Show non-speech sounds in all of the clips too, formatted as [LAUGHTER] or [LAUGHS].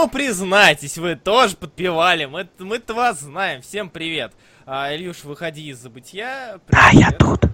Ну, признайтесь, вы тоже подпевали. Мы, мы-то вас знаем. Всем привет. А, Ильюш, выходи из забытия. Да, я тут.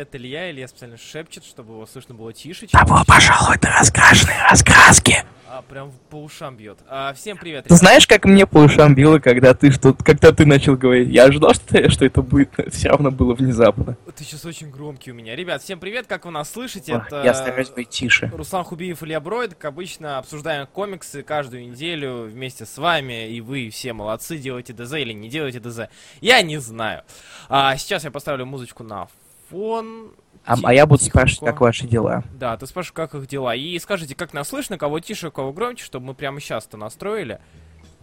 Привет, Илья. Илья специально шепчет, чтобы его слышно было тише. Добро пожаловать на раскрашенные раскраски. А, прям по ушам бьет. А, всем привет. Ты знаешь, как мне по ушам било, когда ты что когда ты начал говорить? Я ожидал, что, [LAUGHS] что это будет, это все равно было внезапно. Ты сейчас очень громкий у меня. Ребят, всем привет, как вы нас слышите? Ох, это... Я стараюсь быть тише. Руслан Хубиев, Илья Бройд. Как обычно, обсуждаем комиксы каждую неделю вместе с вами. И вы все молодцы, делаете ДЗ или не делаете ДЗ. Я не знаю. А, сейчас я поставлю музычку на фон. А, а я буду спрашивать, как ваши дела. Да, ты спрашиваешь, как их дела. И скажите, как нас слышно, кого тише, кого громче, чтобы мы прямо сейчас-то настроили.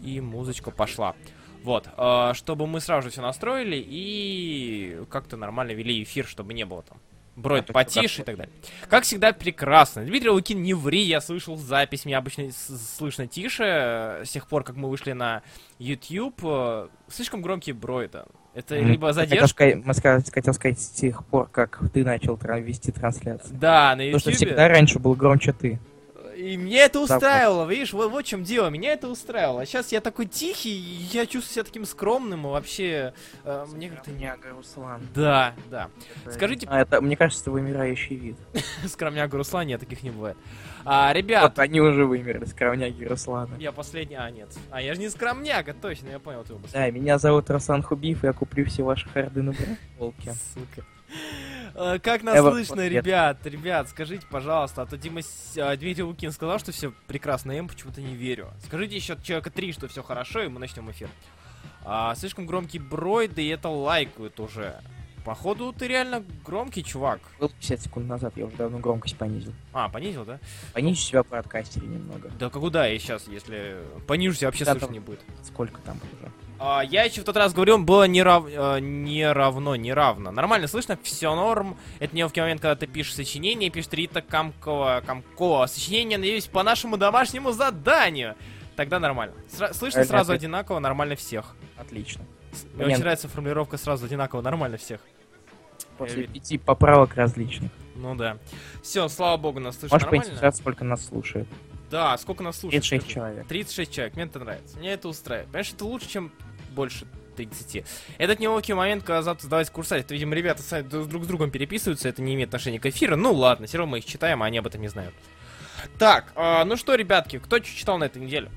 И музычка пошла. Вот, э, чтобы мы сразу же все настроили и как-то нормально вели эфир, чтобы не было там Бройд потише и так далее. Как всегда, прекрасно. Дмитрий Лукин, не ври, я слышал запись, меня обычно слышно тише. Э, с тех пор, как мы вышли на YouTube, э, слишком громкие Бройда. Это либо задержка... Хотел сказать, хотел сказать с тех пор, как ты начал вести трансляцию. Да, на YouTube. Потому что всегда раньше был громче ты. И мне это устраивало, да, видишь, вот, вот в чем дело, меня это устраивало. А сейчас я такой тихий, я чувствую себя таким скромным, и вообще... Э, мне как-то... Скромняга Руслан. Да, да. Это... Скажите... А это, мне кажется, это вымирающий вид. [LAUGHS] Скромняга Руслан, нет, таких не бывает. А, ребят... Вот они уже вымерли, скромняги Руслана. Я последний... А, нет. А, я же не скромняга, точно, я понял твою мысль. Да, меня зовут Руслан Хубиев, я куплю все ваши харды на волке. Сука. Э, как нас Эва, слышно, вот, ребят? Ребят, скажите, пожалуйста, а то Дима а, Дмитрий Лукин сказал, что все прекрасно, я ему почему-то не верю. Скажите еще человека три, что все хорошо, и мы начнем эфир. А, слишком громкий брой, да и это лайкают уже. Походу, ты реально громкий чувак. Был 50 секунд назад, я уже давно громкость понизил. А, понизил, да? Понизишь себя в подкастере немного. Да куда я сейчас, если понижусь, вообще да, слышно не будет. Сколько там уже? А, я еще в тот раз говорил, было не, рав... э, не равно, не равно. Нормально слышно, все норм. Это не в момент, когда ты пишешь сочинение, пишешь Рита Камкова, Камкова. Сочинение, надеюсь, по нашему домашнему заданию. Тогда нормально. Сра- слышно это, сразу это... одинаково, нормально всех. Отлично. Мне Нет. очень нравится формулировка сразу одинаково, нормально всех. После э, пяти поправок различных. Ну да. Все, слава богу, нас слышно Можешь нормально. Можешь сколько нас слушает? Да, сколько нас слушает? 36 человек. 36 человек, мне это нравится. Мне это устраивает. Понимаешь, это лучше, чем больше 30. Этот неловкий момент, когда завтра сдавать курсать. Это, видимо, ребята сами друг с другом переписываются, это не имеет отношения к эфиру. Ну ладно, все равно мы их читаем, а они об этом не знают. Так, э, ну что, ребятки, кто что читал на этой неделе?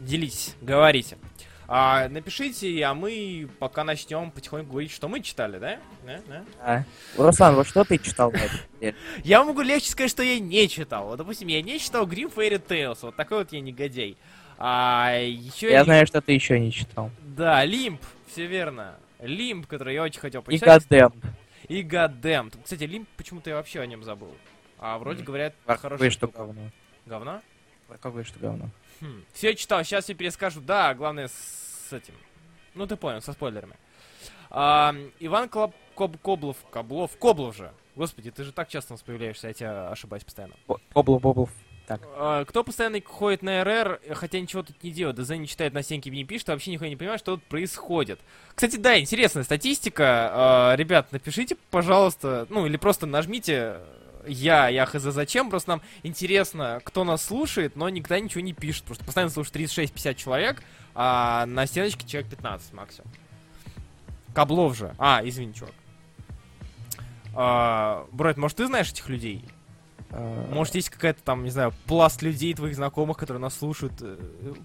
Делитесь, говорите. А, напишите, а мы пока начнем потихоньку говорить, что мы читали, да? да? да? А. Руслан, вот что ты читал? Я могу легче сказать, что я не читал. Вот, допустим, я не читал Grim Fairy Tales, вот такой вот я негодяй. А, еще я знаю, что ты еще не читал. Да, Лимп, все верно. Лимп, который я очень хотел почитать. И Гадем. И Гадем. Кстати, Лимп, почему-то я вообще о нем забыл. А вроде mm. говорят, хороший. что говно. Говно? Какое что говно. Хм. Все читал, сейчас я перескажу. Да, главное с этим. Ну ты понял, со спойлерами. А, Иван Клоп, Коб, Коблов, Коблов, Коблов же. Господи, ты же так часто у нас появляешься, я тебя ошибаюсь постоянно. Коблов, Боблов. Так. А, кто постоянно ходит на РР, хотя ничего тут не делает, ДЗ не читает, на стенке не пишет, вообще никто не понимает, что тут происходит. Кстати, да, интересная статистика. А, ребят, напишите, пожалуйста, ну или просто нажмите я, я хз зачем, просто нам интересно, кто нас слушает, но никогда ничего не пишет, просто постоянно слушает 36-50 человек, а на стеночке человек 15 максимум. Каблов же. А, извини, чувак. А, Брайт, может, ты знаешь этих людей? А, может, есть какая-то там, не знаю, пласт людей твоих знакомых, которые нас слушают, э,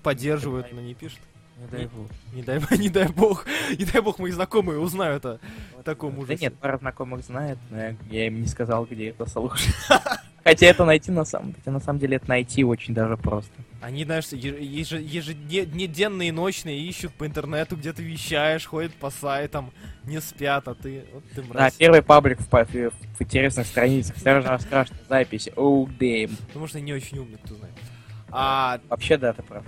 поддерживают, но не пишут? Не дай бог. Не дай, [LAUGHS] не дай бог. Не дай бог мои знакомые узнают о вот, таком ужасе. Да нет, пара знакомых знает, но я, я им не сказал, где это слушать. [LAUGHS] Хотя это найти на самом деле, на самом деле это найти очень даже просто. Они, знаешь, ежедневные и ночные ищут по интернету, где ты вещаешь, ходят по сайтам, не спят, а ты, вот ты мразь. Да, первый паблик в, в, в интересных страницах, сразу страшная запись, oh damn. Потому что не очень умный, кто знает. А... Вообще, да, ты прав.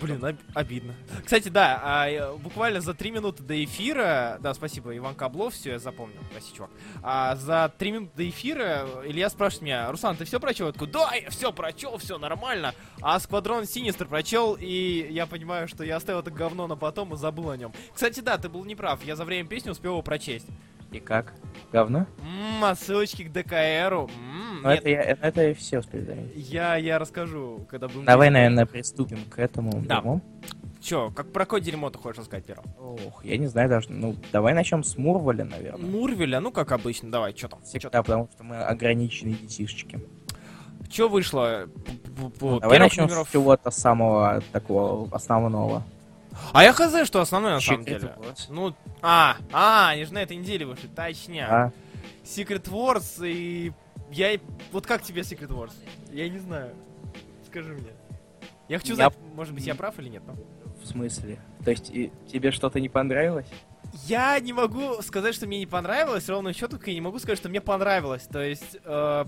Блин, об- обидно. Кстати, да, а, буквально за три минуты до эфира, да, спасибо, Иван Каблов, все, я запомнил, спасибо, чувак. А, за три минуты до эфира Илья спрашивает меня, Руслан, ты все прочел? Я такой, да, я все прочел, все нормально. А Сквадрон Синистр прочел, и я понимаю, что я оставил это говно на потом и забыл о нем. Кстати, да, ты был неправ, я за время песни успел его прочесть. И как? Говно? Ммм, отсылочки к ДКРу. М, Ну, нет, это, я, это я все успею заметить. я, я расскажу, когда будем... Давай, наверное, приступим к этому. Да. дерьму. Чё, как про какое дерьмо ты хочешь рассказать первым? Ох, я не знаю даже. Ну, давай начнем с Мурволя, наверное. Мурвеля, ну как обычно, давай, чё там? Чё, Всегда, потому что мы ограниченные детишечки. чё вышло? Давай начнем с чего-то самого такого основного. А я хз, что основное на самом деле. Wars. Ну, а, а, они же на этой неделе вышли, точняк. А, Secret Wars и... Я... и- Вот как тебе Secret Wars? Я не знаю. Скажи мне. Я хочу Я- знать, может быть, я прав или нет. но- в смысле? То есть и тебе что-то не понравилось? Я не могу сказать, что мне не понравилось, ровно счету, я не могу сказать, что мне понравилось. То есть, э,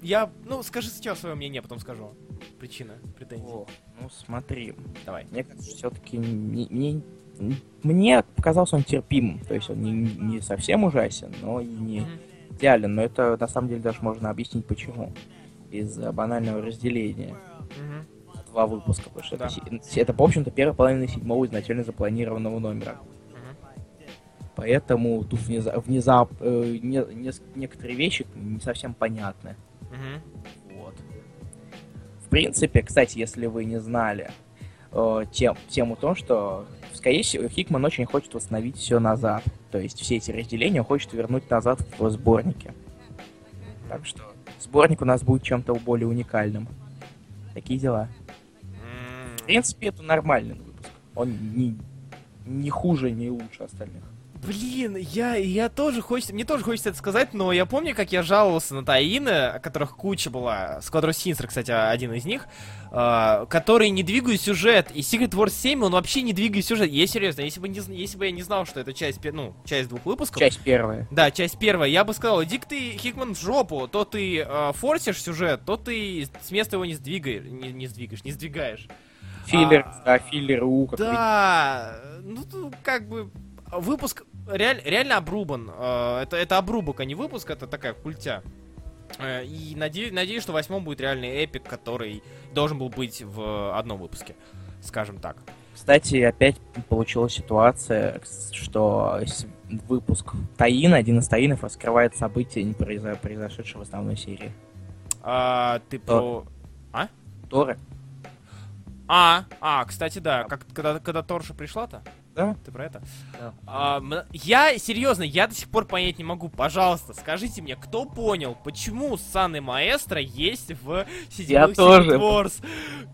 я... Ну, скажи сейчас свое мнение, а потом скажу. Причина, претензии. О, ну смотри, Давай. мне кажется, все-таки мне, мне показался он терпимым. То есть он не, не совсем ужасен, но и не Мгм. идеален. Но это на самом деле даже можно объяснить почему. Из-за банального разделения. Мгм. Два выпуска, потому что Да. это, это, в общем-то, первая половина седьмого изначально запланированного номера. Поэтому тут внеза- внезап, э, не- нес- некоторые вещи не совсем понятны. Мгм. Вот. В принципе, кстати, если вы не знали э, тем, тему том, что, скорее всего, Хикман очень хочет восстановить все назад. То есть все эти разделения он хочет вернуть назад в сборнике. Так что сборник у нас будет чем-то более уникальным. Такие дела. В принципе, это нормальный выпуск. Он не, не хуже, не лучше остальных. Блин, я, я тоже хочется, мне тоже хочется это сказать, но я помню, как я жаловался на Таины, о которых куча была, Squadron Синсер, кстати, один из них, э, которые не двигают сюжет, и Secret Wars 7, он вообще не двигает сюжет. Я серьезно, если бы, не, если бы я не знал, что это часть, ну, часть двух выпусков, Часть первая. да, часть первая, я бы сказал, иди ты, Хикман, в жопу, то ты э, форсишь сюжет, то ты с места его не сдвигаешь, не, не сдвигаешь, не сдвигаешь. Филлер, А, да, филлер У, как Да, ну как бы выпуск реаль- реально обрубан. Э, Это, это обрубок, а не выпуск, это такая культя. Э, И наде- надеюсь, что восьмом будет реальный эпик, который должен был быть в одном выпуске. Скажем так. Кстати, опять получилась ситуация, что выпуск Таин, один из Таинов, раскрывает события, не произо- произошедшие в основной серии. А, ты про... Торы? А, а, кстати, да, как, когда, когда Торша пришла-то? Да. Ты про это? Да. А, я, серьезно, я до сих пор понять не могу. Пожалуйста, скажите мне, кто понял, почему Сан и Маэстро есть в седьмых Secret тоже. Wars?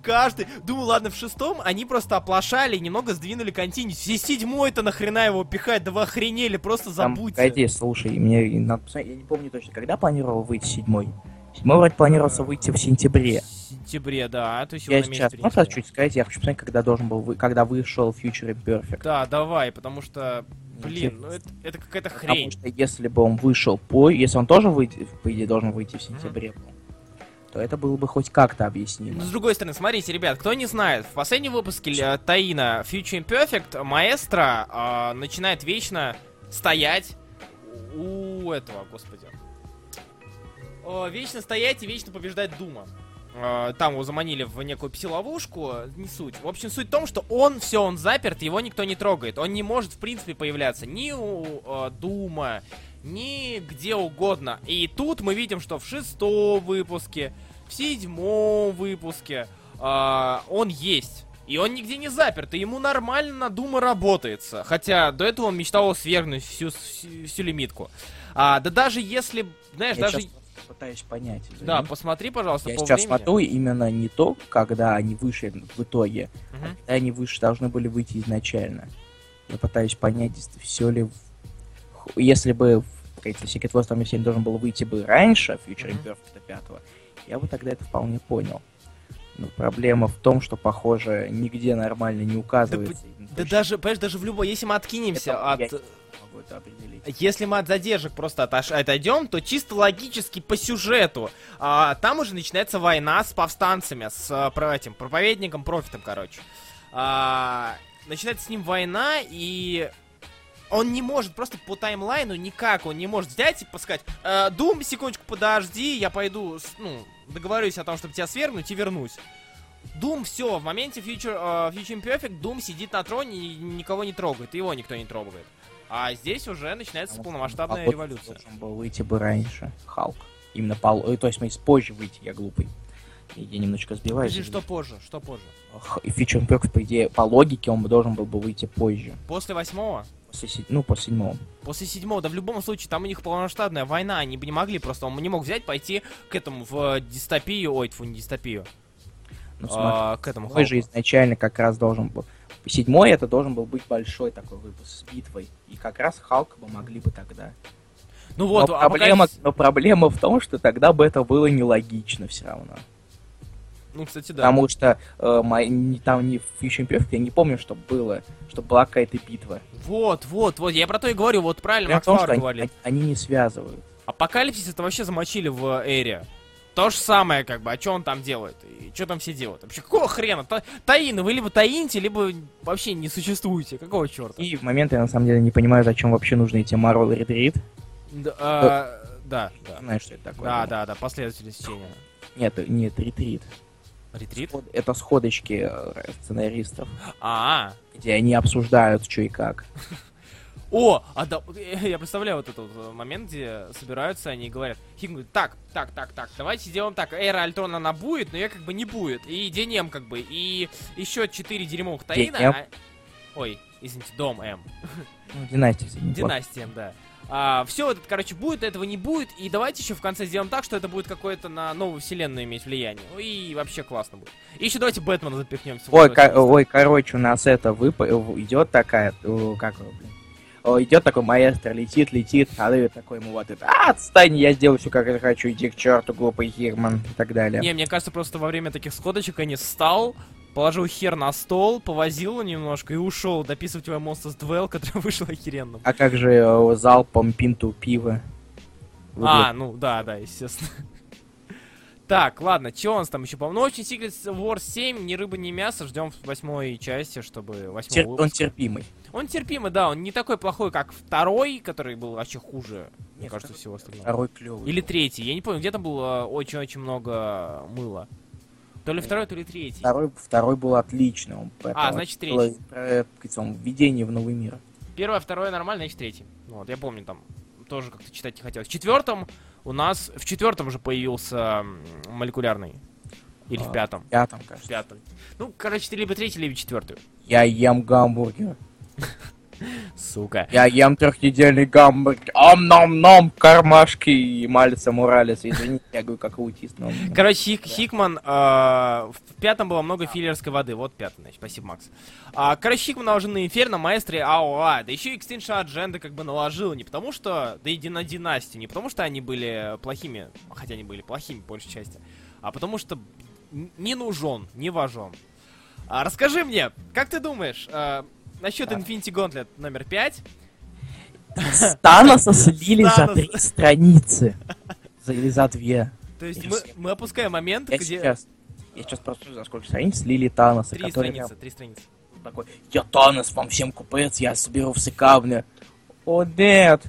Каждый... Думаю, ладно, в шестом они просто оплошали и немного сдвинули континент. Все седьмой-то нахрена его пихать? Да вы охренели, просто Там, забудьте. погоди, слушай, мне надо посмотреть, я не помню точно, когда планировал выйти седьмой. Седьмой вроде планировался выйти в сентябре. В сентябре, да, то есть Я сейчас можно чуть сказать, я хочу посмотреть, когда должен был вы, когда вышел Future Imperfect. Да, давай, потому что, блин, Интересно. ну это, это какая-то Потому хрень. что если бы он вышел по... Если он тоже, выйдет, по идее, должен выйти в сентябре, то это было бы хоть как-то объяснимо. С другой стороны, смотрите, ребят, кто не знает, в последнем выпуске э, Таина Future Imperfect маэстро э, начинает вечно стоять у этого, господи. Э, вечно стоять и вечно побеждать Дума. Э, Там его заманили в некую пси-ловушку, не суть. В общем, суть в том, что он, все, он заперт, его никто не трогает. Он не может, в принципе, появляться ни у э, Дума, ни где угодно. И тут мы видим, что в шестом выпуске, в седьмом выпуске а, он есть. И он нигде не заперт, и ему нормально на Дума работается. Хотя до этого он мечтал свергнуть всю, всю, всю лимитку. А, да даже если, знаешь, Я даже... сейчас пытаюсь понять. извини. Да, посмотри, пожалуйста, Я по сейчас времени. смотрю именно не то, когда они вышли в итоге, Мгм. а когда они выше должны были выйти изначально. Я пытаюсь понять, все ли... Если бы какой-то Secret Wars номер 7 должен был выйти бы раньше, Future. Imperfect 5, я бы тогда это вполне понял. Но проблема в том, что, похоже, нигде нормально не указывается. Да точно. даже, понимаешь, даже в любой... Если мы откинемся Это от... я могу это определить. Если мы от задержек просто отош- отойдем, то чисто логически по сюжету. а, там уже начинается война с повстанцами, с а, этим проповедником, профитом, короче. А, начинается с ним война, и он не может просто по таймлайну никак, он не может взять и сказать, «Э, Дум, секундочку, подожди, я пойду, ну, договорюсь о том, чтобы тебя свергнуть и вернусь. Дум, все, в моменте Future, э, Future Imperfect Дум сидит на троне и никого не трогает, его никто не трогает. А здесь уже начинается что полномасштабная Халк революция. Должен был выйти бы раньше. Халк. Именно пол... э, То есть, мы позже выйти, я глупый. Я немножечко сбиваюсь. Подожди, что позже? Что позже? И Фичер Перкс, по идее, по логике, он должен был бы выйти позже. После восьмого? После, се- ну, после седьмого. После седьмого, да в любом случае, там у них полномасштабная война, они бы не могли просто, он не мог взять, пойти к этому, в дистопию, ой, тьфу, не дистопию, Ну, смотри. а, к этому Седьмой же Халку. изначально как раз должен был... Седьмой это должен был быть большой такой выпуск с битвой. И как раз Халк бы могли бы тогда. Ну вот, но, проблема, Апокалипсис- но проблема в том, что тогда бы это было нелогично все равно. Ну, кстати, да. Потому что э, мои- не- там не в Fusion Perfect, я не помню, что было, что была какая-то битва. Вот, вот, вот, я про то и говорю, вот правильно Макс том, что они, говорит. они- они не связывают. Апокалипсис это вообще замочили в эре. То же самое, как бы, а что он там делает? И что там все делают? Вообще, какого хрена? Та- Таины, вы либо таините, либо вообще не существуете. Какого черта? И в момент я на самом деле не понимаю, зачем вообще нужны эти Marvel Retreat. Да, а, да, да. Знаешь, что это такое? Да, да, да, последовательность чтения. Нет, нет, ретрит. Ретрит? Сход- Это сходочки э, сценаристов, А, где они обсуждают, что и как. О, а да, [LAUGHS] я представляю вот этот вот момент, где собираются они и говорят, Хигн говорит, так, так, так, так, давайте сделаем так, Эра Альтрона она будет, но я как бы не будет, и Денем как бы, и еще четыре дерьмовых Таина, а- ой, извините, Дом М, Ну, династия. Династия да. все это, короче, будет, этого не будет, и давайте еще в конце сделаем так, что это будет какое-то на новую вселенную иметь влияние, Ну и вообще классно будет. И еще давайте Бэтмена запихнем. Ой, ко- ой, короче, у нас это вып... идет такая, как блин, идет такой маэстро, летит, летит, а ты такой ему вот это, а, отстань, я сделаю все, как я хочу, иди к черту, глупый Хирман, и так далее. Не, мне кажется, просто во время таких сходочек они встал, положил хер на стол, повозил немножко и ушел дописывать его Monsters Dwell, который вышел охеренным. А как же э, залпом пинту пива? А, ну да, да, естественно. Так, ладно, что у нас там еще, по-моему? Ну, очень Secret Wars 7, ни рыба, ни мясо, ждем восьмой части, чтобы восьмого Тер- Он терпимый. Он терпимый, да, он не такой плохой, как второй, который был вообще хуже, мне Нет, кажется, второй- всего остального. Второй клевый. Или третий, я не помню, где там было очень-очень много мыла. То ли второй, то ли третий. Второй, второй был отличный. Он, А, значит, было, третий. Про, как он, введение в новый мир. Первое, второе нормально, значит третий. Вот, я помню там тоже как-то читать не хотелось. В четвертом у нас в четвертом уже появился молекулярный. Или в А, пятом. Я там, В кажется. пятом. Ну, короче, ты либо третий, либо четвертый. Я ем гамбургер. [LAUGHS] Сука. Я ем трехнедельный гамбургер. Ам-нам-нам, кармашки и Малиса Муралес. Извините, я говорю как аутист. Но... Короче, Хик- Хикман, э, в пятом было много филлерской воды. Вот пятый, значит, спасибо, Макс. А, короче, Хикман наложил на Инферно, Маэстро и АОА. Да еще и Extinction Agenda как бы наложил. Не потому что... Да и на Династию. Не потому что они были плохими, хотя они были плохими, по большей части. А потому что не нужен, не важен. А, расскажи мне, как ты думаешь, э, насчет. Infinity Gauntlet номер 5? Таноса слили за три страницы. За, или за две. То есть мы, опускаем момент, Я где... сейчас... Я сейчас просто за сколько страниц слили Таноса, Три страницы, три страницы. такой, я Танос, вам всем купец, я соберу все камни. О, нет.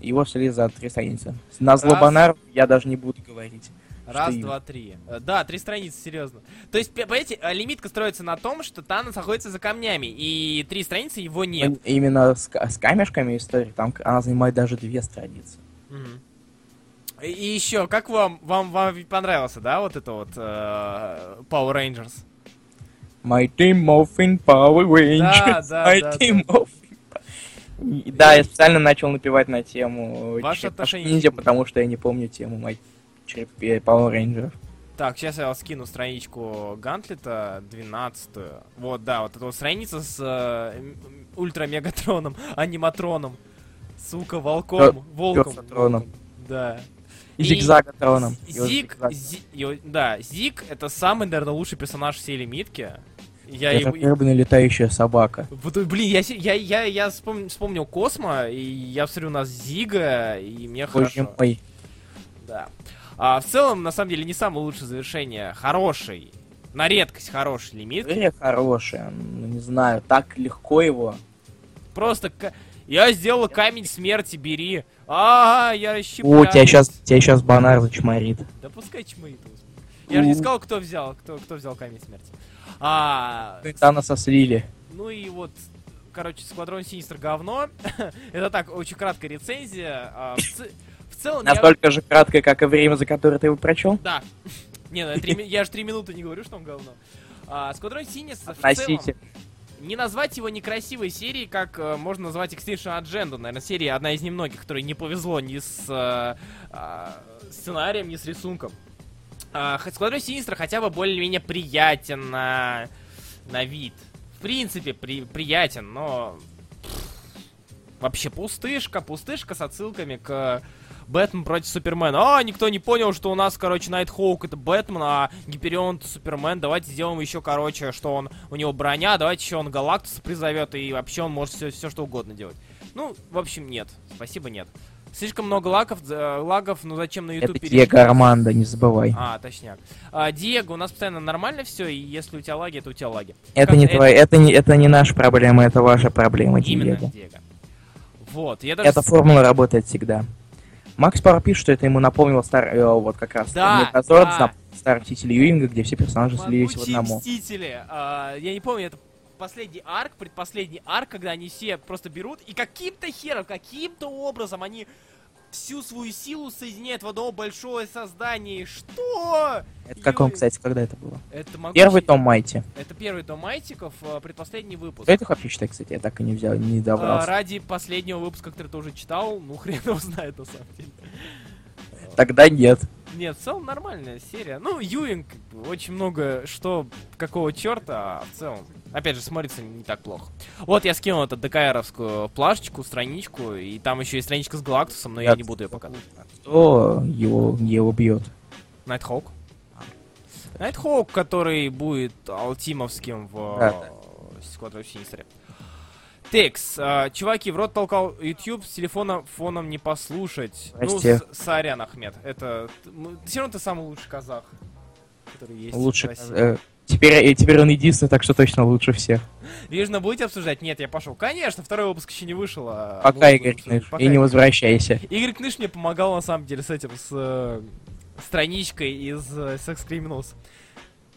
Его слили за три страницы. На. Злобанар я даже не буду говорить. Раз, Что два, три. Э, Да, три страницы, серьезно. То есть, понимаете, э, лимитка строится на том, что Танос находится за камнями, и три страницы его нет. Именно с, с камешками истории, там она занимает даже две страницы. Мгм. И, и еще, как вам, вам, вам понравился, да, вот это вот э, Power Rangers? My team morphing Power Rangers. да, My да, team morphing. И- Да, я специально начал напевать на тему отношения с ниндзя, потому что я не помню тему My Power Rangers. Так, сейчас я скину страничку Гантлета, 12 Вот, да, вот эта вот страница с э, ультра-мегатроном, [LAUGHS] аниматроном. Сука, волком, Пё- волком. волком. Да. И И Зигзагатроном. З- Его Зик, зигзаг. Зи- его- да, Зик это самый, наверное, лучший персонаж всей лимитки. Я Это его... рыбная летающая собака. Вот, блин, я, я, я, я вспом- вспомнил Космо, и я смотрю на Зига, и мне Боже хорошо. мой. Да. А в целом, на самом деле, не самое лучшее завершение. Хороший, на редкость хороший лимит. История хорошая, ну не знаю, так легко его. Просто к- я сделал камень смерти, бери. А, я расщепляю. О, тебя сейчас, тебя сейчас банар зачморит. Да пускай господи. Я же не сказал, кто взял, кто, кто взял камень смерти. А, Таноса слили. ну и вот короче, Сквадрон Синистер говно. [LAUGHS] Это так, очень краткая рецензия. Целом, я... Настолько же краткое, как и время, за которое ты его прочел. Да. [LAUGHS] Не, ну, я, я же три минуты не говорю, что он говно. А, Сквадрон Синистер в целом... Не назвать его некрасивой серией, как э, можно назвать Extinction Agenda. Наверное, серия одна из немногих, которой не повезло ни с э, а, сценарием, ни с рисунком. Хоть Сквадрон Синистра хотя бы более-менее приятен на, на вид. В принципе, при, приятен, но... Вообще пустышка, пустышка с отсылками к Бэтмен против Супермена. А, никто не понял, что у нас, короче, Найтхоук это Бэтмен, а Гиперион это Супермен. Давайте сделаем еще, короче, что он у него броня, давайте еще он Галактуса призовет, и вообще он может все, все что угодно делать. Ну, в общем, нет. Спасибо, нет. Слишком много лагов, э, лагов, ну зачем на YouTube Это Диего? Армандо, не забывай. А, точняк. А, Диего, у нас постоянно нормально все, и если у тебя лаги, то у тебя лаги. Это Как- не твоя, это не, это не наша проблема, это ваша проблема, Именно, Диего. Диего. Вот, я даже... Эта формула работает всегда. Макс Пар пишет, что это ему напомнило стар... э, вот как раз Да, Метазорд, да. старый Мститель Юинга, где все персонажи слились в одному. Мстители. А, я не помню, это последний арк, предпоследний арк, когда они все просто берут и каким-то хером, каким-то образом они всю свою силу соединяют в одно большое создание. Что? Это в каком, Ю- кстати, когда это было? Это могучий- Первый том Майти. Это первый том Майтиков, а, предпоследний выпуск. Это вообще читать, кстати? Я так и не взял, не А, добрался. ради последнего выпуска, который ты уже читал, ну [LAUGHS] хрен его знает на самом деле. Тогда нет. Нет, в целом нормальная серия. Ну, Юинг, очень много что, какого черта, а в целом, опять же, смотрится не так плохо. Вот я скинул эту ДКРовскую плашечку, страничку, и там еще есть страничка с Галактусом, но я Я- не буду ее показывать. Кто его, его бьет? Найтхоук. Найтхоук, который будет алтимовским в Да, э, Сквадрон Синистере. Текс, а, чуваки, в рот толкал YouTube, с телефона фоном не послушать. Здрасте. Ну, с- сорян, Ахмед. Это... Все равно ты самый лучший казах, который есть Лучше. э, теперь, э, теперь он единственный, так что точно лучше всех. Вижно, будете обсуждать? Нет, я пошел. Конечно, второй выпуск еще не вышел. а Пока, Игорь. Кныш. И не возвращайся. Игорь Кныш мне помогал, на самом деле, с этим, с э, страничкой из э, Sex Criminals.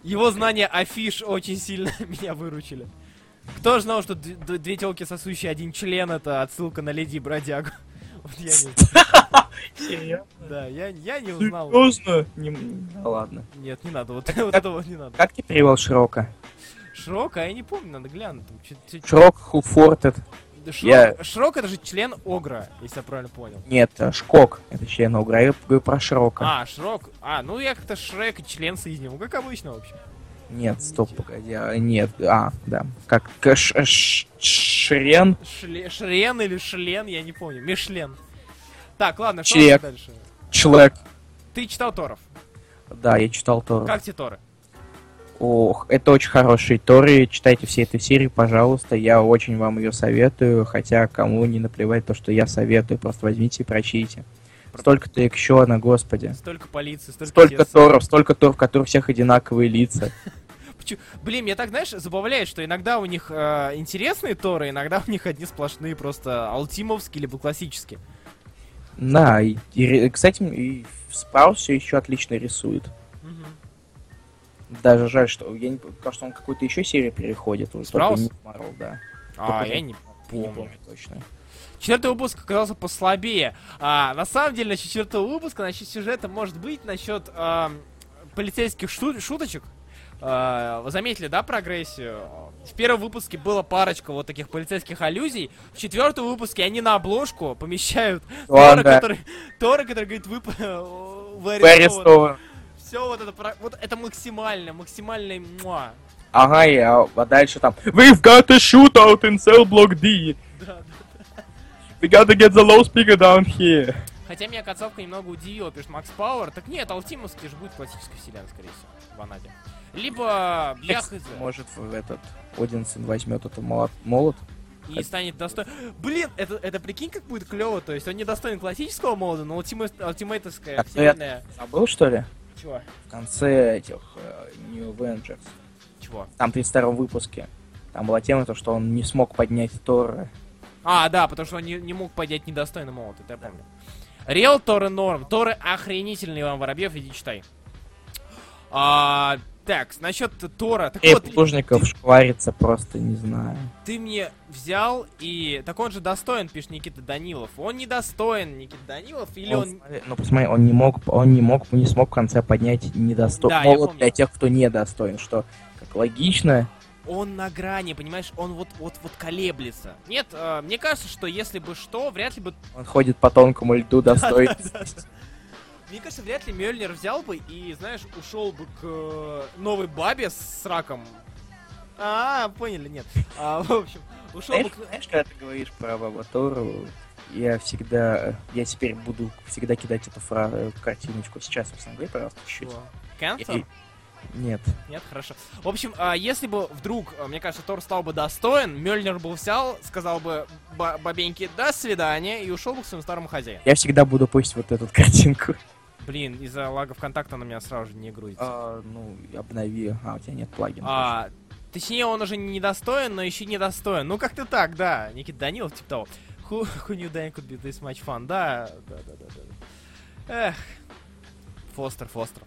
Его знания афиш очень сильно [LAUGHS] меня выручили. Кто же знал, что две телки сосущие один член это отсылка на Леди и Бродягу? [LAUGHS] Вот я не Серьезно? Да, я, я не узнал. Серьезно? Не- Да ладно. Нет, не надо, вот, вот этого не надо. Как ты перевел Широко? Шрок, а я не помню, надо глянуть. Широк Хуфортед. Шрок, я- Шрок это же член Огра, если я правильно понял. Нет, э, Шкок. Это член Угра. Я говорю про Широко. А, Шрок. А, ну я как-то Шрек и член соединил. Как обычно, в общем. Нет, стоп, погоди. а, Нет, а, да. Как ш- ш- Шрен? Шле- Шрен или Шлен, я не помню. Мишлен. Так, ладно, что Члек. дальше? Члек. Ты читал Торов. Да, я читал Тору. Как тебе Торы? Ох, это очень хорошие Торы. Читайте все эту серию, пожалуйста. Я очень вам ее советую. Хотя кому не наплевать то, что я советую. Просто возьмите и прочтите. Столько-то экшона, господи. Столько полиции, столько, Столько. Торов, столько Тор, в которых у всех одинаковые лица. [LAUGHS] Блин, меня так, знаешь, забавляет, что иногда у них э, интересные Торы, иногда у них одни сплошные просто алтимовские либо классические. Да, и, и кстати, и Спраус все еще отлично рисует. Даже жаль, что я не кажется, он какую-то еще серию переходит. Спраус? Marvel, да. А, Только я не Не помню. помню точно. Четвертый выпуск оказался послабее. А, на самом деле, насчет четвертого выпуска, насчет сюжета, может быть, насчет ам, полицейских шу- шуточек. А, вы заметили, да, прогрессию? В первом выпуске было парочка вот таких полицейских аллюзий. В четвертом выпуске они на обложку помещают Тора, который, Тора, который говорит, вы, вы вы арестованы. Все вот это, вот это максимально, максимальный муа. Ага, и, а, а дальше там We've got a shootout in cell block D. Да, да. We gotta get the low speaker down here. Хотя меня концовка немного удивила, пишет Макс Пауэр. Так нет, Алтимовский же будет классической вселенной, скорее всего, в Анаде. Либо я хз. Может, этот Одинсон возьмет это молот? И станет достоин. Блин, это, это прикинь, как будет клево. То есть он не достоин классического мода, но ультиме- ультимейтовская я- вселенная. Забыл, что ли? Чего? В конце этих э, New Avengers. Чего? Там в 32 выпуске. Там была тема, то, что он не смог поднять Тора. А, да, потому что он не, не мог поднять недостойный молот, это я помню. Реал Торы норм. Торы охренительные, Иван Воробьев, иди читай. А, Так, насчет Тора. Так И вот, плужников шкварится просто, не знаю. ты мне взял и... Так он же достоин, пишет Никита Данилов. Он не достоин, Никита Данилов, или Он, он... смотри, ну посмотри, он не мог, он не мог, не смог в конце поднять недостоин. Да, помню. для тех, кто недостоин, что как логично. Он на грани, понимаешь, он вот вот вот колеблется. Нет, э, мне кажется, что если бы что, вряд ли бы Он ходит по тонкому льду достоин. Мне кажется, вряд ли Мёльнир взял бы и, знаешь, ушел бы к э, новой бабе с раком. А, поняли, нет. [LAUGHS] А, в общем, ушел бы Знаешь, к... знаешь, когда ты говоришь про Бабатору, я всегда, я теперь буду всегда кидать эту фра- э, картиночку. Сейчас, говори, пожалуйста, чуть-чуть. Кэнсер? Нет. Нет, хорошо. В общем, а, если бы вдруг, а, мне кажется, Тор стал бы достоин, Мёльнир бы взял, сказал бы ба- бабеньке «до свидания» и ушел бы к своему старому хозяину. Я всегда буду пустить вот эту [LAUGHS] картинку. Блин, из-за лагов контакта на меня сразу же не грузится. А, ну, обнови. А, у тебя нет плагина. А, точнее, он уже не достоин, но еще не достоин. Ну, как-то так, да. Никита Данилов, типа того. Who, who knew Dan could be this much fun? Да, да, да, да, да. Эх. Фостер, Фостер.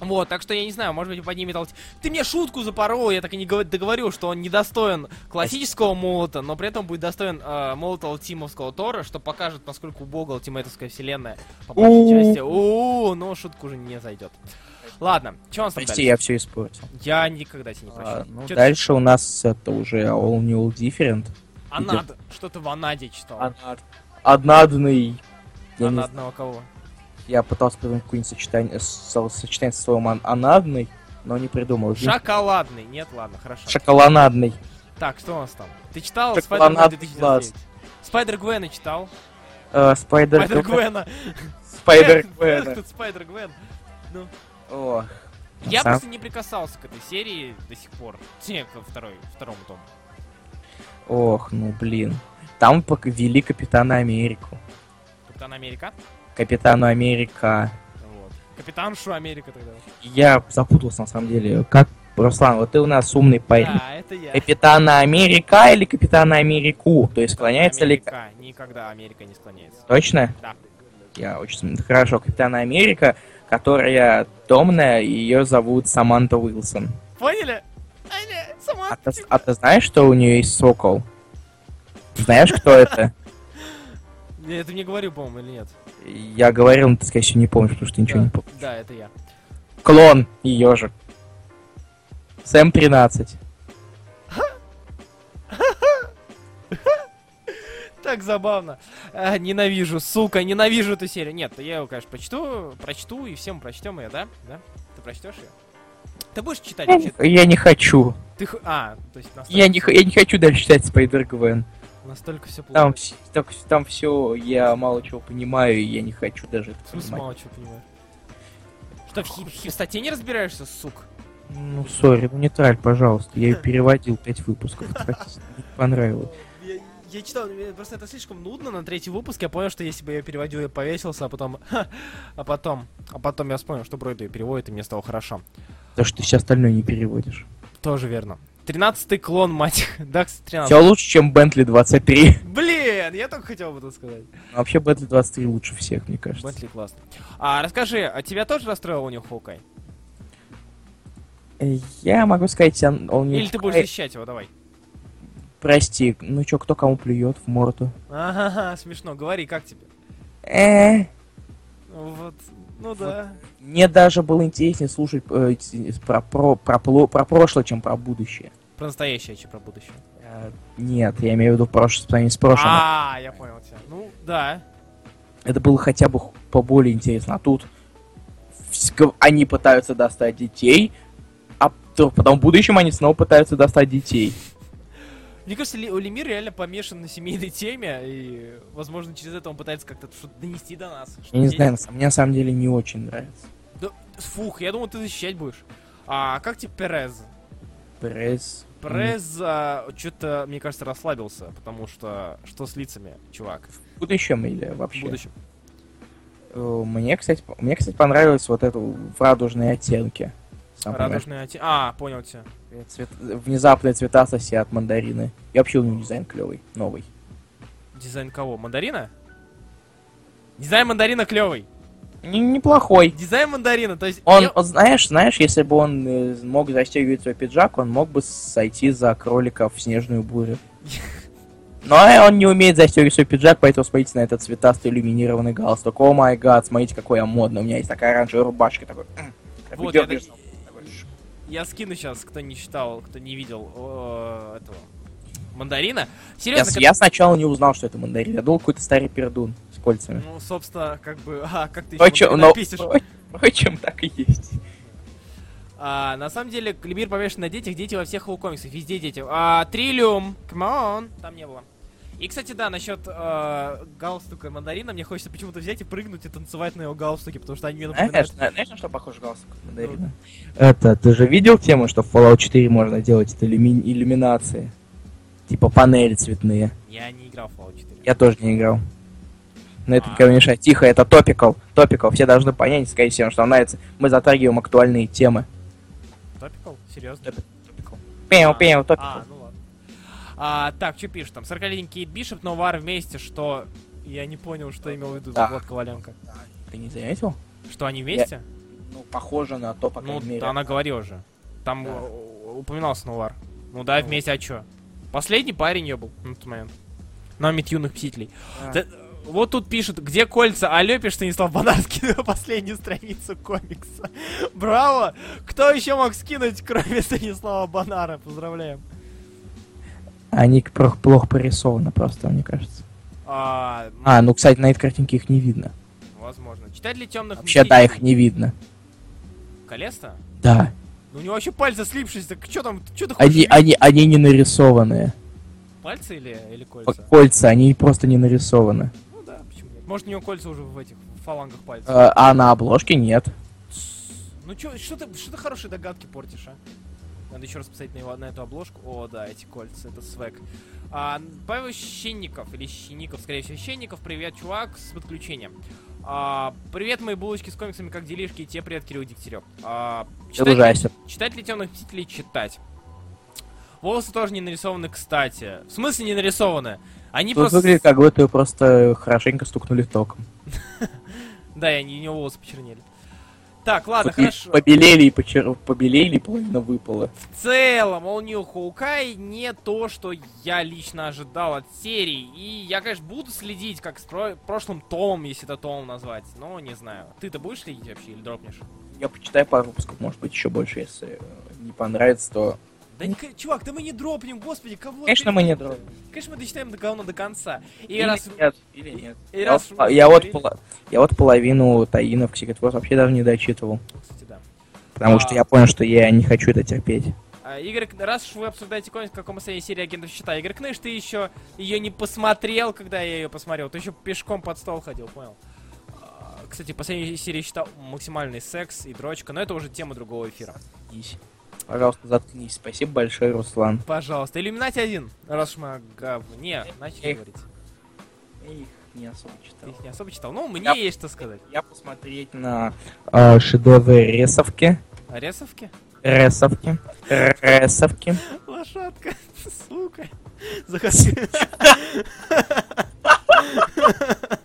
Вот, так что я не знаю, может быть, поднимет алти... Ты мне шутку запорол, я так и не говор- договорил, что он не достоин классического молота, но при этом будет достоин э, молота алтимовского Тора, что покажет, насколько убога ультимейтовская вселенная по большей У-у-у. части. У, но шутка уже не зайдет. Ладно, что у нас там Прости, дальше? я все испортил. Я никогда тебе не прощу. А, ну, дальше у нас это уже All New Different. Анад. Что ты в Анаде читал? Анад. Однадный. Анадного кого? Я пытался придумать какое-нибудь сочетание, со- сочетание со словом ан- анадный, но не придумал. Шоколадный. Нет, ладно, хорошо. Шоколадный. Так, что у нас там? Ты читал Шоколадный Спайдермен 2099? глаз. Спайдер Гвена читал? Э, Спайдер Спайдер Гвена. Спайдер Гвена. Тут [LAUGHS] Спайдер Гвен. Ох. Я просто не прикасался к этой серии до сих пор. Не, ко второй, второму тому. Ох, ну блин. Там ввели Капитана Америку. Капитан Америка. Капитану Америка. Вот. Капитаншу Америка тогда. Я запутался на самом деле. Как, Руслан, вот ты у нас умный парень. Да, это я. Капитана Америка или Капитана Америку? То есть склоняется ли... Америка. Никогда Америка не склоняется. Точно? Да. Я очень хорошо. Капитана Америка, которая томная, ее зовут Саманта Уилсон. Поняли? А ты, а ты знаешь, что у нее есть сокол? Знаешь, кто это? [LAUGHS] Я это мне говорю, по-моему, или нет? Я говорил, но ты, скорее всего, не помнишь, потому что ничего да. не помнишь. Да, это я. Клон ее же. Сэм 13. Так забавно. А, ненавижу, сука, ненавижу эту серию. Нет, я его, конечно, прочту, прочту, и всем прочтем ее, да? Да? Ты прочтешь ее? Ты будешь читать Я вообще? не, я не хочу. Ты А, то есть настолько, Я не, я не хочу дальше читать Спайдер Гвен. Настолько все плохо. Там, так- там все, я мало чего понимаю, и я не хочу даже это В смысле, понимать. мало чего понимаешь. Что, в хи- хипстоте не разбираешься, сук? Ну, сори, ну не траль, пожалуйста. Я ее [LAUGHS] переводил пять выпусков. Понравилось. Я, я читал, просто это слишком нудно на третий выпуск. Я понял, что если бы я переводил, я повесился, а потом... [LAUGHS] а потом... А потом я вспомнил, что Бройд ее переводит, и мне стало хорошо. То, что ты все остальное не переводишь. Тоже верно. Тринадцатый клон, мать. Кстати, 13. Все лучше, чем Бентли 23. Блин, я только хотел об этом сказать. Но вообще Бентли 23 лучше всех, мне кажется. Бентли классно. А расскажи, а тебя тоже расстроил у него Хоукай? Э, Я могу сказать, он, он не... Или ты будешь защищать его, давай. Прости, ну чё, кто кому плюет в морду? Ага, смешно. Говори, как тебе? Э, Ну Вот, ну да. мне даже было интереснее слушать э, про, про, про, про прошлое, чем про будущее. Про настоящее, чем про будущее. Э, Нет, я имею в виду прошлое, по сравнению с прошлым. А, я понял тебя. Ну, да. Это было хотя бы поболее интересно. А тут они пытаются достать детей, а то- потом в будущем они снова пытаются достать детей. Мне кажется, Лемир реально помешан на семейной теме, и, возможно, через это он пытается как-то что-то донести до нас. Я не знаю, мне на самом деле не очень нравится. Да, фух, я думал, ты защищать будешь. А как тебе Перез? Пресс. Перез что-то, мне кажется, расслабился, потому что что с лицами, чувак, В будущем или в вообще? будущем? Э, Мне, кстати, мне, кстати, понравилось вот это в радужные оттенки. Радужные оттенки. А, понял тебя. Цвет- Внезапные цвета соси от мандарины. И вообще у него дизайн клевый, новый. Дизайн кого? Мандарина? Дизайн мандарина клевый. Не- неплохой. Дизайн мандарина, то есть... Он, я- вот знаешь, знаешь, если бы он э, мог застегивать свой пиджак, он мог бы сойти за кролика в снежную бурю. [LAUGHS] Но э, он не умеет застегивать свой пиджак, поэтому смотрите на этот цветастый иллюминированный галстук. О май гад, смотрите, какой я модный. У меня есть такая оранжевая рубашка. Такой, Вот, я так- Я скину сейчас, кто не читал, кто не видел о, этого мандарина. Я, Серьезно, с- как- я сначала не узнал, что это мандарин. Я думал, какой-то старый пердун с кольцами. ну, собственно, как бы, [LAUGHS] а, как ты еще но- напишешь? Впрочем, так и есть. А, на самом деле, Климир повешен на детях, дети во всех его комиксах, везде дети. А, Триллиум, on, там не было. И, кстати, да, насчет э, галстука мандарина, мне хочется почему-то взять и прыгнуть и танцевать на его галстуке, потому что они мне напоминают... Знаешь, зна- знаешь, на что похож галстук мандарина? Это, ты же видел тему, что в Fallout 4 можно делать это иллюми- иллюминации? Типа панели цветные. Я не играл в Fallout 4. Я тоже не играл. На это А. никому не мешает. Тихо, это топикал. Топикал. Все должны понять, скорее всего, что нравится. Мы затрагиваем актуальные темы. Топикал? Серьезно? Топикал. Пеу, А, пеу, А, топикал. ну ладно. А, так, что пишет там? 40-летний Кейт Бишоп, Новар вместе, что... Я не понял, что имел в виду Да. Влад Коваленко. Ты не заметил? Что они вместе? Ну, похоже на то, по Ну, крайней мере. она говорила же. Там Да. упоминался Новар. Ну да, вместе, а чё? Последний парень я был на тот момент. На Мит юных мстителей. Да, вот тут пишут, где кольца, а Лёпиш Станислав Бонарский [LAUGHS] на последнюю страницу комикса. Браво! Кто еще мог скинуть, кроме Станислава Бонара? Поздравляем. Они про- плохо порисованы просто, мне кажется. А, А, ну, кстати, на этой картинке их не видно. возможно. Читать ли темных Вообще, да, их не видно. Колеста? Да. Ну у него вообще пальцы слипшись, так что там, что ты хочешь? Они, они, они не нарисованные. Пальцы или, или Ко- кольца? Кольца, они просто не нарисованы. Ну да, почему нет? Может у него кольца уже в этих в фалангах пальцев. А, а на обложке нет. Ну чё, что ты, что ты хорошие догадки портишь, а? Надо еще раз посмотреть на, его, на эту обложку. О, да, эти кольца, это свек. А, Павел Щенников, или Щенников, скорее всего, Щенников, привет, чувак, с подключением. А, привет, мои булочки с комиксами, как делишки, и те привет, Кирилл Дегтярев. А, читать, ужасен. читать ли темных мстителей читать? Волосы тоже не нарисованы, кстати. В смысле не нарисованы? Они Тут просто... выглядит, как будто его просто хорошенько стукнули током. [LAUGHS] Да, и они, у него волосы почернели. Так, ладно, и хорошо. Побелели и почер... побелели, и половина выпала. В целом, All New Hawkeye не то, что я лично ожидал от серии. И я, конечно, буду следить, как с про- прошлым томом, если это томом назвать. Но не знаю. Ты-то будешь следить вообще или дропнешь? Я почитаю пару выпусков, может быть, еще больше, если э, не понравится, то... Да не, чувак, да мы не дропнем, господи, кого Конечно, ты- мы не дропнем. Конечно, мы дочитаем до говно до конца. И Или раз... нет, или нет. И Я, раз я, вот пола- я вот половину таинов Secret Wars вообще даже не дочитывал. Кстати, да. Потому А. что я понял, что я не хочу это терпеть. А, Игорь, раз уж вы обсуждаете комикс, в каком последней серии агентов щита, Игорь Кныш, ты еще ее не посмотрел, когда я ее посмотрел. Ты еще пешком под стол ходил, понял? А, Кстати, последняя серия считал максимальный секс и дрочка, но это уже тема другого эфира. Заткнись. Пожалуйста, заткнись. Спасибо большое, Руслан. Пожалуйста, иллюминати один, раз мы о говне начали говорить. Я их не особо Ты читал. их не особо читал. Ну, мне Я- есть что сказать. Я посмотреть на э, шедевры Ресовки. Ресовки? Ресовки. Ресовки. Лошадка, [LAUGHS] сука. Захар... [LAUGHS]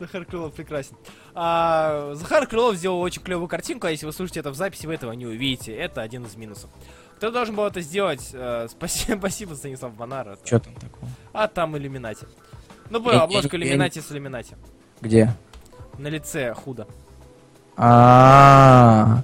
Захар Крылов прекрасен. А, Захар Крылов сделал очень клевую картинку, а если вы слушаете это в записи, вы этого не увидите. Это один из минусов. Кто должен был это сделать? Э, Спасибо, [LAUGHS] спасибо Станислав Бонар. Это- Что там такого? А там иллюминати. Ну, была обложка иллюминати с иллюминати. Где? На лице худо. А,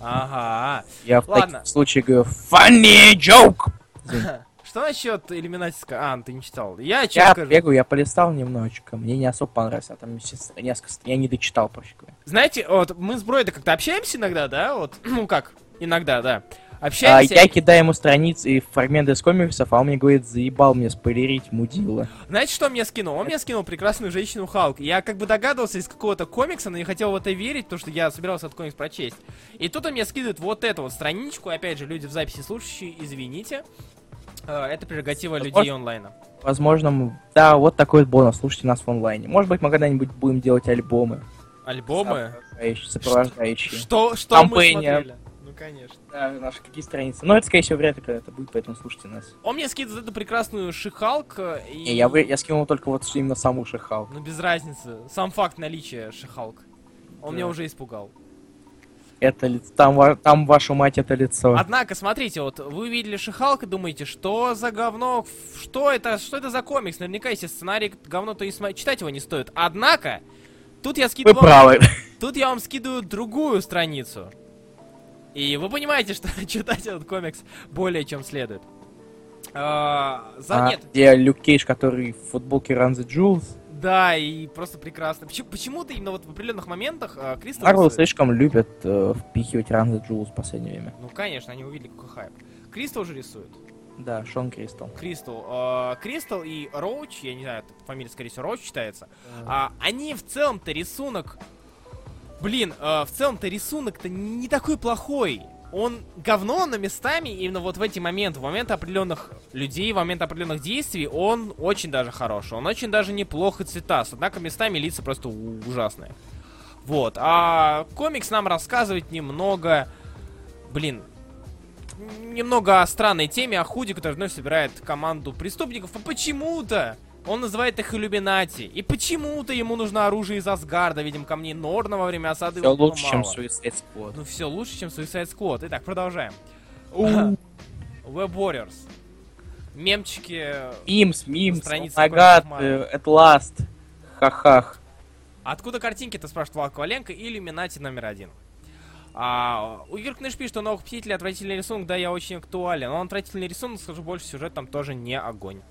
Ага. я в таких случаях говорю funny joke. [LAUGHS] Что насчет иллюминатиска? А, ты не читал. Я чё Я скажу. бегаю, я полистал немножечко. Мне не особо понравилось, а там сейчас несколько... Я не дочитал, проще говоря. Знаете, вот мы с Бройдой как-то общаемся иногда, да? Вот, [CLEARS THROAT] ну как, иногда, да. А, Общаемся. я кидаю ему страницы и фрагменты из комиксов, а он мне говорит, заебал мне спойлерить, мудила. Знаете, что он мне скинул? Он мне скинул прекрасную женщину Халк. Я как бы догадывался из какого-то комикса, но не хотел в это верить, потому что я собирался этот комикс прочесть. И тут он мне скидывает вот эту вот страничку. Опять же, люди в записи слушающие, извините. Э, Это прерогатива Возможно- людей онлайна. Возможно, мы- да, вот такой вот бонус, слушайте нас в онлайне. Может быть, мы когда-нибудь будем делать альбомы. Альбомы? Сопровождающие. сопровождающие. Что, что мы Компания. смотрели? Ну, конечно. Да, наши какие страницы. Но это, скорее всего, вряд ли когда-то будет, поэтому слушайте нас. Он мне скидывает эту прекрасную Шихалк. э, И... Не, я, я скинул только вот именно саму Шихалку. Ну, без разницы. Сам факт наличия Шихалк. Он Да. меня уже испугал. Это там, там вашу мать это лицо. Однако, смотрите, вот вы увидели Шихалка, думаете, что за говно, что это, что это за комикс? Наверняка, если сценарий говно, то и сма- читать его не стоит. Однако, тут я Вы скидываю, правы. [LAUGHS] тут я вам скидываю другую страницу. И вы понимаете, что [LAUGHS] читать этот комикс более чем следует. А, за А, нет, где Люк Кейдж, который в футболке Run the Jewels. Да, и просто прекрасно. Почему- Почему-то именно вот в определенных моментах а, Кристал Марвел слишком любят э, впихивать the Jewels в последнее время. Ну, конечно, они увидели какой хайп. Кристал же рисует. Да, Шон Кристал. Кристал. э, Кристал и Роуч, я не знаю, это фамилия, скорее всего, Роуч читается. А, они в целом-то рисунок... Блин, э, в целом-то рисунок-то не такой плохой. Он говно, но местами, именно вот в эти моменты, в момент определенных людей, в момент определенных действий, он очень даже хороший. Он очень даже неплохо цветас. Однако местами лица просто ужасные. Вот. А комикс нам рассказывает немного... Блин, немного о странной теме, о Худи, который вновь собирает команду преступников, и почему-то он называет их иллюминати. И почему-то ему нужно оружие из Асгарда, видим камней Норна во время осады. Все его было лучше, чем мало. Suicide Squad. Ну все лучше, чем Suicide Squad. Итак, продолжаем. [CLEARS THROAT] Web Warriors. Мемчики. Мимс, мимс, Нагат, комиксов Marvel. At Last, хахах. Откуда картинки-то, спрашивает Влад Коваленко, и Иллюминати номер один. А, у Кныш пишет, что новых Мстителей отвратительный рисунок, да, я очень актуален. Но он отвратительный рисунок, скажу больше, сюжет там тоже не огонь.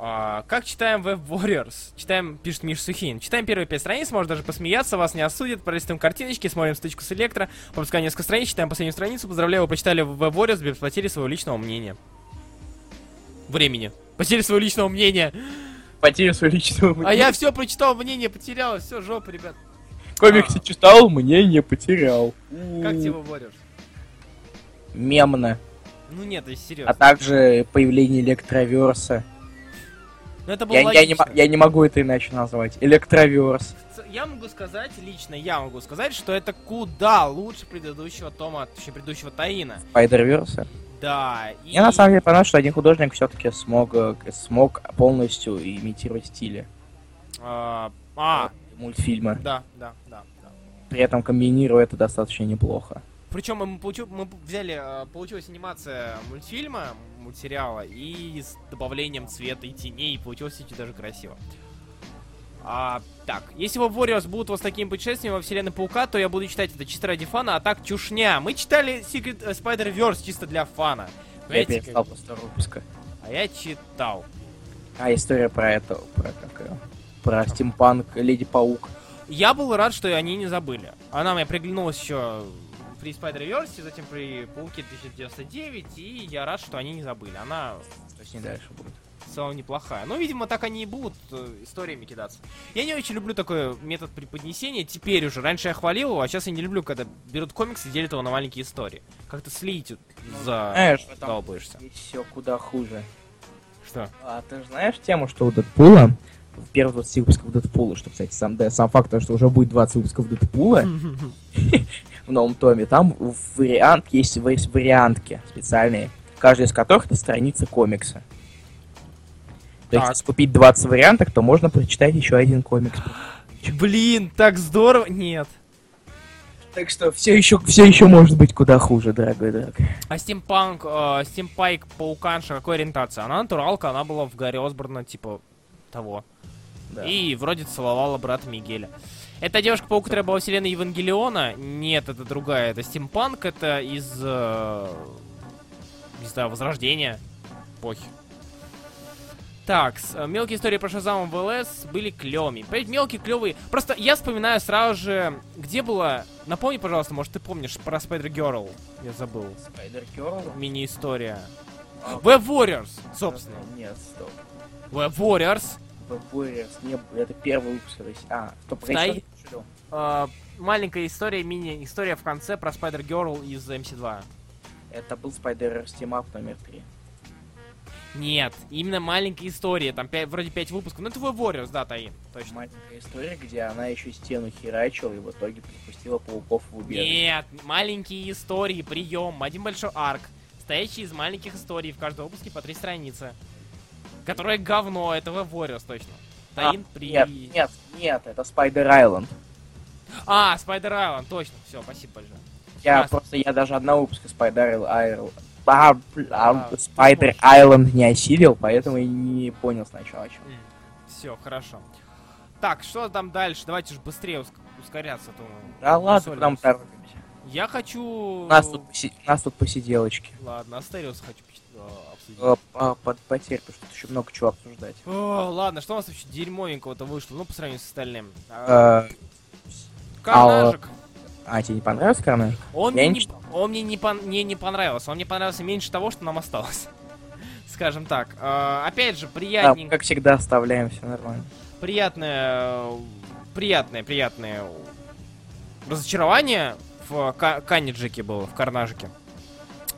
А, как читаем Web Warriors? Читаем, пишет Миш Сухин. Читаем первые пять страниц, может даже посмеяться, вас не осудят, пролистываем картиночки, смотрим стычку с Электро, пропускаем несколько страниц, читаем последнюю страницу, поздравляю, вы почитали Web Warriors без потери своего личного мнения. Времени. Потери своего личного мнения. Потеря своего личного А мнения. я все прочитал, мнение потерял, все, жопа, ребят. комиксы читал, мнение потерял. Как тебе Warriors? Мемно. Ну нет, это А серьезно. также появление электроверса. Ну это было Я, я, не, я не могу это иначе назвать. Электроверс. Я могу сказать, лично я могу сказать, что это куда лучше предыдущего тома, точнее предыдущего Таина. Спайдерверса. Да, и... Мне на самом деле понравилось, что один художник все-таки смог, э, смог полностью имитировать стили А, а, мультфильма. да, да, да, да. При этом комбинируя это достаточно неплохо. Причем мы, получу- мы взяли, а, получилась анимация мультфильма, мультсериала, и с добавлением цвета и теней, и получилось кстати, даже красиво. А, так, если Web Warriors будут вот с такими путешествиями во вселенной Паука, то я буду читать это чисто ради фана, а так чушня. Мы читали Secret э, Spider-Verse чисто для фана. Я перестал как- после выпуска. А я читал. А история про это, про как про стимпанк Леди Паук. Я был рад, что они не забыли. Она мне приглянулась еще при Spider-Verse, затем при Пауке 1099, и я рад, что они не забыли. Она ней дальше будет? в целом неплохая. Ну, видимо, так они и будут э, историями кидаться. Я не очень люблю такой метод преподнесения теперь уже. Раньше я хвалил его, а сейчас я не люблю, когда берут комикс и делят его на маленькие истории. Как-то слить за... Знаешь, долбаешься. все куда хуже. Что? А ты же знаешь тему, что у Дэдпула, в первых 20 выпусков Дэдпула, что, кстати, сам, да, сам факт, что уже будет 20 выпусков Дэдпула [LAUGHS] в новом томе, там вариант, есть, есть вариантки специальные, каждая из которых это страница комикса. То есть, Так. если купить 20 вариантов, то можно прочитать еще один комикс. Блин, так здорово! Нет. Так что все еще, все еще может быть куда хуже, дорогой друг. А стимпанк, э, стимпайк пауканша, какой ориентация? Она натуралка, она была в Гарри Осборна, типа того. Да. И вроде целовала брата Мигеля. Это девушка-паук, которая была вселенной Евангелиона? Нет, это другая. Это стимпанк, это из... э, не знаю, Возрождения. Похи. Так, э, мелкие истории про Шазам в ЛС были клевыми. Понимаете, мелкие, клевые. Просто я вспоминаю сразу же, где было... Напомни, пожалуйста, может, ты помнишь про Spider Girl? Я забыл. Спайдер Герл? Мини-история. Web Warriors, собственно. Нет, стоп. Web Warriors. Warriors, не, это первый выпуск. то есть- А, стоп, я Э, маленькая история, мини-история в конце про Spider Girl из MC2. Это был Spider Steam Up номер 3. Нет, именно маленькая история, там пять- вроде 5 выпусков. Ну это Web Warriors, да, Таин, точно. Маленькая история, где она еще стену херачила и в итоге припустила пауков в убежище. Нет, маленькие истории, прием, один большой арк, стоящий из маленьких историй, в каждом выпуске по три страницы. Которое говно, это Web Warriors точно. Таин А, при... Нет, нет, нет, это Spider Island. А, Spider Island, точно. Все, спасибо большое. Я Ясно. просто, я даже одного выпуска Spider Island, а, бля, А, Spider Island не осилил, поэтому и не понял сначала, о чем. Все, хорошо. Так, что там дальше? Давайте же быстрее уск- ускоряться. а То... Да ладно, мы торопимся? Я хочу... У нас тут, поси- у нас тут посиделочки. Ладно, Астериус хочу э, обсудить. Э, по- под- Потерпи, что тут еще много чего обсуждать. О, ладно, что у нас вообще дерьмовенького-то вышло, ну, по сравнению с остальным. А, Э, Карнажик. А, тебе не понравился Карнаж? Он, я мне не не, он мне не, пон- мне не понравился. Он мне понравился меньше того, что нам осталось. [LAUGHS] Скажем так. А, опять же, Да, приятненько. как всегда оставляем, все нормально. приятное, приятное, приятное разочарование в Ка- Карнажике было, в Карнажике.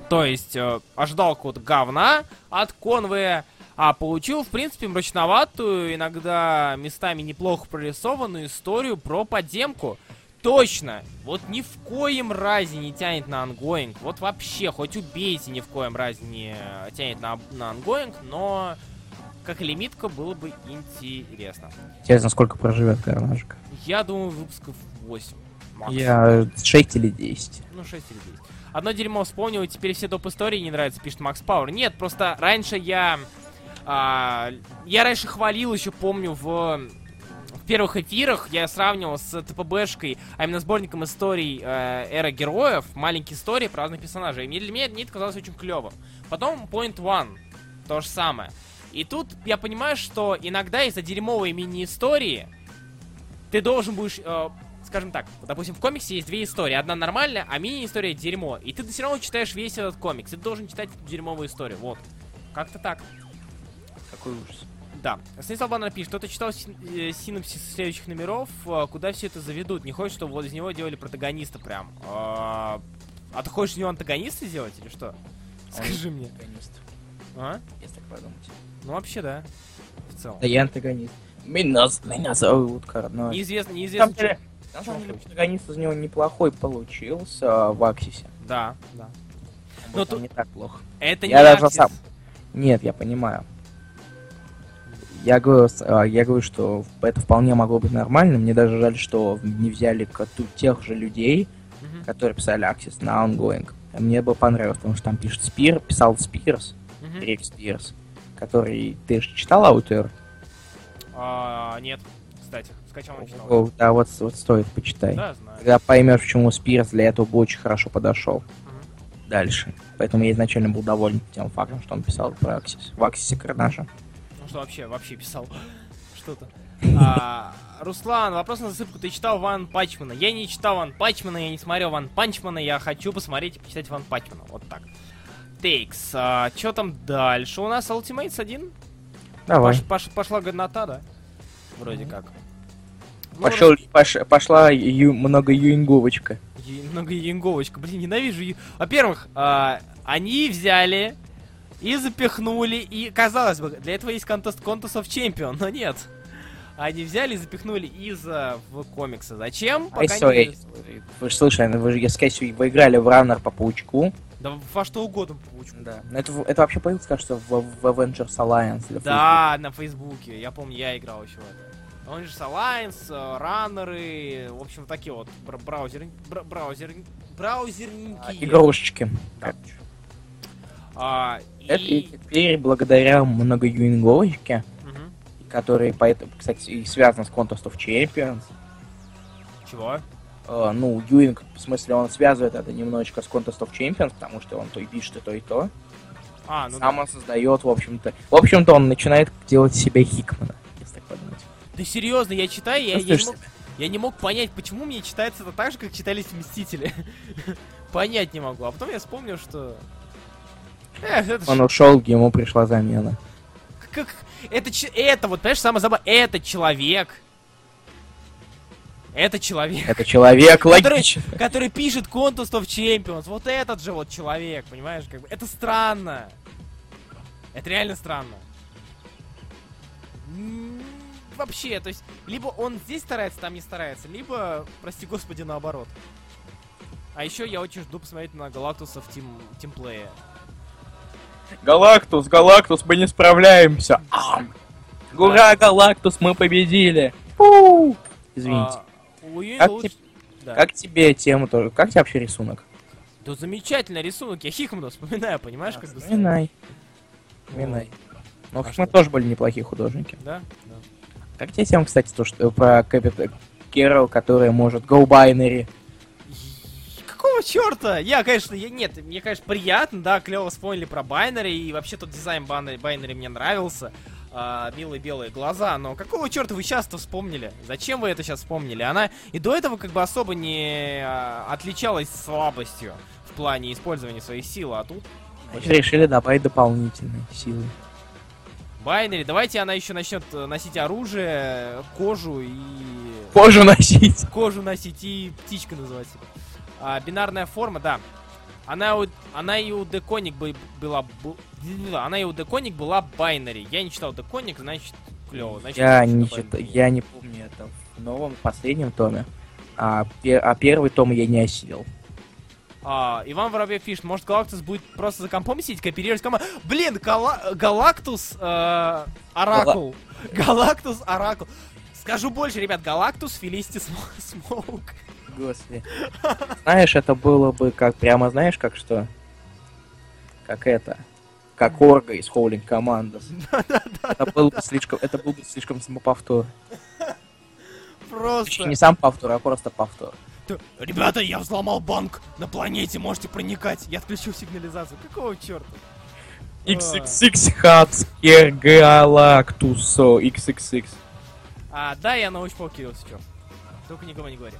То есть, э, ожидал какого-то говна от Конвея, а получил, в принципе, мрачноватую, иногда местами неплохо прорисованную историю про подземку. Точно! Вот ни в коем разе не тянет на ongoing. Вот вообще, хоть убейте, ни в коем разе не э, тянет на, на ongoing, но как лимитка было бы интересно. Интересно, сколько проживет Карнажик? Я думаю, выпусков 8. Максимум. Я 6 или 10. Ну, 6 или 10. Одно дерьмо вспомнил, и теперь все доп. истории не нравятся, пишет Макс Пауэр. Нет, просто раньше я... а, я раньше хвалил, еще помню, в, в первых эфирах я сравнивал с ТПБшкой, а именно сборником историй э, Эра Героев, маленькие истории про разных персонажей. И мне, для меня мне это казалось очень клевым. Потом Point One, то же самое. И тут я понимаю, что иногда из-за дерьмовой мини-истории ты должен будешь, э, скажем так, допустим, в комиксе есть две истории. Одна нормальная, а мини-история дерьмо. И ты все равно читаешь весь этот комикс. И ты должен читать эту дерьмовую историю. Вот. Как-то так. Какой ужас. Да. Станислав Баннер пишет, кто-то читал э, синопсис следующих номеров, э, куда все это заведут. Не хочет, чтобы вот из него делали протагониста прям. А а ты хочешь из него антагониста сделать или что? Скажи мне. Антагонист, А? если так подумать. Ну вообще да. В целом. Да я антагонист. Меня, меня зовут Карнаж. Неизвестно, неизвестно. На самом деле, протагонист из него неплохой получился а, в Аксисе. Да, да. Но тут- не так плохо. Это Я не даже Аксис. сам- Нет, я понимаю. Я говорю, а, я говорю, что это вполне могло быть нормально. Мне даже жаль, что не взяли коту тех же людей, Мгм, которые писали Аксис на Ongoing. Мне бы понравилось, потому что там пишет Спир, писал Спирс, мгм. Рик Спирс, который... Ты же читал Аутер? А, нет, кстати, скачал начинал. О, Да, вот, вот стоит, почитай. Да, знаю. Тогда поймешь, почему Спирс для этого бы очень хорошо подошел Мгм. дальше. Поэтому я изначально был доволен тем фактом, что он писал про Аксис. В Аксисе Карнажа. Ну что вообще, вообще писал [LAUGHS] что-то. А, Руслан, вопрос на засыпку. Ты читал Ван Пачмана? Я не читал Ван Пачмана, я не смотрел Ван Панчмана, я хочу посмотреть и почитать Ван Пачмана. Вот так. Тейкс, а, что там дальше? У нас Ultimates 1? Давай. Пош- пош- пошла годнота, да? Вроде как. Ну, Пошел, пош- пошла ю- много юинговочка. Е- Много янговочка. Блин, ненавижу. ю- Во-первых, а, они взяли и запихнули, и, казалось бы, для этого есть контест Contest of Champion, но нет. Они взяли и запихнули Иза в комиксы. Зачем? Пока не... Вы же слышали, вы же, я скорее всего, вы играли в Раннер по паучку. Да во что угодно получу. Да. Но это, в- это вообще появилось, кажется, в, в Avengers Alliance. Да, на Фейсбуке. Я помню, я играл еще в это. Он же Alliance, э, раннеры, в общем, такие вот бра- браузер, бра- браузер, Facebook. А. Игрушечки. Да. А, Это и теперь благодаря много юинговочке, Мгм. которые, поэтому, кстати, и связан с Contest of Champions. Чего? Э, ну, Юинг, в смысле, он связывает это немножечко с Contest of Champions, потому что он то и пишет, и то, и то. А, ну Сам он создает, в общем-то. В общем-то, он начинает делать себя Хикмана. Да серьезно, я читаю, я, я, не мог, я не мог понять, почему мне читается это так же, как читались Мстители. [LAUGHS] Понять не могу. А потом я вспомнил, что... Эх, это ж- Он ушел, ему пришла замена. как... Это, это вот, понимаешь, самое забавное, это человек. Это человек, Это человек, Который- логично. который пишет Contest of Champions. Вот этот же вот человек, понимаешь? Как бы, это странно. Это реально странно. Вообще, то есть, либо он здесь старается, там не старается, либо, прости господи, наоборот. А еще я очень жду посмотреть на Галактуса в тим, тимплее. Галактус, Галактус, мы не справляемся. Ам. Ура, Галактус, мы победили. Фу. Извините. А, Как, те- Да. как тебе тема тоже? Как тебе вообще рисунок? Да замечательный рисунок, я Хикмана вспоминаю, понимаешь, как бы... Вспоминай. Вспоминай. Ну, А что? тоже были неплохие художники. Да? Как тебе тема, кстати, то, что про Кэпит Кэрол, которая может go binary? Какого черта? Я, конечно, я, нет, мне, конечно, приятно, да, клево вспомнили про Байнери, и вообще тот дизайн Байнери, Байнери мне нравился. А, милые белые глаза, но какого черта вы сейчас-то вспомнили? Зачем вы это сейчас вспомнили? Она и до этого как бы особо не а, отличалась слабостью в плане использования своей силы, а тут решили добавить дополнительные силы. Байнери, давайте она еще начнет э, носить оружие, кожу и... Кожу носить. Кожу носить и птичка называть себя. А, бинарная форма, да. Она, у, она и у Деконик бы- была... Она и у Деконик была байнери. Я не читал Деконик, значит, клево. Значит, Я не, читал, я не помню это в новом, последнем томе. А, пе- а первый том я не осилил. А, Иван Воробьев пишет, может Галактус будет просто за компом сидеть, кооперировать с командой. Блин, Гала- Галактус э, Оракул. Галактус Оракул. Скажу больше, ребят, Галактус Филисти Смо- Смоук. Господи. Знаешь, это было бы как, прямо знаешь, как что? Как это? Как Орга из Howling Commandos. Это был бы слишком, это был бы слишком самоповтор. Просто. Не сам повтор, а просто повтор. Т- Ребята, я взломал банк на планете, можете проникать. Я отключил сигнализацию. Какого черта? XXX Хацкер Галактусо XXX. А, да, я научпал Кириллс, чё. Только никому не говори.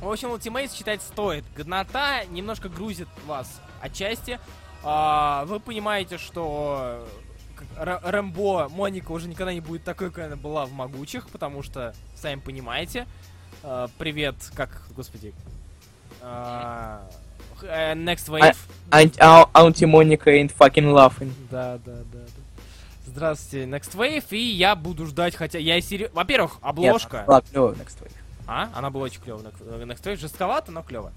В общем, Ultimate читать стоит. Годнота немножко грузит вас отчасти. А, вы понимаете, что как Р- Рэмбо Моника уже никогда не будет такой, какая она была в Могучих, потому что, сами понимаете. А, привет, как, господи. А, х- э, Next Wave. Антимоника ain't fucking laughing. Да, да, да, да. Здравствуйте, Next Wave, и я буду ждать, хотя я серьезно... Во-первых, обложка. Нет, была клёвая Next Wave. А? Она была очень клевая. Next Wave жестковато, но клево.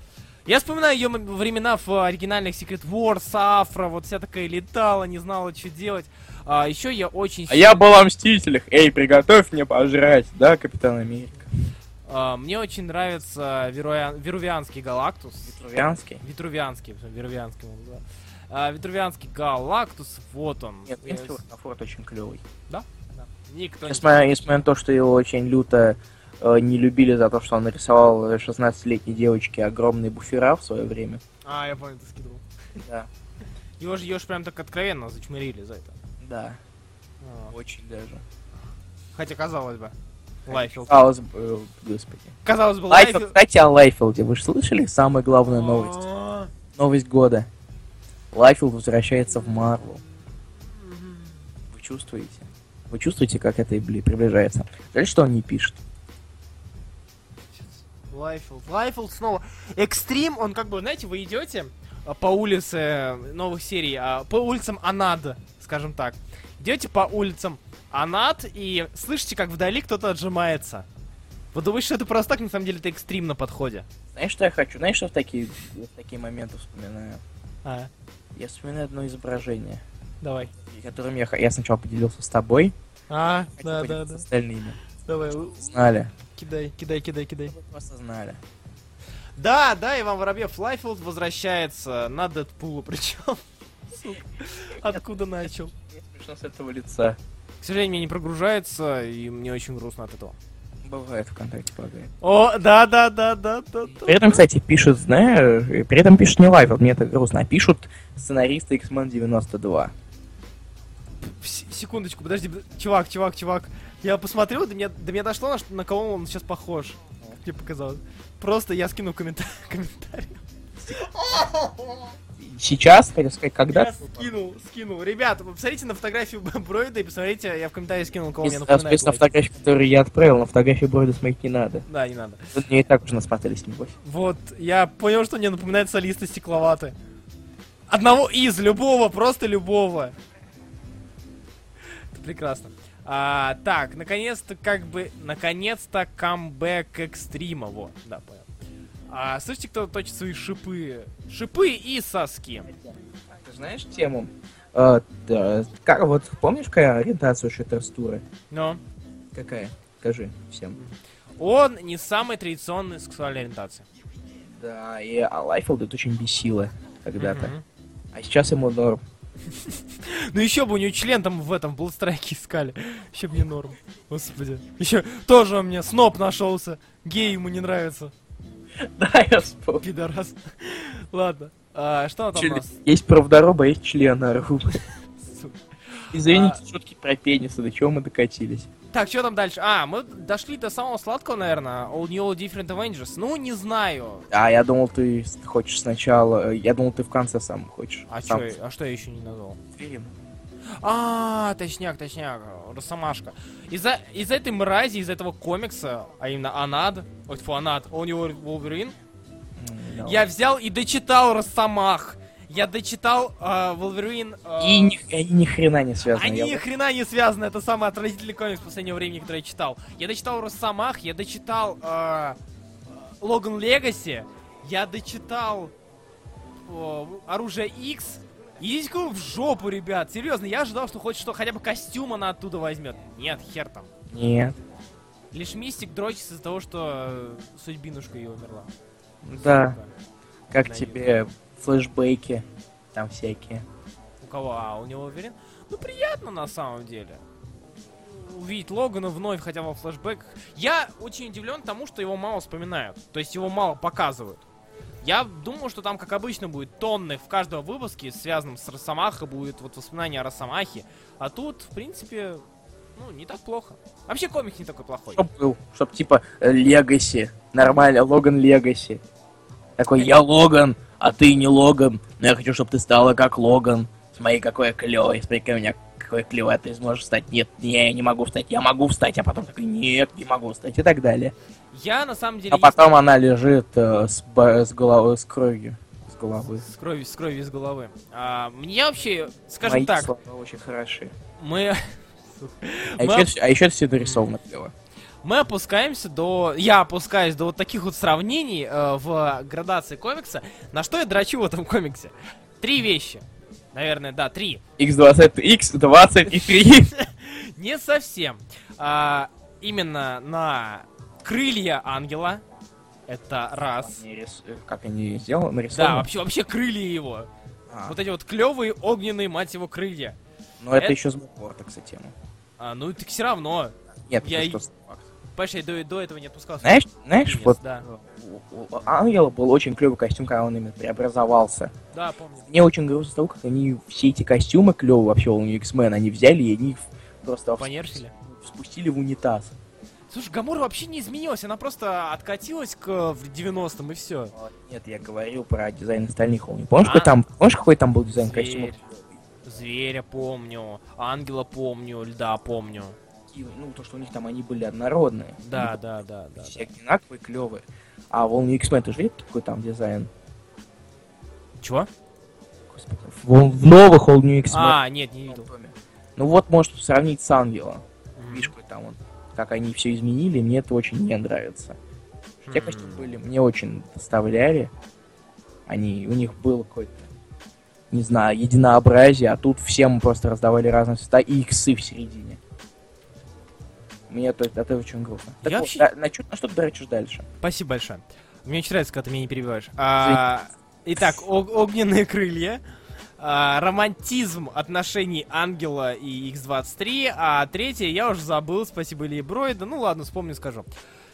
Я вспоминаю ее времена в оригинальных Secret Wars, Афра, вот вся такая летала, не знала, что делать. А, еще я очень... А я был о Мстителях. Эй, приготовь мне пожрать, да, Капитан Америка? А, мне очень нравится Веруя- Верувианский Галактус. Витрувианский? Витрувианский, Верувианский, да. А, Витрувианский Галактус, вот он. Нет, Я- Винстил Форд очень клевый. Да? Да. Никто не... Несмотря, несмотря на то, что его очень люто э, не любили за то, что он нарисовал 16-летней девочке огромные буфера в свое время. А, я помню, ты скидывал. Да. Его же, его же прям так откровенно зачмырили за это. Да, А, очень даже. Хотя, казалось бы, Лайфилд. Казалось бы, э, господи. Казалось бы, Лайфилд, Лайфилд... кстати, о Лайфилде. Вы же слышали самую главную новость? А, Новость года. Лайфилд возвращается в Марвел. Вы чувствуете? Вы чувствуете, как это бли- приближается? Жаль, что он не пишет. Лайфилд. Лайфилд снова. Экстрим, он как бы, знаете, вы идете а, по улице новых серий, а, по улицам ANAD, скажем так. Идете по улицам ANAD и слышите, как вдали кто-то отжимается. Вы думаете, что это просто так, на самом деле это экстрим на подходе. Знаешь, что я хочу? Знаешь, что в такие, в такие моменты вспоминаю? А, Я вспоминаю одно изображение, давай. которым я, я сначала поделился с тобой, А, хочу да, да, да. с остальными. Давай, Знали. кидай, кидай, кидай, кидай. Вы просто знали. Да, да, Иван Воробьев Лайфилд возвращается на Дэдпула, причем. Откуда начал? Мне смешно с этого лица. К сожалению, мне не прогружается, и мне очень грустно от этого. Бывает ВКонтакте бывает. О, да, да, да, да, да. При этом, кстати, пишут, знаешь, при этом пишут не Лайфилд, мне это грустно, а пишут сценаристы X-Men 92. С- Секундочку, подожди, чувак, чувак, чувак. Я посмотрел, до меня, до меня дошло, на, что- на кого он сейчас похож. Мне показалось. Просто я скину коммента- [LAUGHS] комментарий. Сейчас, хотел сказать, когда? Я скинул, скинул. Ребята, посмотрите на фотографию [LAUGHS] Бройда и посмотрите, я в комментарии скинул, кого мне напоминает. Соответственно, Лайфилд. фотографии, которые я отправил, на фотографии Бройда смотреть не надо. Да, не надо. Вы мне и так уже насмотрелись, небось. Вот, я понял, что мне напоминает солиста стекловаты. Одного из, любого, просто любого. Это прекрасно. А, так, наконец-то, как бы, наконец-то камбэк экстрима, вот, да, понял. А, слышите, кто точит свои шипы? Шипы и соски. Ты знаешь тему? Э, да, как, вот помнишь, какая ориентация у Шаттерстара? Но, Какая? Скажи всем. он не самой традиционной сексуальной ориентации. Да, и Лайфилд это очень бесило когда-то. Мгм. А сейчас ему норм. Ну еще бы у него член там в этом Bloodstrike искали. Еще бы не норм. Господи. Еще тоже у меня сноп нашелся. Гей ему не нравится. [LAUGHS] Да, я вспомнил. Пидорас. [LAUGHS] Ладно. А, что там у нас? Есть правдороба, есть член. Сука. [LAUGHS] Извините, А. шутки про пенисы, до чего мы докатились. Так, что там дальше? А, мы дошли до самого сладкого, наверное. All New All Different Avengers. Ну, не знаю. А, я думал, ты хочешь сначала... э, Я думал, ты в конце сам хочешь. А, Сам. чё, а что я еще не назвал? Зверин. А, точняк, точняк, Росомашка. Из-за из этой мрази, из этого комикса, а именно Анад, ой, фу, Анад, All New Wolverine, я взял и дочитал Росомах. Я дочитал э, Wolverine... э, И ни, они ни хрена не связаны. Они я ни хрена не связаны, это самый отвратительный комикс в последнее время, который я читал. Я дочитал Росомах, я дочитал э, Логан Легаси, я дочитал э, Оружие X. Идите в жопу, ребят, серьезно, я ожидал, что хоть что, хотя бы костюм она оттуда возьмет. Нет, хер там. Нет. Лишь Мистик дрочится из-за того, что э, судьбинушка ее умерла. Да. Сука. Как На тебе флешбеки там всякие. У кого? А, у него уверен? Ну, приятно на самом деле. Увидеть Логана вновь, хотя бы в флешбеках. Я очень удивлен тому, что его мало вспоминают. То есть его мало показывают. Я думал, что там, как обычно, будет тонны в каждом выпуске, связанном с Росомахой, будет вот воспоминания о Росомахе. А тут, в принципе, ну, не так плохо. Вообще комик не такой плохой. Чтоб был, чтоб типа Легаси. Нормально, Логан Легаси. Такой, я Логан, а ты не Логан. Но я хочу, чтобы ты стала как Логан. Смотри, какой я клевый. Смотри, какой у меня какой клевый, а ты сможешь встать. Нет, не, я не могу встать. Я могу встать, а потом такой, нет, не могу встать. И так далее. Я, на самом деле, А потом она лежит э, с, с головой, с кровью. С головы. с кровью, с кровью из головы. А, мне вообще, скажем Мои так, слова очень хороши. мы... [LAUGHS] А, Мы- еще, а еще все дорисовано клево. Мы опускаемся до... Я опускаюсь до вот таких вот сравнений э, в градации комикса. На что я драчу в этом комиксе? Три вещи. Наверное, да, три. X20, X20 и 3. [LAUGHS] Не совсем. А, именно на крылья ангела. Это раз. Они рис- Как они сделаны? Да, Нарисованы? вообще, вообще крылья его. А, Вот эти вот клевые огненные, мать его, крылья. Но это это- еще с Бэкворта, кстати. тема. А, ну так все равно. Нет, Я. Понимаешь, я до, до этого не отпускался. Знаешь, знаешь, вот да. Ангела был очень клевый костюм, когда он именно преобразовался. Да, помню. Мне очень грустно того, как они все эти костюмы клевые вообще у X-Men, они взяли и они их просто Понерфили. спустили в унитаз. Слушай, Гамора вообще не изменилась, она просто откатилась к в 90-м и все. Нет, я говорил про дизайн остальных Холми. Помнишь, А. какой там, помнишь, какой там был дизайн Зверь. костюма? Зверя помню, ангела помню, льда помню. И, Ну, то, что у них там они были однородные. Да, да, да, да. Все одинаковые, клевые. А волны X-Men, ты же видел какой там дизайн? Чего? Господи, в, в новых All New X-Men. А, нет, не видел. Ну вот, может сравнить с Ангелом. Мгм. Видишь, какой там он. Как они все изменили, мне это очень не нравится. Те костюмы были, мне очень доставляли. Они, у них было какое-то, не знаю, единообразие, а тут всем просто раздавали разные цвета и иксы в середине. Мне это, это очень грустно. Так Я вот, вообще- да, на, чё- на что ты дрочишь дальше? Спасибо большое. Мне очень нравится, когда ты меня не перебиваешь. А, итак, ог- огненные крылья. а, романтизм отношений Ангела и X-23. А третье я уже забыл, спасибо Илье Бройда. Ну ладно, вспомню, скажу.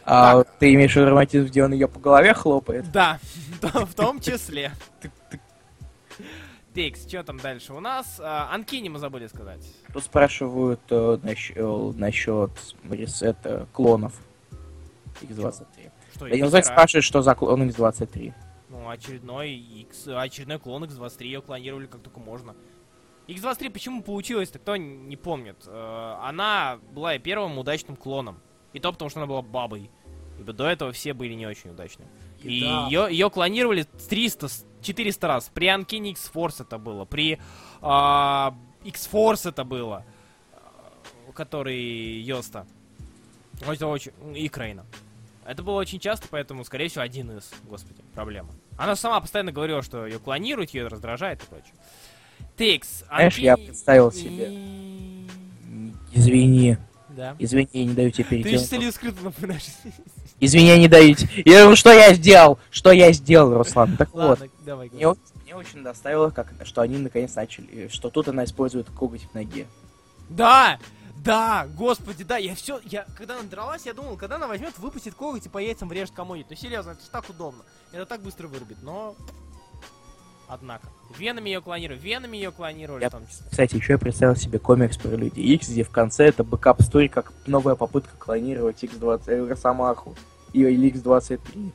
А, ты имеешь в виду романтизм, где он ее по голове хлопает? Да, [LAUGHS] в том числе. Текс, что там дальше у нас? А, Анкини мы забыли сказать. Тут спрашивают э, насчет, насчет ресета клонов X23. Что, Я не их знаю, хера? спрашивает, что за клон X23. Ну, очередной X, очередной клон X23 ее клонировали как только можно. X23 почему получилось-то, кто не помнит. Э, Она была и первым удачным клоном. И то потому, что она была бабой. Ибо до этого все были не очень удачными. И да. ее, ее клонировали 300, с- 400 раз. При Анкине X-Force это было. При а, X-Force это было. а, Который Йоста. Это очень... И Крейна. Это было очень часто, поэтому, скорее всего, один из, господи, проблема. Она сама постоянно говорила, что ее клонируют, ее раздражает и прочее. Текс. Знаешь, я представил себе. Извини, Да. Извини, я не даю тебе Ты перейти. еще скрыто напоминаешь. Извини, я не тебе. Я говорю, что я сделал? Что я сделал, Руслан? Так вот. Ладно, давай. Мне, мне очень доставило, как, что они наконец начали, что тут она использует коготь в ноге. Да! Да, господи, да, я все, я, когда она дралась, я думал, когда она возьмет, выпустит коготь и по яйцам врежет кому-нибудь. Ну, серьезно, это ж так удобно. Это так быстро вырубит, но... Однако. Венами ее клонировали, венами ее клонировали Я- в том числе. Кстати, еще я представил себе комикс про Люди X, где в конце это backup story, как новая попытка клонировать X20, э, Росомаху и X23.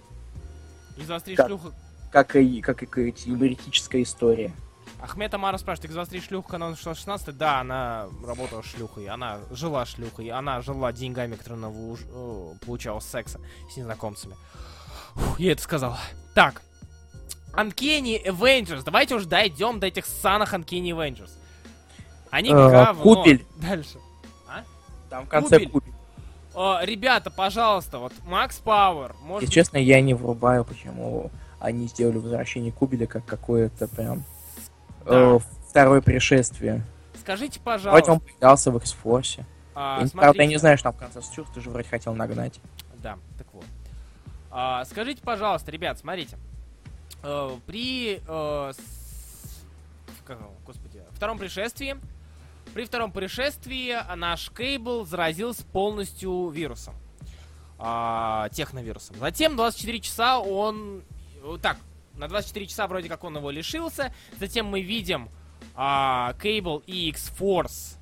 Из острей Как? шлюха. Как и, как и юмористическая история. Ахмед Амара спрашивает, из 23 шлюха, когда она шла 16 Да, она работала шлюхой, она жила шлюхой, она жила деньгами, которые она выуж- э, получала с секса с незнакомцами. Фух, я это сказал. Так. Uncanny Avengers. Давайте уже дойдем до этих санах Uncanny Avengers. Они Э, говно. купель. Дальше. Там в конце Кубель. купель. О, ребята, пожалуйста, вот Макс Пауэр. Может Если быть, честно, я не врубаю, почему они сделали возвращение Кубеля как какое-то прям Да. э, второе пришествие. скажите, Вроде пожалуйста. он появлялся в X-Force. а, Я, правда, я не знаю, что там в конце Стюарт, ты же вроде хотел нагнать. Да, так вот. А, скажите, пожалуйста, ребят, смотрите. Э, при э, с- как господи, втором пришествии, при втором пришествии наш Кейбл заразился полностью вирусом. А, техновирусом. Затем 24 часа он... э, Так, на 24 часа вроде как он его лишился. Затем мы видим а, Кейбл и X-Force,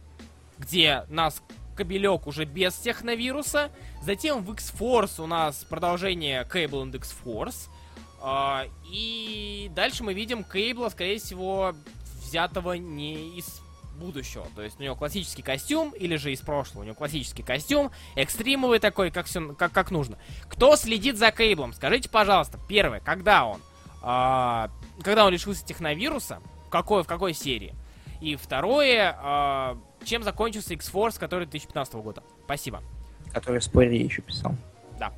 где нас кабелек уже без техновируса. Затем в X-Force у нас продолжение Cable and X-Force. А, и дальше мы видим Кейбла, скорее всего, взятого не из будущего. То есть у него классический костюм, или же из прошлого. У него классический костюм, экстримовый такой, как, все, как, как нужно. Кто следит за Кейблом? Скажите, пожалуйста, первое, когда он? а, когда он лишился техновируса? В какой, в какой серии? И второе, а, чем закончился X-Force, который 2015 года? Спасибо. Который в споре еще писал. А,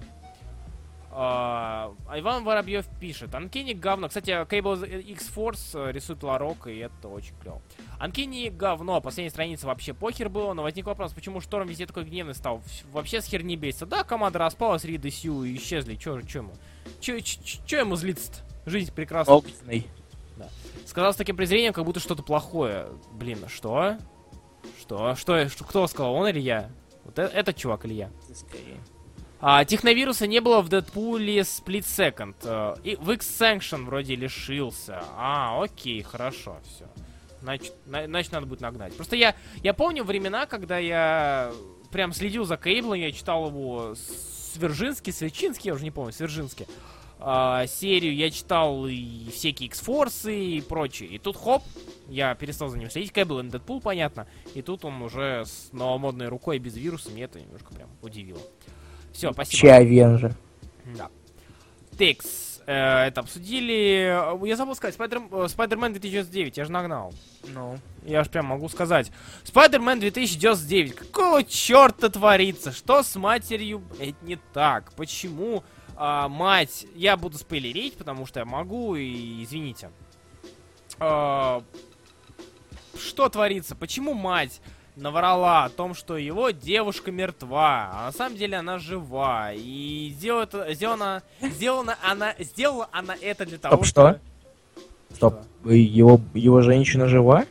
Иван Воробьев пишет. Анкини говно. Кстати, Cable X-Force э, рисует Ларок, и это очень клево. Анкини говно. Последняя страница вообще похер было, но возник вопрос, почему Шторм везде такой гневный стал? Вообще с херни бесится. Да, команда распалась, Рид и Сью исчезли. Чё, чё ему? Чё, чё, чё ему злиться-то? Жизнь прекрасна. Огненный. Сказал с таким презрением, как будто что-то плохое. Блин, что? Что? Что? что кто сказал, он или я? Вот э- этот чувак или я? Скорее. А, техновируса не было в Дэдпуле Split Second. Э, И в X-Sanction вроде лишился. А, окей, хорошо, все. Значит, на- значит, надо будет нагнать. Просто я, я помню времена, когда я прям следил за Кейблом, я читал его Свержинский, Свечинский, я уже не помню, Свержинский. А, серию я читал и всякие X-Force и прочее. И тут хоп, я перестал за ним следить. Кейбл и Дэдпул, понятно. И тут он уже с новомодной рукой без вируса. Мне это немножко прям удивило. Все, спасибо. Че Авенжер. Да. Текс. э, это обсудили. Э, Я забыл сказать, Спайдер, э, Спайдермен 2099, я же нагнал. Ну. Я ж прям могу сказать. Спайдермен 2099. Какого черта творится? Что с матерью, блядь, не так? Почему а, мать... Я буду спойлерить, потому что я могу, и извините. А, что творится? Почему мать наврала о том, что его девушка мертва, а на самом деле она жива. И сделала, сделана, сделана она, сделала она это для того, Стоп, что? Стоп. Его, его женщина жива?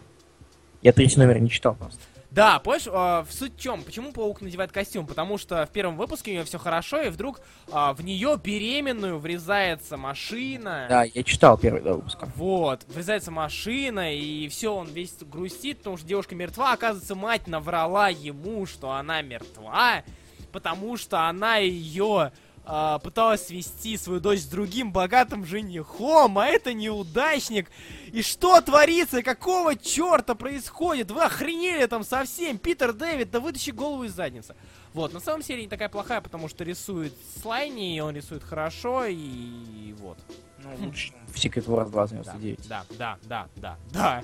Я третий номер не читал просто. Да, помнишь, а, в суть в чем? Почему паук надевает костюм? Потому что в первом выпуске у нее все хорошо, и вдруг а, в нее беременную врезается машина. Да, я читал первый два выпуска. Вот, врезается машина, и все, он весь грустит, потому что девушка мертва. Оказывается, мать наврала ему, что она мертва, потому что она ее пыталась свести свою дочь с другим богатым женихом, а это неудачник. И что творится? Какого черта происходит? Вы охренели там совсем? Питер Дэвид, да вытащи голову из задницы. Вот, на самом деле не такая плохая, потому что рисует Слайни, и он рисует хорошо, и вот. Ну, лучше, в Secret Wars 299. Да, да, да, да, да.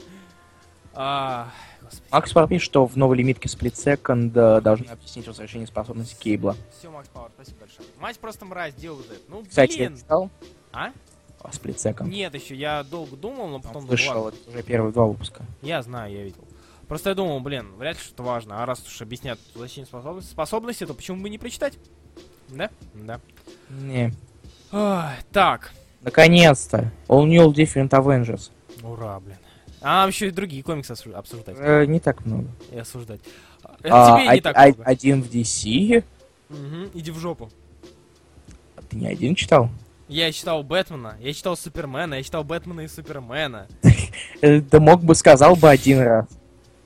А. Макс Пауэр пишет, что в новой лимитке Split Second э, должны объяснить возвращение способности Кейбла. Все, Макс Пауэр, спасибо большое. Мать просто мразь делает это. Ну, Кстати, я блин. читал А? о Split Second. Нет, еще я долго думал, но потом... Ладно. это уже первые два выпуска. Я знаю, я видел. Просто я думал, блин, вряд ли что-то важно. А раз уж объяснят возвращение способности, способности, то почему бы не прочитать? Да? Да. Не. Ой, так. Наконец-то. All New Different Avengers. Ура, блин. А еще и другие комиксы обсуждать Э, не так много. и осуждать. А, А, Тебе не од- так од- много. Один в DC. Мгм, Иди в жопу. А Ты не один читал? Я читал Бэтмена, я читал Супермена, я читал Бэтмена и Супермена. [LAUGHS] Э, Да мог бы сказал бы один раз.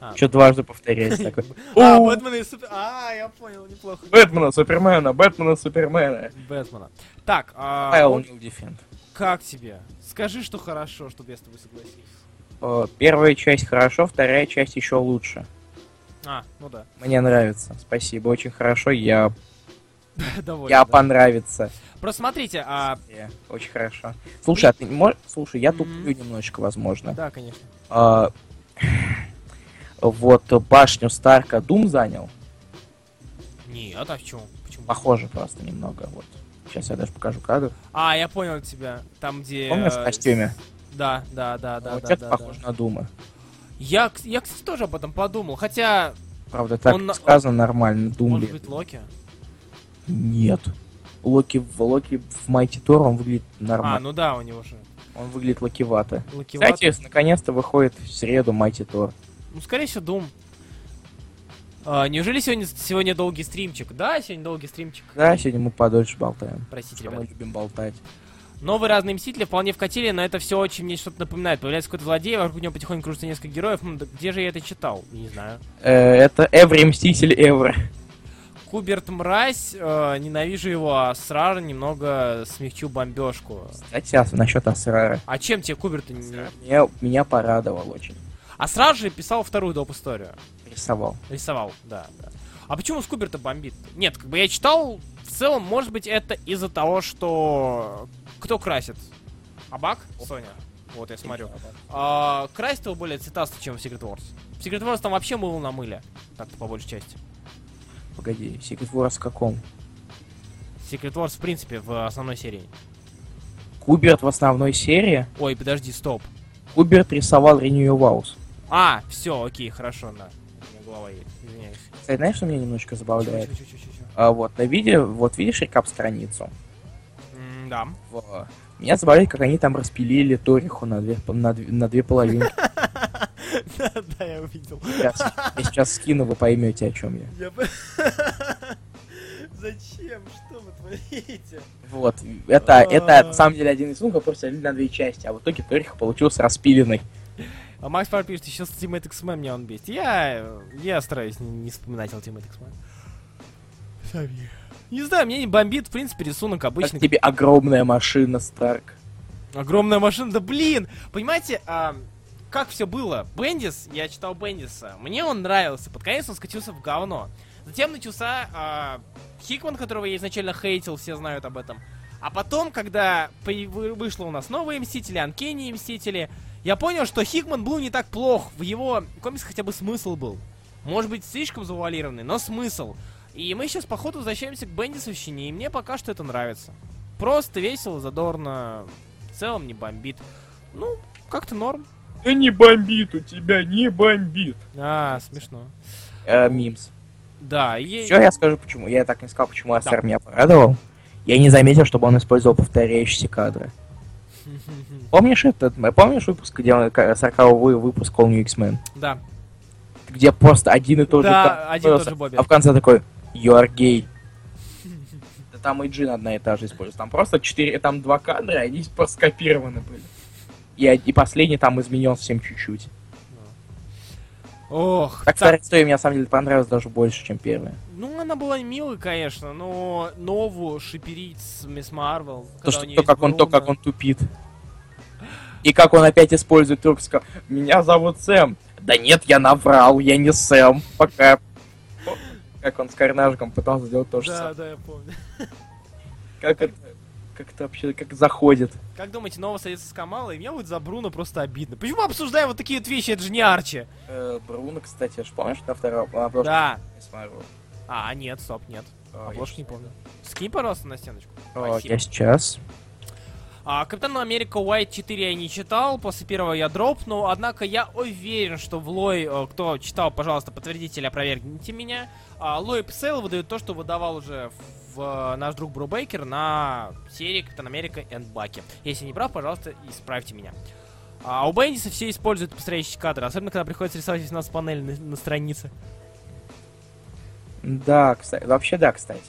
А. Что дважды повторять [LAUGHS] такой. А, «О, Бэтмена и Супер... А, я понял, неплохо. Бэтмена, Супермена, Бэтмена, Супермена. Бэтмена. Так, а, как тебе? Скажи, что хорошо, чтобы я с тобой согласился. О, Первая часть хорошо, вторая часть еще лучше. А, ну да. Мне нравится. Спасибо, очень хорошо. Я, [LAUGHS] Довольно. я да. понравится. Просто смотрите, а... Э, Очень хорошо. Слушай, а ты можешь... Слушай, я туплю немножечко, возможно. Да, конечно. А, [LAUGHS] Вот башню Старка Дум занял. Нет, а в чем? Почему? Похоже просто немного. Вот. Сейчас я даже покажу кадр. А, я понял тебя. Там, где... Помнишь в э, костюме? Да, да, да, да, вот да, это да, похоже да. на Дума. Я, я, кстати, тоже об этом подумал. Хотя, Правда, так Он сказано нормально. Дум может быть, Локи? Нет. Локи, в Локи в Майти Тор он выглядит А, нормально. ну да, у него же. Он выглядит лакивато. Локи Кстати, наконец-то выходит в среду Майти Тор. Ну, скорее всего, Дум. А, неужели сегодня, сегодня долгий стримчик? Да, сегодня долгий стримчик. Да, сегодня мы подольше болтаем. Простите, ребят. мы любим болтать. Новые разные мстители вполне вкатили, но это все очень мне что-то напоминает. Появляется какой-то злодей, вокруг него потихоньку кружится несколько героев. Да где же я это читал? Не знаю. Э, это Эври Мститель Эвр. Куберт Мразь, э, ненавижу его, а Срар немного смягчу бомбежку. Кстати, а насчет Асрара. А чем тебе Куберт не... Меня, меня порадовал очень. А Срар же писал вторую доп. историю. Рисовал. Рисовал, да, да. А почему Скубер-то бомбит? Нет, как бы я читал, в целом, может быть, это из-за того, что... Кто красит? Абак? Соня? Вот, я смотрю. А, красит его более цветасто, чем в Secret Wars. В Secret Wars там вообще мыло на мыле. Так-то по большей части. Погоди, Secret Wars в каком? Secret Wars, в принципе, в основной серии. Куберт в основной серии. Ой, подожди, стоп. Куберт рисовал Renew Ваус. А, все, окей, хорошо, да. У меня голова едет, извиняюсь. Кстати, знаешь, что меня немножечко забавляет? Чё, чё, чё, чё, чё? А, вот, на видео, вот видишь рекап страницу? Да. В- Меня забавляет, как они там распилили Ториху на две, на, две- на две половинки. [LAUGHS] Да, да, я увидел. Сейчас, я сейчас скину, вы поймете, о чем я. [LAUGHS] Зачем? Что вы творите? Вот, это, это А. на самом деле один рисунок, просто на две части, а в итоге Ториха получился распиленный. А Макс Фар пишет, еще Ultimate X-Men меня он бесит. Я, я стараюсь не, не вспоминать Ultimate X-Men. Не знаю, мне не бомбит, в принципе, рисунок Как обычный. тебе огромная машина, Старк. Огромная машина, да блин! Понимаете, а, как все было? Бендис, я читал Бендиса, мне он нравился, под конец он скатился в говно. Затем начался а, Хикман, которого я изначально хейтил, все знают об этом. А потом, когда вышло у нас новые Мстители, Анкени Мстители, я понял, что Хикман был не так плох. В его комиксах хотя бы смысл был. Может быть, слишком завуалированный, но смысл. И мы сейчас, походу, возвращаемся к Бендисовщине, и мне пока что это нравится. Просто весело, задорно, в целом не бомбит. Ну, как-то норм. Да не бомбит у тебя, не бомбит. А, смешно. Э, мимс. Да, и... Все, я скажу почему. Я так не сказал, почему Астер Да. меня порадовал. Я не заметил, чтобы он использовал повторяющиеся кадры. [LAUGHS] Помнишь этот, помнишь выпуск, где он 40 выпуск All New X-Men? Да, Где просто один и тот же Да, один и тот же Бобби. А в конце такой, you are gay. [LAUGHS] Да там и Джин одна и та же используется. Там просто четыре, там два кадра, они просто скопированы были. И, и последний там изменен совсем чуть-чуть. Ох, Так, так, вторая история мне на самом деле понравилась даже больше, чем первая. ну она была милой, конечно, но новую шиперить с Мисс Марвел. То, что, то, как он, то, как он тупит. И как он опять использует туркского. Меня зовут Сэм. Да нет, я наврал, я не Сэм. Пока. Как он с Карнажиком пытался сделать то же Да, самое. да, я помню. Как это, как это вообще, как заходит. Как думаете, нового садится с Камала, и мне будет за Бруно просто обидно. Почему мы обсуждаем вот такие вот вещи, это же не Арчи. Э, Бруно, кстати, ж помнишь на втором? обложке Да. Мисс Марвел? А, нет, стоп, нет. О, Обложку я не помню. Скинь, пожалуйста, на стеночку. щас- О, Спасибо. я сейчас. А Капитан Америка White 4 я не читал, после первого я дропнул, однако я уверен, что в Лой, э, кто читал, пожалуйста, подтвердите или опровергните меня, а, Лой Псел выдает то, что выдавал уже в, в наш друг Брубейкер на серии Капитан Америка и Баки. Если не прав, пожалуйста, исправьте меня. А у Бендиса все используют повторяющие кадры, особенно когда приходится рисовать 18 панель на, на странице. Да, кстати, вообще да, кстати.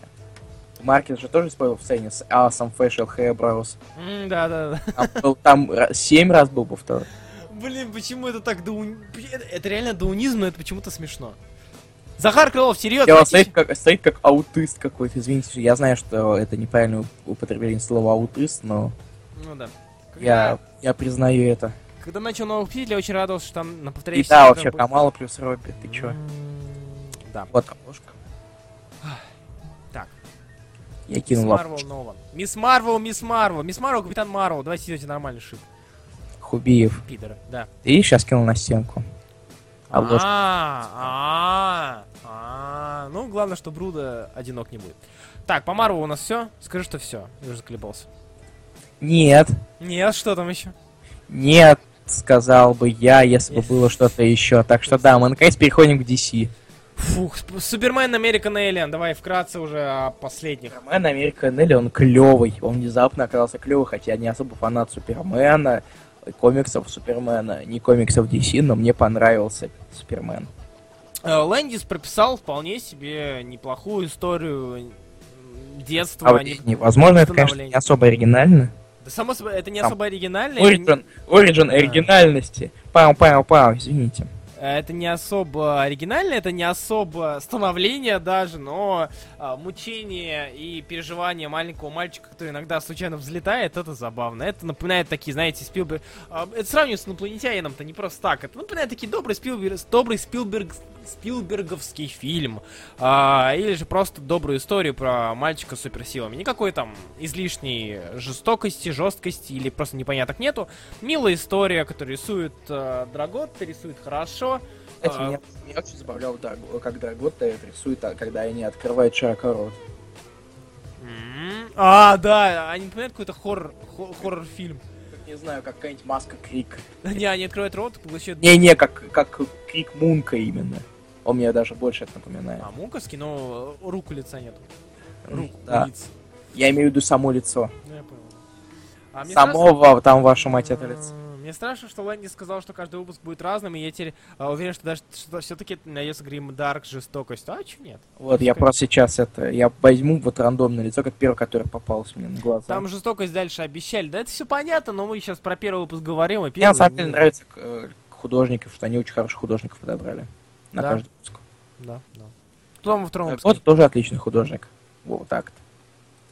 Маркет же тоже использовал в сцене с Awesome Facial Eyebrows. Mm, да, да, да. Там, был, там 7 раз был повтор. Блин, почему это так даун... Это, это реально даунизм, но это почему-то смешно. Захар Крылов, серьезно? Я стоит как, стоит как аутист какой-то, извините, я знаю, что это неправильное употребление слова аутист, но... Ну да. Когда... Я, я признаю это. Когда начал новых я очень радовался, что там на повторяющих... И да, вообще, будет... Камала плюс Робби, ты чё? Да. Вот обложка. Так. Я кинул Мисс Марвел Нова. Мисс Марвел, Мисс Марвел. Мисс Марвел, Капитан Марвел. Давайте идете нормальный шип. Хубиев. Пидора, да. Ты сейчас кинул на стенку. Обложка. А, а, а, ну, главное, что Бруда одинок не будет. Так, по Марвелу у нас все. Скажи, что все. Я уже заколебался. Нет. Нет, что там еще? Нет, сказал бы я, если бы было что-то еще. Так что да, мы наконец переходим к DC. Фух, Супермен American Alien, давай вкратце уже о последних. Супермен American Alien, он клевый, он внезапно оказался клевый, хотя я не особо фанат Супермена, комиксов Супермена, не комиксов DC, но мне понравился Супермен. Э, Лэндис прописал вполне себе неплохую историю детства. А, не, возможно, это, конечно, не особо оригинально. Да само собой, это не особо оригинально. Origin, не... origin оригинальности. Пау-пау-пау, извините. Это не особо оригинально, это не особо становление даже, но а, мучение и переживание маленького мальчика, который иногда случайно взлетает, это забавно. Это напоминает такие, знаете, Спилберг... А, это сравниваю с инопланетянином-то не просто так. Это напоминает такие добрый Спилберг... Добрый Спилберг... Спилберговский фильм. А, или же просто добрую историю про мальчика с суперсилами. Никакой там излишней жестокости, жесткости или просто непоняток нету. Милая история, которая рисует э, Драгот, рисует хорошо хорошо. Кстати, а... меня, меня очень забавлял, да, когда Готта рисует, а, когда они открывают широко рот. А, да, они напоминают какой-то хоррор, хоррор-фильм. Не знаю, как какая-нибудь маска Крик. Не, они открывают рот, поглощают... Не-не, как, как Крик Мунка именно. Он мне даже больше это напоминает. А, Мунковский, но руку лица нет. Руку, да. лиц. Я имею в виду само лицо. Ну, я понял. А Самого, кажется... там, вашу мать, это лицо. Мне страшно, что Лэнди сказал, что каждый выпуск будет разным, и я теперь а, уверен, что даже что все-таки найдется Грим Дарк жестокость. А че нет? Вот, я просто сейчас это, я возьму вот рандомное лицо, как первое, которое попалось мне на глаза. Там жестокость дальше обещали. Да это все понятно, но мы сейчас про первый выпуск говорим. И первый... Мне на самом деле нравится э, художников, что они очень хороших художников подобрали. На да. каждый выпуск. Да, да. Кто там во втором выпуске? Вот тоже отличный художник. Вот так-то.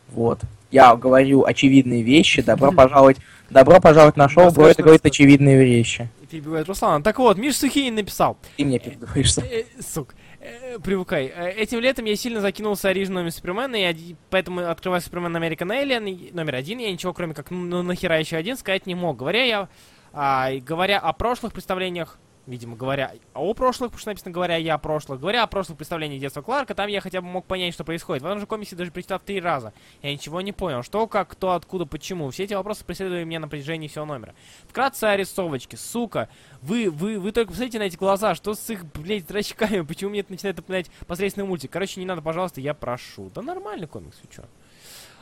Вот. Я говорю очевидные вещи. Добро пожаловать Добро пожаловать на шоу, Бро это говорит очевидные вещи. Перебивает Руслан. Так вот, Миш Сухинин написал. Ты мне перебиваешься. Э, э. Э, привыкай. Этим летом я сильно закинулся оригинальными Супермена, и поэтому, открывая Супермен American Alien номер один, я ничего, кроме как, ну нахера еще один, сказать не мог. Говоря я, а, говоря о прошлых представлениях видимо, говоря о прошлых, потому что написано говоря я о прошлых, говоря о прошлых представлениях детства Кларка, там я хотя бы мог понять, что происходит. В этом же комиксе даже прочитав три раза. Я ничего не понял. Что, как, кто, откуда, почему. Все эти вопросы преследовали меня на протяжении всего номера. Вкратце о рисовочке. Сука, вы, вы, вы только посмотрите на эти глаза. Что с их, блядь, зрачками? Почему мне это начинает напоминать посредственный мультик? Короче, не надо, пожалуйста, я прошу. Да нормальный комикс, вы чё?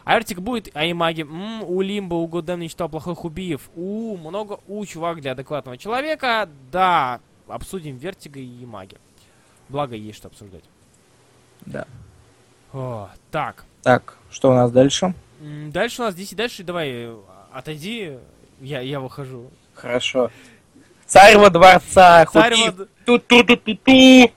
Артик будет, а Имаги, м у Лимба, у Годем не читал плохих убиев. У, много у, чувак для адекватного человека. Да, обсудим Вертига и Маги. Благо, есть что обсуждать. Да. О, так. Так, что у нас дальше? Дальше у нас здесь и дальше, давай, отойди, я, я выхожу. Хорошо. Царь во дворца, Царь во... Ту-ту-ту-ту-ту.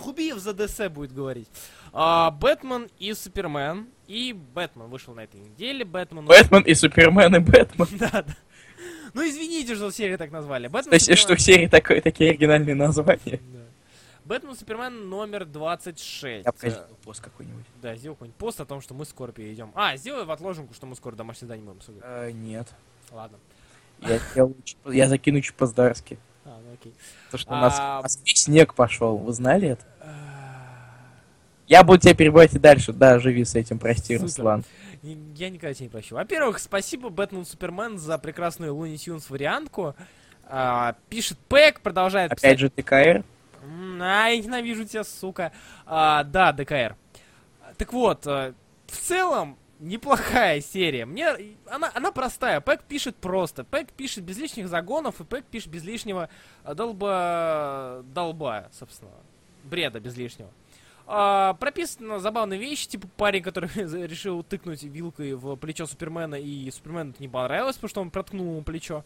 Хубиев за ДС будет говорить. А, Бэтмен и Супермен. И Бэтмен вышел на этой неделе. Бэтмен... Бэтмен и Супермен и Бэтмен. [LAUGHS] Да, да. Ну извините, что серию так назвали. Бэтмен, Супермен... что в серии такое, такие оригинальные названия. Да. Бэтмен Супермен номер 26. Я покажу пост какой-нибудь. Да, сделал какой-нибудь пост о том, что мы скоро перейдем. А, сделай в отложенку, что мы скоро домашнее задание будем обсуждать. А, нет. Ладно. Я, я, я закину по-здарски. А, ну окей. Потому что у нас, а... у нас снег пошел, вы знали это? Я буду тебя перебивать и дальше. Да, живи с этим, прости, Супер. Руслан. Я никогда тебя не прощу. Во-первых, спасибо Бэтмен Супермен за прекрасную Луни Тюнс вариантку. А, пишет Пэк, продолжает Опять же ТКР. М, Ай, ненавижу тебя, сука. А, да, ДКР. Так вот, э, в целом, неплохая серия. Мне она, она простая. Пэк пишет просто. Пэк пишет без лишних загонов, и Пэк пишет без лишнего долба... долба, собственно. Бреда без лишнего. А, прописано забавные вещи, типа парень, который [LAUGHS] решил тыкнуть вилкой в плечо Супермена, и Супермену это не понравилось, потому что он проткнул ему плечо.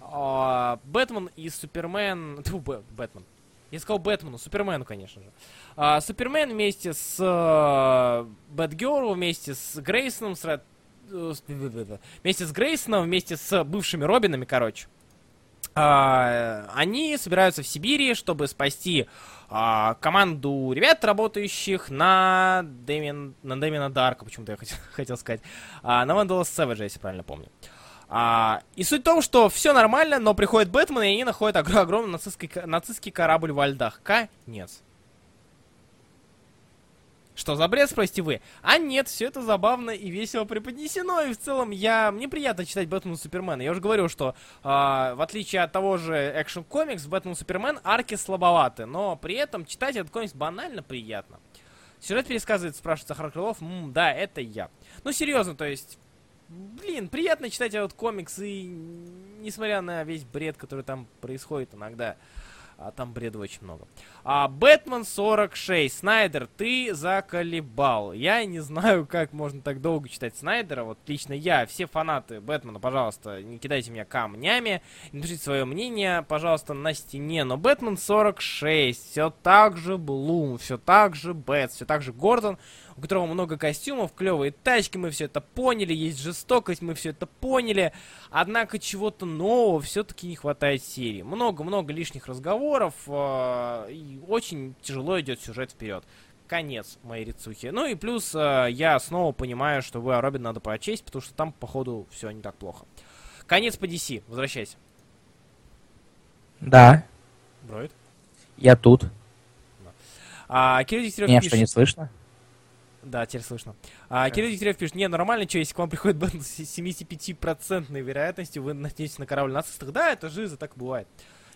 А, Бэтмен и Супермен... [LAUGHS] Тьфу, Бэ- Бэтмен. Я сказал Бэтмену, Супермену, конечно же. А, Супермен вместе с э, Бэтгерл, вместе с Грейсоном, с Ред- э, [LAUGHS] вместе с Грейсоном, вместе с бывшими Робинами, короче. Они собираются в Сибири, чтобы спасти а, команду ребят, работающих на Дэмин, на Дэмина Дарка, почему-то я хотел, [LAUGHS] хотел сказать. А, на Вандала Сэвэджа, если правильно помню. А, и суть в том, что все нормально, но приходит Бэтмен, и они находят огр- огромный нацистский, нацистский корабль во льдах. Конец. Что за бред, спросите вы? А нет, все это забавно и весело преподнесено, и в целом я... Мне приятно читать Бэтмен Супермена. Я уже говорил, что а, в отличие от того же Action Comics, Бэтмен Супермен арки слабоваты, но при этом читать этот комикс банально приятно. Сюжет пересказывает, спрашивает Захар Крылов. М, да, это я. Ну, серьезно, то есть... Блин, приятно читать этот комикс, и несмотря на весь бред, который там происходит иногда, а там бреда очень много. А, Бэтмен 46. Снайдер, ты заколебал. Я не знаю, [LAUGHS] как можно так долго читать Снайдера. Вот лично я, все фанаты Бэтмена, пожалуйста, не кидайте меня камнями. Напишите свое мнение, пожалуйста, на стене. Но Бэтмен 46. Все так же Блум, все так же Бэт, все так же Гордон, у которого много костюмов, клевые тачки, мы все это поняли, есть жестокость, мы все это поняли. Однако чего-то нового все-таки не хватает серии. Много-много лишних разговоров, э, и очень тяжело идет сюжет вперед. Конец моей рецухи. Ну и плюс э, я снова понимаю, что вы Робин надо прочесть, потому что там, походу, все не так плохо. Конец по DC. Возвращайся. Да, Броид. я тут. А, Кирилл Дегтярев Меня пишет... что, не слышно? Да, теперь слышно. А, Кирилл Дегтярев пишет, не, нормально, что, если к вам приходит Бэтмен с 75% вероятностью, вы натнетесь на корабль нацистов. Да, это жизнь, так бывает.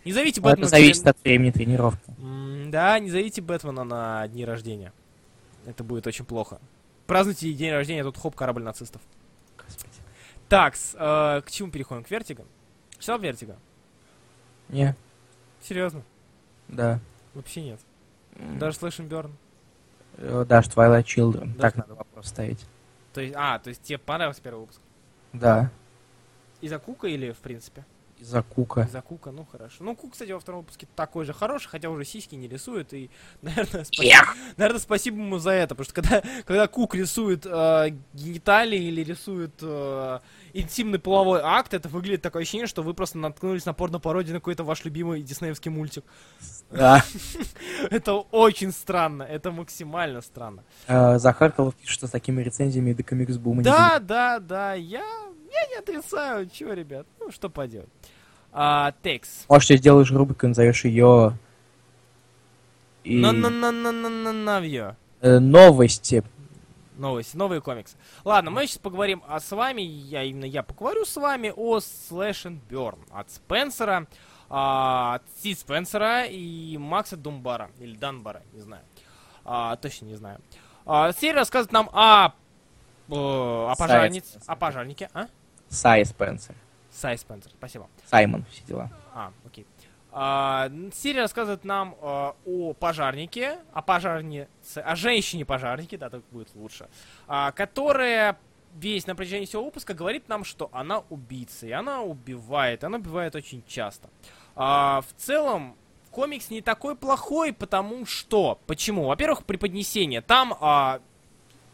Не зовите Но это Бэтмена... зависит от времени тренировки. Да, не зовите Бэтмена на дни рождения. Это будет очень плохо. Празднуйте день рождения, а тут хоп, корабль нацистов. Господи. Так, к чему переходим? К Вертиго? Читал Вертиго? Не, Серьезно? да. Вообще нет. Даже Слэш and Э, Да, что Twilight Children. Да. Так надо вопрос ставить. То есть, а, то есть тебе понравился первый выпуск? Да, Из-за Кука или в принципе? из-за Кука. За Кука, ну хорошо. Ну, Кук, кстати, во втором выпуске такой же хороший, хотя уже сиськи не рисует, и, [LAUGHS] наверное, спасибо, наверное, спасибо ему за это, потому что когда, [LAUGHS] когда Кук рисует э, гениталии или рисует э, интимный половой акт, это выглядит такое ощущение, что вы просто наткнулись на порно-пародию на какой-то ваш любимый диснеевский мультик. Да. Это очень странно, это максимально странно. Э, Захар Крылов пишет, что с такими рецензиями до комикс бума Да, да, да, я, я не отрицаю, чего, ребят, ну, что поделать. А, текст. Может, ты сделаешь рубрику, назовешь ее... И... на на на на на на э, новости. Новости, новые комиксы. Ладно, мы сейчас поговорим о с вами, я именно я поговорю с вами о Slash and Burn от Спенсера, а, от Си Спенсера и Макса Думбара, или Данбара, не знаю. А, точно не знаю. А, серия рассказывает нам о, о пожарнице, Спенсер. о пожарнике, а? Сай Спенсер. Сай Спенсер, спасибо. Саймон, все дела. А, окей. А, серия рассказывает нам а, о пожарнике, о пожарнице, о женщине-пожарнике, да, так будет лучше, а, которая весь на протяжении всего выпуска говорит нам, что она убийца, и она убивает, она убивает очень часто. В целом, комикс не такой плохой, потому что... Почему? Во-первых, преподнесение. Там а,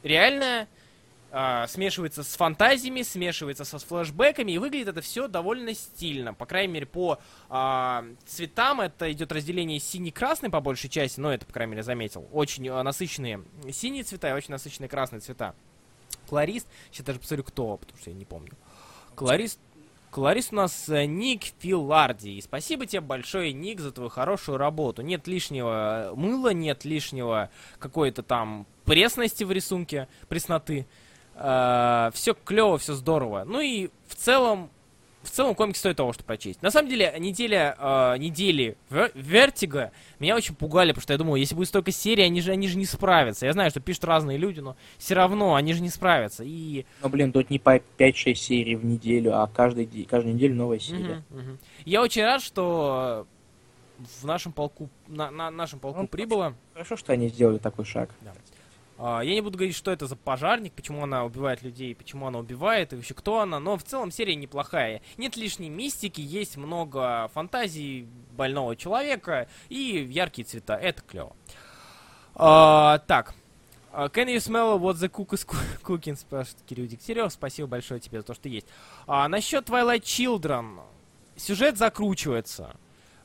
реально а, смешивается с фантазиями, смешивается со флешбеками, и выглядит это все довольно стильно. По крайней мере, по а, цветам это идет разделение синий-красный по большей части, но это, по крайней мере, заметил. Очень а, насыщенные синие цвета и очень насыщенные красные цвета. Колорист, сейчас даже посмотрю, кто, потому что я не помню. Колорист, Колорист у нас э, Ник Филарди. И спасибо тебе большое, Ник, за твою хорошую работу. Нет лишнего мыла, нет лишнего какой-то там пресности в рисунке, пресноты. Э, все клево, все здорово. Ну и в целом в целом комикс стоит того, что прочесть. На самом деле, неделя, э, недели Vertigo меня очень пугали, потому что я думал, если будет столько серий, они же, они же не справятся. Я знаю, что пишут разные люди, но все равно они же не справятся. И... Ну, блин, тут не по 5-6 серий в неделю, а каждый, каждую неделю новая серия. Угу, угу. Я очень рад, что в нашем полку, на, на нашем полку ну, прибыло. Хорошо, что они сделали такой шаг. Да. А, я не буду говорить, что это за пожарник, почему она убивает людей, почему она убивает, и вообще кто она, но в целом серия неплохая. Нет лишней мистики, есть много фантазий больного человека и яркие цвета. Это клево. А, так. А, can you smell what the cook is cooking? спрашивает Кирилл Дегтярев. Спасибо большое тебе за то, что есть. А, насчет Twilight Children. Сюжет закручивается.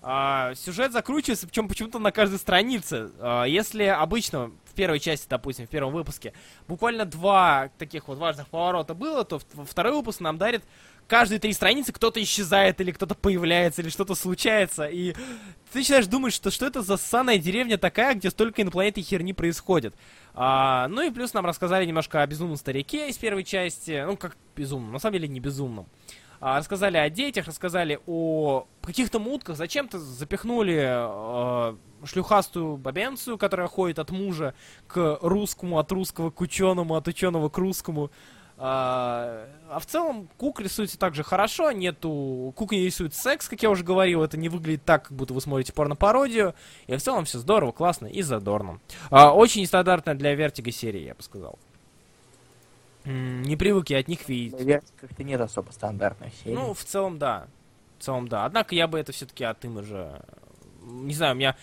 А, сюжет закручивается, причем почему-то на каждой странице. А, если обычно первой части, допустим, в первом выпуске, буквально два таких вот важных поворота было, то второй выпуск нам дарит каждые три страницы кто-то исчезает, или кто-то появляется, или что-то случается, и ты начинаешь думать, что что это за ссаная деревня такая, где столько инопланетной херни происходит. А, ну и плюс нам рассказали немножко о безумном старике из первой части, ну как безумном, на самом деле не безумном. А, рассказали о детях, рассказали о каких-то мутках, зачем-то запихнули а, шлюхастую бабенцию, которая ходит от мужа к русскому, от русского к ученому, от ученого к русскому. А, а в целом Кук рисуется также хорошо, нету... Кук не рисует секс, как я уже говорил, это не выглядит так, как будто вы смотрите порно-пародию. И в целом все здорово, классно и задорно. А, очень нестандартная для Vertigo серия, я бы сказал. Не привык я от них видеть. Для как-то нет особо стандартных серий. Ну, в целом, да. В целом, да. Однако я бы это все-таки от имиджа... Не знаю, у меня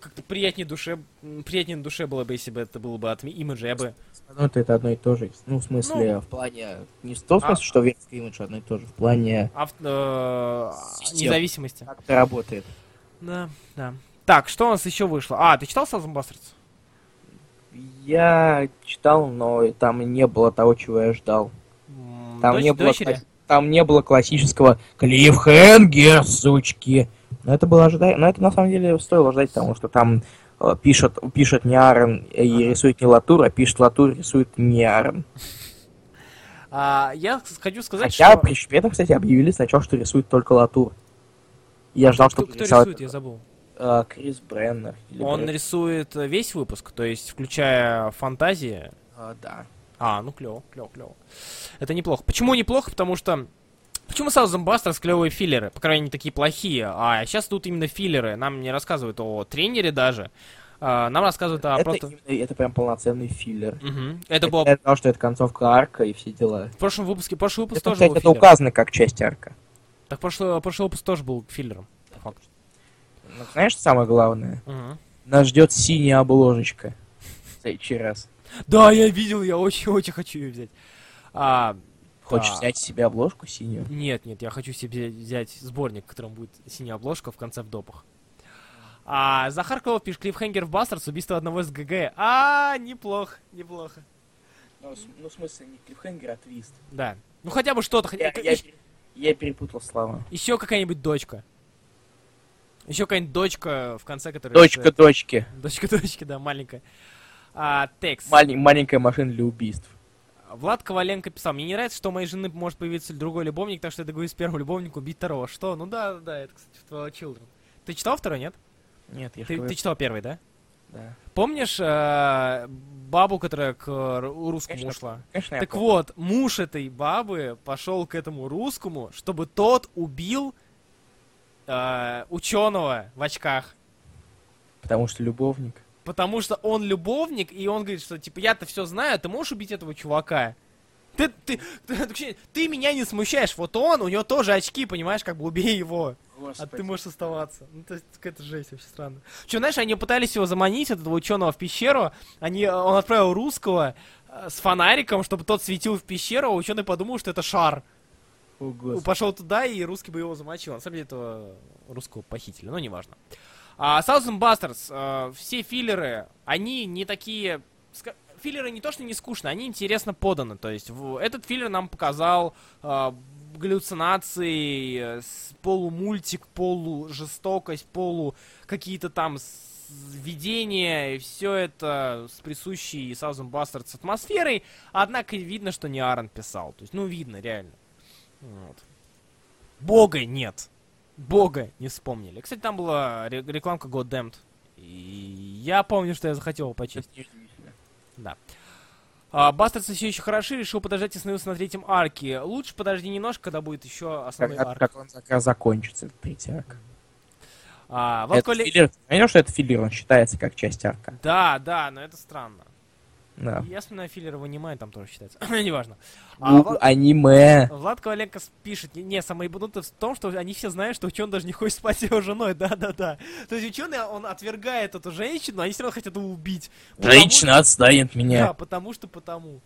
как-то приятнее душе, приятнее на душе было бы, если бы это было бы от имиджа, я бы... Ну, это, это одно и то же. Ну, в смысле, ну, в плане... Не в том смысле, а... что верский имидж одно и то же, в плане... Ав... Э... Независимости. Как это работает. Да, да. Так, что у нас еще вышло? А, ты читал Southern Bastards? Я читал, но там не было того, чего я ждал. Там, Дочь, не, было, там не было классического клиффхенгер, сучки. Но это было ожидаемо. Но это на самом деле стоило ждать, потому что там э, пишет, пишет не Аарон и ага. рисует не Латур, а пишет Латур и рисует не Аарон. А, я хочу сказать, Хотя что... при Шпетах, кстати, объявили сначала, что рисует только Латур. Я ждал, что... Кто рисует, я забыл. Uh, Крис Бреннер. Он Бреннер. рисует весь выпуск, то есть включая фантазии. Uh, да. А, ну клево, клево, клево. Это неплохо. Почему неплохо? Потому что Почему сразу Зомбастерс клевые филлеры? По крайней мере, такие плохие. А сейчас тут именно филлеры. Нам не рассказывают о тренере даже. А, нам рассказывают о это просто... Именно, это прям полноценный филлер. Угу. Это, было... Я знал, что это концовка арка и все дела. В прошлом выпуске, прошлый выпуск это, тоже кстати, был это филлер. указано как часть арка. Так прошлый, прошлый выпуск тоже был филлером. Ну, знаешь, самое главное? Угу. Нас ждет синяя обложечка. В следующий раз. Да, я видел, я очень-очень хочу ее взять. А, Хочешь да. взять себе обложку синюю? Нет, нет, я хочу себе взять сборник, в котором будет синяя обложка в конце в допах. А Захар Клов пишет Клиффхенгер в Бастерс, убийство одного из ГГ. А, неплохо, неплохо. Ну, ну в смысле, не Клиффхенгер, а твист. Да. Ну хотя бы что-то. Я, я, я перепутал слова. Еще какая-нибудь дочка. Еще какая-нибудь дочка в конце, которая... Дочка дочки. Дочка дочки, да, маленькая. А, текст. Малень, маленькая машина для убийств. Влад Коваленко писал, мне не нравится, что у моей жены может появиться другой любовник, так что я договорюсь с первым любовником убить второго. Что? Ну да, да, это, кстати, в Twilight Children. Ты читал второй, нет? Нет, я ты, ты читал первый, да? Да. Помнишь э, бабу, которая к русскому конечно, ушла? Конечно, так вот, муж этой бабы пошел к этому русскому, чтобы тот убил э, ученого в очках. Потому что любовник потому что он любовник, и он говорит, что, типа, я-то все знаю, ты можешь убить этого чувака? Ты, ты, [LAUGHS] ты, ты меня не смущаешь, вот он, у него тоже очки, понимаешь, как бы убей его. Господи. А ты можешь оставаться. Ну, то есть, какая-то жесть вообще странно. Че, знаешь, они пытались его заманить, этого ученого, в пещеру. Они, он отправил русского э, с фонариком, чтобы тот светил в пещеру, а ученый подумал, что это шар. О, Пошел туда, и русский бы его замочил. На самом деле, этого русского похитили, но неважно. А Thousand Busters, э, все филлеры, они не такие... Филлеры не то, что не скучно, они интересно поданы. То есть в, этот филлер нам показал э, галлюцинации, э, полумультик, полужестокость, полу какие-то там видения, все это с присущей Southern Bastards атмосферой, однако видно, что не Аарон писал. То есть, ну, видно, реально. Вот. Бога нет. Бога не вспомнили. Кстати, там была ре- рекламка Goddamned. И я помню, что я захотел его почистить. Да. А, Бастардсы все еще хороши, решил подождать и остановился на третьем арке. Лучше подожди немножко, когда будет еще основной Как, арк. как он как закончится, этот третий арк. А, Влад Это Коли- филлер. Понял, что это филлер, он считается как часть арка. Да, да, но это странно. Да. Я вспоминаю филлер в аниме, там тоже считается. [COUGHS] Неважно. А, Ну, Влад- аниме. Влад Коваленко пишет, не, самое ебанутое в том, что они все знают, что ученый даже не хочет спать с его женой, [LAUGHS] да-да-да. То есть ученый, он отвергает эту женщину, они все равно хотят его убить. Потому- Женщина отстанет Да, меня. потому что потому.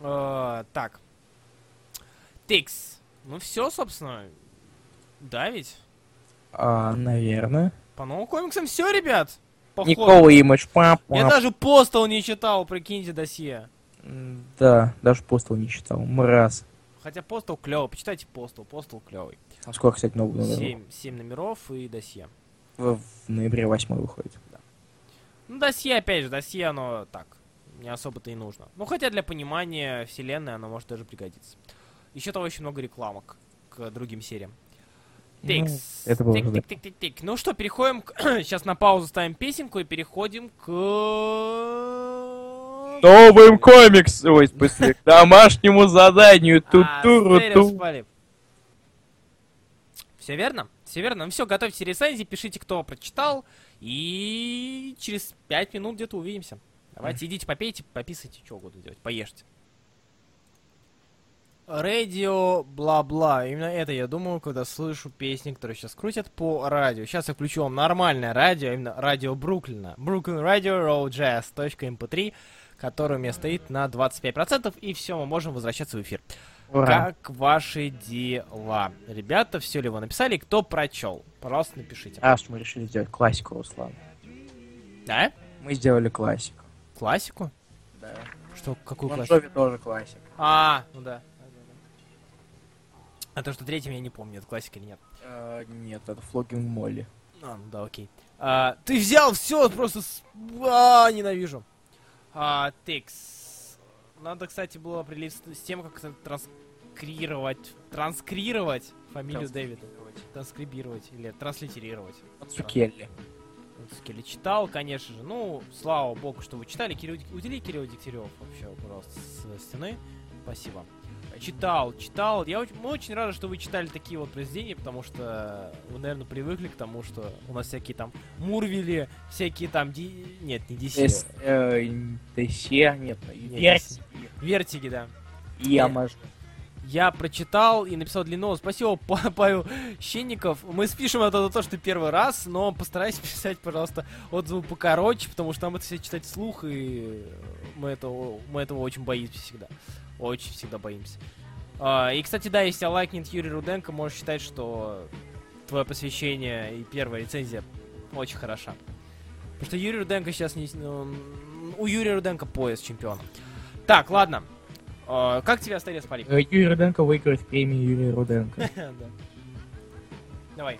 Э, так. Тикс. Ну все, собственно. Да ведь? А, наверное. По новым комиксам все, ребят. Походу. Никола Имидж, пап, Я даже постол не читал, прикиньте, досье. Да, даже постол не читал. Мраз. Хотя постол клевый, почитайте постол, постол клевый. А сколько, кстати, новый номер? Семь, семь номеров и досье. В, в ноябре 8 выходит. Ну, досье, опять же, досье, оно так, не особо-то и нужно. Ну, хотя для понимания вселенной оно может даже пригодиться. Еще того очень много рекламок к другим сериям. Ну, Тикс. это было тик, тик, тик, тик, тик. Ну что, переходим к... [CLEARS THROAT] Сейчас на паузу ставим песенку и переходим к... Новым комикс, ой, смысле, к домашнему заданию. А, Ту-ту-ру-ту. стереоспали. Все верно? Все верно. Ну все, готовьте рецензии, пишите, кто прочитал. И через 5 минут где-то увидимся. Давайте, идите попейте, пописайте, что угодно делать, поешьте. Радио бла-бла. Именно это я думаю, когда слышу песни, которые сейчас крутят по радио. Сейчас я включу вам нормальное радио, именно радио Бруклина. Brooklyn Radio Road Jazz.mp3, которое у меня стоит на 25%, и все, мы можем возвращаться в эфир. Ура. Как ваши дела? Ребята, все ли вы написали? Кто прочел? Пожалуйста, напишите. А, что мы решили сделать классику, Руслан. Да? Мы сделали классику. Классику? Да. Что, какую классику? Тоже классик. А, ну да. А то, что третьим я не помню, это классика или нет. Э, нет, это Флогинг Молли. А, ну да, окей. А, ты взял все, просто с... а, ненавижу. А, текс. Надо, кстати, было определить с тем, как транскрировать, транскрировать фамилию Дэвида. Транскрибировать или транслитерировать. Цукелли. Скелли читал, конечно же. Ну, слава богу, что вы читали. Кирилл, удели Кирилл Дегтярев вообще, пожалуйста, с стены. Спасибо. Читал, читал. Я очень, мы очень рады, что вы читали такие вот произведения, потому что вы, наверное, привыкли к тому, что у нас всякие там Мурвили, всякие там... Ди... Нет, не DC. Э, Десе, нет, Нет. Вертиги, да. Ямаж. Я прочитал и написал длинного. Спасибо, Па- Павел Щенников. Мы спишем это за то, что первый раз, но постарайся [LAUGHS] писать, пожалуйста, отзывы покороче, потому что нам это все читать вслух, и мы этого, мы этого очень боимся всегда. Очень всегда боимся. А, и, кстати, да, если лайкнет Юрий Руденко, можешь считать, что твое посвящение и первая рецензия очень хороша. Потому что Юрий Руденко сейчас не... ну, у Юрия Руденко пояс чемпиона. Так, ладно. А, как тебе остались парик? Э, Юрий Руденко выиграет премию Юрия Руденко. [LAUGHS] Да. Давай. Э,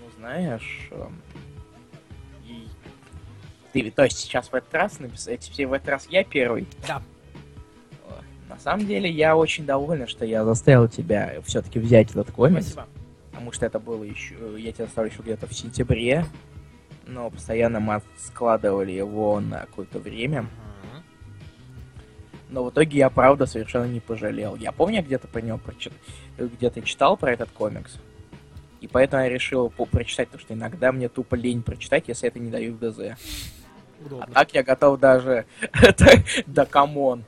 Ну, знаешь... эм, Ты, то есть сейчас в этот раз написать, все в этот раз я первый? Да. На самом деле я очень доволен, что я заставил тебя все-таки взять этот комикс. Спасибо. Потому что это было еще... Я тебя заставил еще где-то в сентябре. Но постоянно мы складывали его на какое-то время. Но в итоге я, правда, совершенно не пожалел. Я помню, где-то про него прочит... где-то читал про этот комикс. И поэтому я решил по- прочитать, потому что иногда мне тупо лень прочитать, если это не дают в ДЗ. А Удобно. так я готов даже... [LAUGHS] Да come on.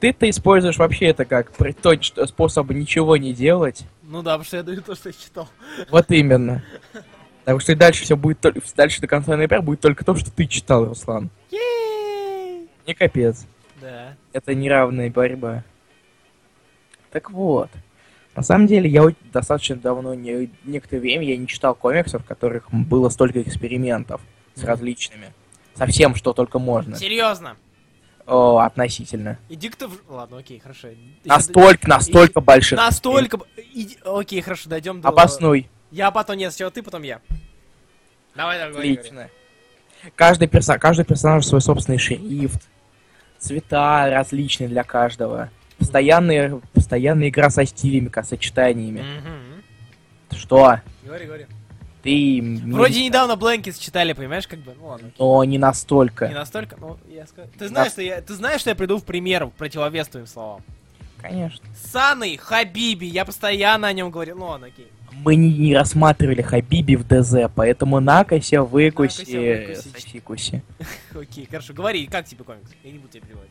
Ты-то используешь вообще это как точ- способ ничего не делать. Ну да, потому что я даю то, что я читал. Вот именно. Так что и дальше все будет только... Дальше до конца ноября будет только то, что ты читал, Руслан. Не капец. Да. Это неравная борьба. Так вот. На самом деле, я достаточно давно, не, некоторое время я не читал комиксов, в которых было столько экспериментов с различными. Со всем, что только можно. Серьезно. О, относительно. Иди-ка в... Ладно, окей, хорошо. Настолько, настолько больших. Настолько... Иди... Окей, хорошо, дойдем до... Обоснуй. Я потом нет, сначала ты, потом я. Давай, давай, говори, говори. Отлично. Каждый, перса... каждый персонаж свой собственный шрифт. Цвета различные для каждого. Постоянная, постоянная игра со стилями, со сочетаниями. Мгм. Что? Говори, говори. Ты... Вроде недавно Блэнкис читали, понимаешь, как бы, ну ладно. Но не настолько. Не настолько, ну, я скажу. Ты знаешь, что я, ты знаешь, что я приду в пример в противовес твоим словам? Конечно. Саной Хабиби, я постоянно о нем говорил. Ну ладно, окей. Мы не, рассматривали Хабиби в ДЗ, поэтому накося, выкуси, сосикуси. [LAUGHS] Окей, хорошо. Говори, как тебе комикс? Я не буду тебе переводить.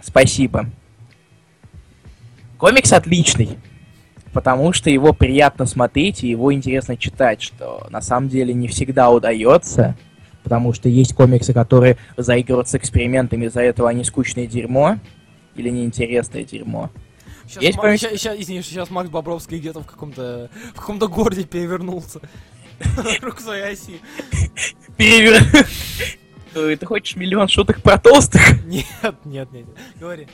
Спасибо. Комикс отличный, потому что его приятно смотреть и его интересно читать, что на самом деле не всегда удается, потому что есть комиксы, которые заигрывают с экспериментами, из-за этого они скучное дерьмо или неинтересное дерьмо. Сейчас, Есть Ма- комикс? ща- ща- извини, сейчас Макс Бобровский где-то в каком-то в каком-то городе перевернулся. [LAUGHS] Вокруг своей оси. Перевер... [LAUGHS] Ты хочешь миллион шуток про толстых? Нет, нет, нет. Говори.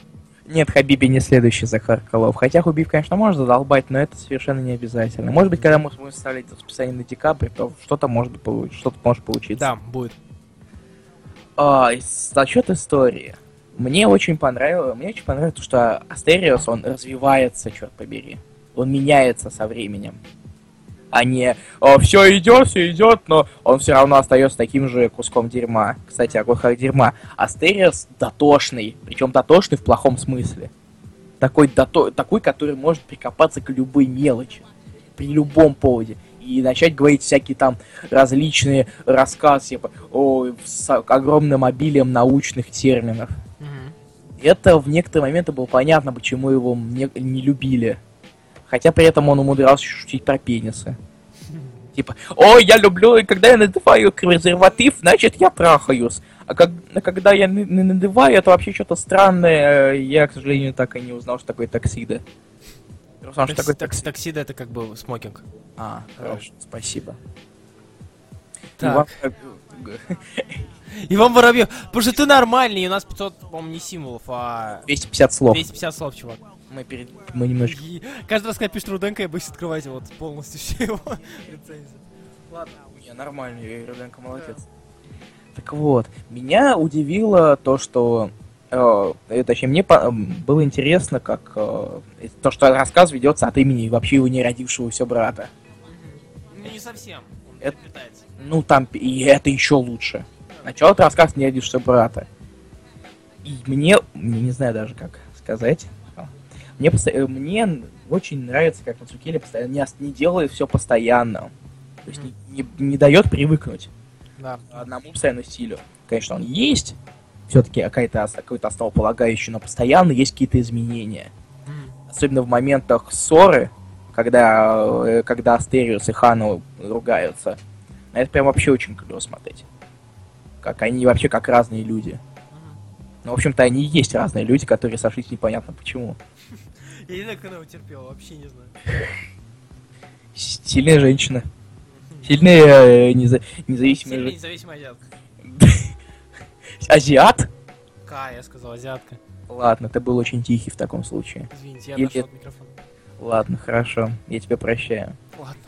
Нет, Хабиби не следующий Захар Крылов. Хотя Хубиев, конечно, может задолбать, но это совершенно не обязательно. Может быть, когда мы будем ставить расписание на декабрь, то что-то может, быть получ- что-то может получиться. Да, будет. А, насчет истории. Мне очень понравилось, мне очень понравилось, то, что Астериос, он развивается, черт побери. Он меняется со временем. А не все идет, все идет, но он все равно остается таким же куском дерьма. Кстати, о кусках дерьма. Астериос дотошный, причем дотошный в плохом смысле. Такой, дото... такой, который может прикопаться к любой мелочи. При любом поводе. И начать говорить всякие там различные рассказы, типа, о, с огромным обилием научных терминов. Это в некоторые моменты было понятно, почему его не, не любили. Хотя при этом он умудрялся шутить про пенисы. Типа, ой, я люблю, и когда я надеваю презерватив, значит я трахаюсь. А как, а когда я не, надеваю, это вообще что-то странное. э, Я, к сожалению, так и не узнал, что такое таксида. Ты узнал, что такое Такси- такси- такси? Таксида это как бы смокинг. А, хорошо, спасибо. Так. Иван- [LAUGHS] Иван Воробьев, потому что ты нормальный, у нас 500, по-моему, не символов, а 250 слов. 250 слов, чувак. Мы, перед... мы немножко... И каждый раз, когда пишет Руденко, я боюсь открывать вот полностью все его [LAUGHS] рецензии. Ладно. Не, нормально, я Руденко молодец. Так вот, меня удивило то, что... э, э, точнее, мне по- м, было интересно, как э, то, что рассказ ведется от имени вообще его не родившегося брата. Ну, не совсем. Он Это- переплетается. Ну, там, и это еще лучше. Начало это рассказ не родившегося брата. И мне не знаю даже, как сказать. Мне, э, мне очень нравится, как Мацукели постоянно не, не делает все постоянно. То есть не, не, не дает привыкнуть. Да. одному постоянно стилю. Конечно, он есть, все-таки какой-то основополагающий, но постоянно есть какие-то изменения. Мгм. Особенно в моментах ссоры, когда, э, когда Астериус и Хану ругаются. На это прям вообще очень клево смотреть. Как они вообще как разные люди. Ну, в общем-то, они и есть разные люди, которые сошлись непонятно почему. [LAUGHS] Я не знаю, как она его терпела, вообще не знаю. Сильная женщина. Сильная э, неза- независимая Сильная независимая азиатка. [LAUGHS] Азиат? К, я сказал, азиатка. Ладно, ты был очень тихий в таком случае. Извините, я Или- отошел от микрофона. Ладно, хорошо, я тебя прощаю. Ладно.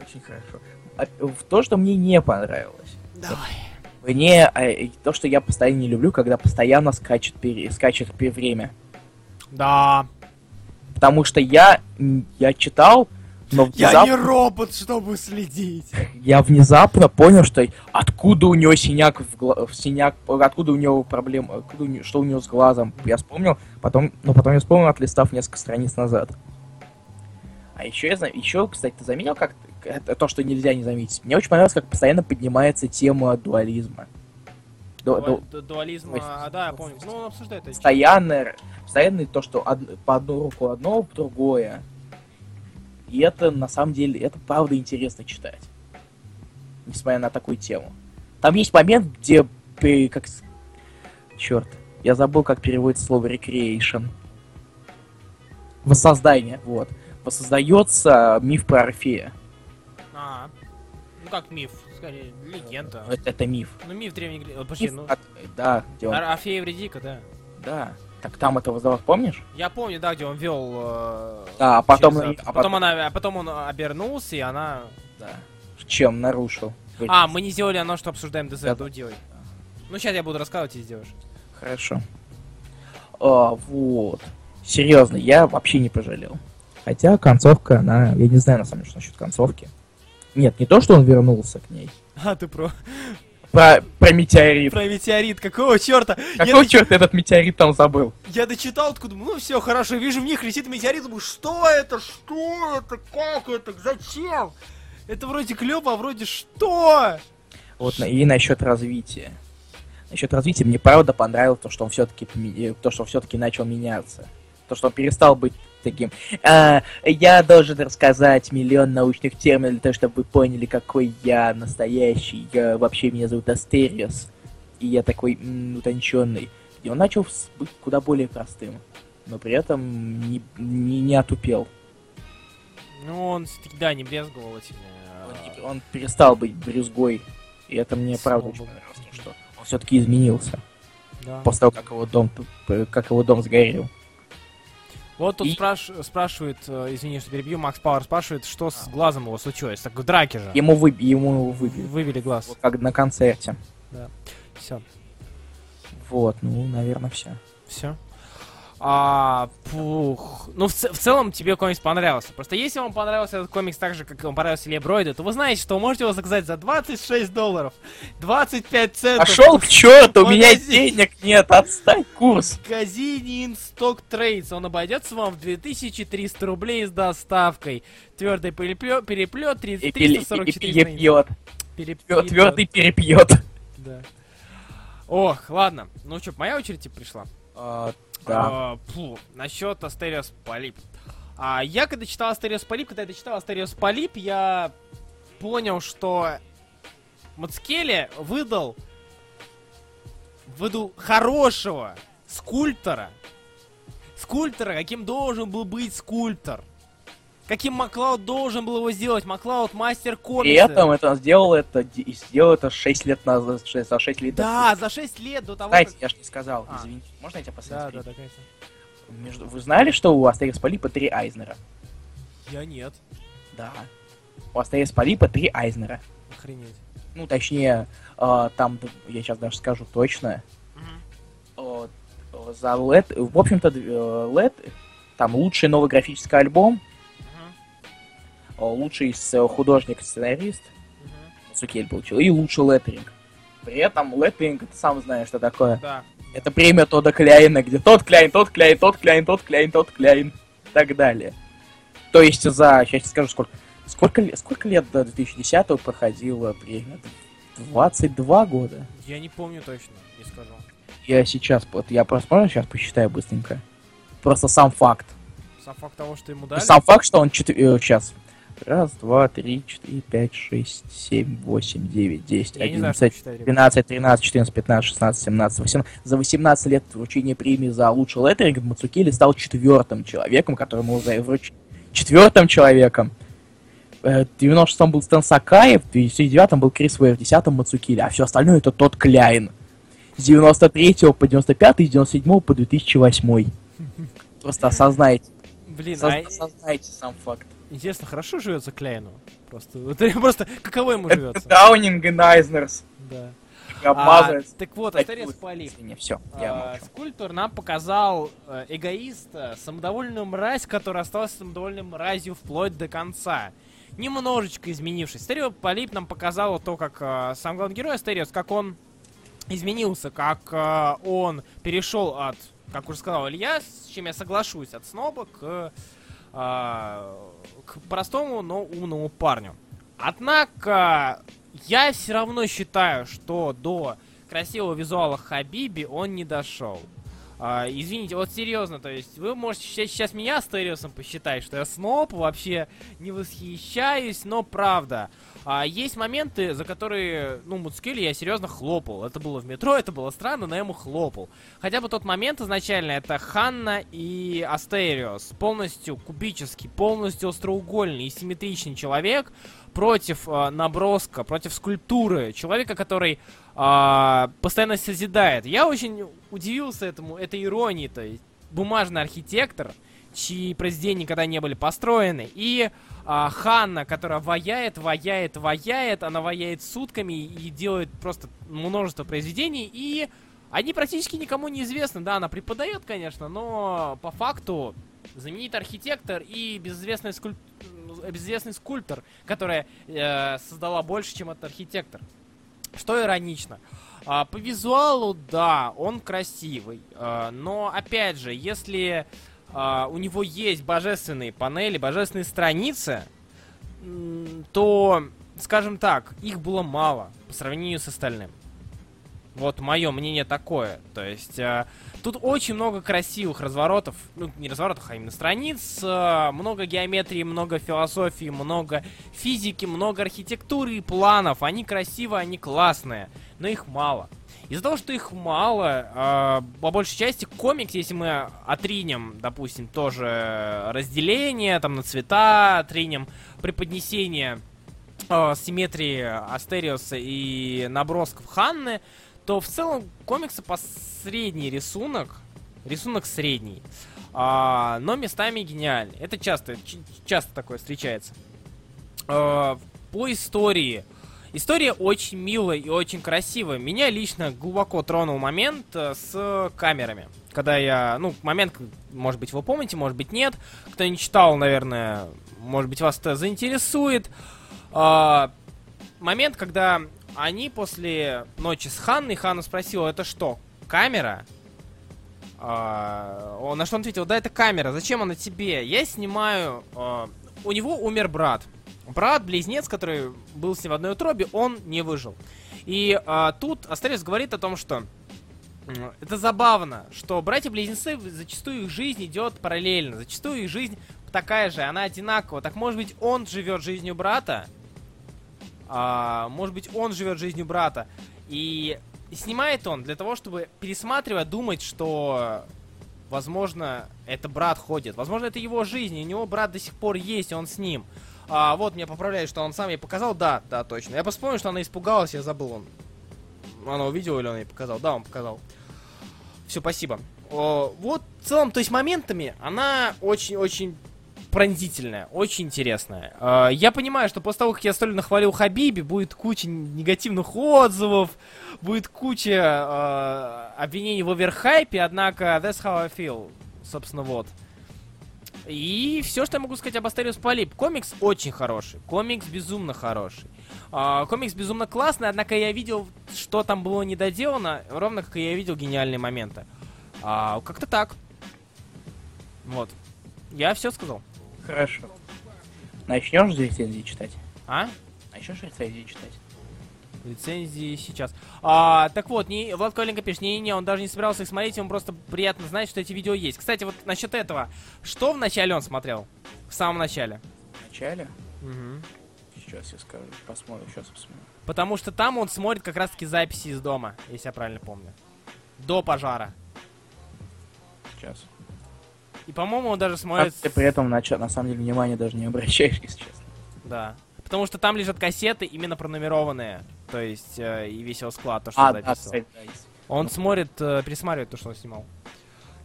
Очень хорошо. А, в то, что мне не понравилось. Давай. Мне а, то, что я постоянно не люблю, когда постоянно скачет, пере- скачет пе- время. Да. Потому что я, я читал, но Я внезап- не робот, чтобы следить. я внезапно понял, что откуда у него синяк в, гла- в синяк, откуда у него проблема, откуда у него- что у него с глазом. Я вспомнил, потом, но потом я вспомнил, отлистав несколько страниц назад. А еще я знаю, еще, кстати, ты заметил, как то, что нельзя не заметить. Мне очень понравилось, как постоянно поднимается тема дуализма. Ду- ду- Дуа- Дуализм, а, да, я помню. Ну, он обсуждает это. постоянное, постоянное то, что од- по одну руку одно, другое. И это, на самом деле, это правда интересно читать. Несмотря на такую тему. Там есть момент, где, как... Черт, я забыл, как переводится слово recreation. Воссоздание, вот. Воссоздается миф про Орфея. А. Ну как миф, скорее, легенда. Ну, это, это миф. Ну миф древний Гре- э, Подожди, Миф ну... от- Да, где он... А, а фея Эвредика, да. Да. Так там этого зовут, помнишь? Я помню, да, где он вел... э, Да, а потом... через а потом, потом- она, а потом он обернулся, и она... Да. Чем нарушил? А, мы не сделали оно, что обсуждаем ДЗ, Да. ну делай. Ну сейчас я буду рассказывать, и сделаешь. Хорошо. А, вот. Серьезно, я вообще не пожалел. Хотя концовка, она... Я не знаю, на самом деле, что насчет концовки. Нет, не то, что он вернулся к ней. А, ты про... Про, про метеорит. Про метеорит, какого черта? Какого я, черта этот метеорит там забыл? я дочитал, откуда, ну все, хорошо, вижу в них летит метеорит, думаю, что это, что это, как это, зачем? Это вроде клево, а вроде что? Вот, на- и насчет развития. Насчет развития мне правда понравилось то, что он все-таки то, что он все-таки начал меняться. То, что он перестал быть таким. «А, я должен рассказать миллион научных терминов для того, чтобы вы поняли, какой я настоящий. Я вообще меня зовут Астериос. И я такой м, утонченный. И он начал быть куда более простым. Но при этом не, не, не отупел. Ну, он все-таки, да, не брезговал этими... Он, не- он перестал быть брюзгой. И это мне Слава правда очень понравилось, то, что он все-таки изменился. да. после того, как его дом, как его дом сгорел. Вот тут И- спраш- спрашивает, э, извини, что перебью, Макс Пауэр спрашивает, что с глазом его случилось. Так в драке же. Ему, вы, ему выбили. Выбили глаз. Вот как на концерте. Все. Вот, ну, наверное, все. Все. А, пух. Ну, в, в целом тебе комикс понравился. Просто если вам понравился этот комикс так же, как вам понравился Лебройда, то вы знаете, что вы можете его заказать за 26 долларов. 25 центов. Пошел к черту, у меня денег нет, отстань курс. В магазине InStock Trades он обойдется вам в 2300 рублей с доставкой. Твердый переплет, переплет И, 30, пере- и 344 страницы. перепьет. Перепьет. Твердый перепьет. Да. Ох, ладно. Ну что, моя очередь типа пришла. Да. А, фу, насчет Астериос Полип. А, я когда читал Астериос Полип, когда я дочитал Астериос Полип, я понял, что Маццукелли выдал выдал хорошего скульптора. Скульптора, каким должен был быть скульптор. Каким Маклауд должен был его сделать. Маклауд мастер комикса. При этом это сделал это, сделал это 6 лет назад, шесть- за 6 лет до Да, за 6 лет до того, Кстати, как... я же не сказал, А. извините, можно я тебя Да, последний? да, да, конечно. Между... Вы знали, что у Астерикс Полипа три Айзнера? Я нет. Да. У Астерикс Полипа три Айзнера. Охренеть. Ну, точнее, э, там, я сейчас даже скажу точно, э, э, за LED, в общем-то, э, LED, там лучший новый графический альбом, лучший с- э, художник-сценарист, Цукель получил, и лучший леттеринг. При этом леттеринг, ты сам знаешь, что такое. Да. Это премия Тода Кляйна, где тот Кляйн, тот Кляйн, тот Кляйн, тот Кляйн, тот Кляйн и так далее. То есть за, сейчас скажу, сколько, сколько, лет- сколько лет до 2010 проходила премия? 22 года. Я не помню точно, не скажу. Я сейчас, вот я просто можно сейчас посчитаю быстренько. Просто сам факт. Сам факт того, что ему дали. Сам факт, что он четыре, сейчас. Раз, два, три, четыре, пять, шесть, семь, восемь, девять, десять, одиннадцать. 12, 13, 14, 15, 16, 17, 18. За 18 лет вручения премии за лучший леттеринг Мацукели стал четвертым человеком, которому за вруч... Четвертым человеком. Э, В 96-м был Стэн Сакаев, в 2009 был Крис Уэйр, в 10-м Мацукели, а все остальное это тот Кляйн. С 93 по 95 с 97 по 2008. [LAUGHS] Просто осознайте. Блин, Сос- а Осознайте сам факт. Интересно, хорошо живется Кляйну? Просто, вот [LAUGHS] просто каково ему Это живется? Даунинг и Найзнерс. Да. А, так вот, вот, Полив. Извини, все, я А, скульптор нам показал э, эгоиста, самодовольную мразь, которая осталась самодовольной мразью вплоть до конца. Немножечко изменившись. Стерео Полип нам показал то, как э, сам главный герой Астериос, как он изменился, как э, он перешел от, как уже сказал Илья, с чем я соглашусь, от сноба к, э, к простому, но умному парню. Однако, я все равно считаю, что до красивого визуала Хабиби он не дошел. А, извините, вот серьезно, то есть вы можете ща- сейчас меня стереосом посчитать, что я сноб, вообще не восхищаюсь, но правда. А есть моменты, за которые, ну, Муцкели я серьезно хлопал. Это было в метро, это было странно, но я ему хлопал. Хотя бы тот момент изначально, это Ханна и Астериос. Полностью кубический, полностью остроугольный и симметричный человек против э, наброска, против скульптуры. Человека, который э, постоянно созидает. Я очень удивился этому, этой иронии. То есть бумажный архитектор, чьи произведения никогда не были построены, и а, Ханна, которая ваяет, ваяет, ваяет, она ваяет сутками и делает просто множество произведений, и они практически никому не известны. Да, она преподает, конечно, но по факту знаменитый архитектор и безызвестный, скульп... безызвестный скульптор, которая э, создала больше, чем этот архитектор. Что иронично. А, по визуалу, да, он красивый. А, но, опять же, если у него есть божественные панели, божественные страницы, то, скажем так, их было мало по сравнению с остальным. Вот мое мнение такое. То есть э, тут очень много красивых разворотов, ну не разворотов, а именно страниц, э, много геометрии, много философии, много физики, много архитектуры и планов. Они красивые, они классные, но их мало. Из-за того, что их мало, э, по большей части комикс, если мы отринем, допустим, тоже разделение там на цвета, отринем преподнесение э, симметрии Астериоса и набросков Ханны, то в целом комиксы по средний рисунок, рисунок средний, э, но местами гениальный. Это часто, часто такое встречается. По истории История очень милая и очень красивая. Меня лично глубоко тронул момент э, с камерами. Когда я, ну, момент, может быть, вы помните, может быть, нет. Кто не читал, наверное, может быть, вас это заинтересует. А, момент, когда они после ночи с Ханной, Ханна спросила, это что, камера? А, он, на что он ответил, да, это камера, зачем она тебе? Я снимаю... А, у него умер брат брат-близнец, который был с ним в одной утробе, он не выжил. И а, тут Астерис говорит о том, что это забавно, что братья-близнецы, зачастую их жизнь идет параллельно, зачастую их жизнь такая же, она одинакова. Так может быть он живет жизнью брата, а, может быть он живет жизнью брата, и снимает он для того, чтобы пересматривая, думать, что возможно это брат ходит, возможно это его жизнь, и у него брат до сих пор есть, и он с ним. А, вот, меня поправляют, что он сам ей показал. Да, да, точно. Я просто вспомнил, что она испугалась, я забыл. Он... Она увидела или он ей показал? Да, он показал. Все, спасибо. О, вот, в целом, то есть моментами она очень-очень пронзительная, очень интересная. Э, я понимаю, что после того, как я столь нахвалил Хабиби, будет куча негативных отзывов, будет куча э, обвинений в оверхайпе, однако that's how I feel, собственно, вот. И все, что я могу сказать об Астериус Полип. Комикс очень хороший. Комикс безумно хороший. А, комикс безумно классный, однако я видел, что там было недоделано, ровно как и я видел гениальные моменты. А, как-то так. Вот. Я все сказал. Хорошо. Начнешь рецензии читать? А? Начнешь рецензии читать? Лицензии сейчас. А, так вот, не, Влад Коваленко пишет, не-не, он даже не собирался их смотреть, ему просто приятно знать, что эти видео есть. Кстати, вот насчет этого, что в начале он смотрел? В самом начале. В начале? Угу. Сейчас я скажу, посмотрим, сейчас посмотрим. Потому что там он смотрит как раз-таки записи из дома, если я правильно помню. До пожара. Сейчас. И, по-моему, он даже смотрит... А ты при этом на, на самом деле внимания даже не обращаешь, если честно. Да. Потому что там лежат кассеты именно пронумерованные. То есть э, и весь его склад, то, что а, он записывал. Да, да, он смотрит, э, пересматривает то, что он снимал.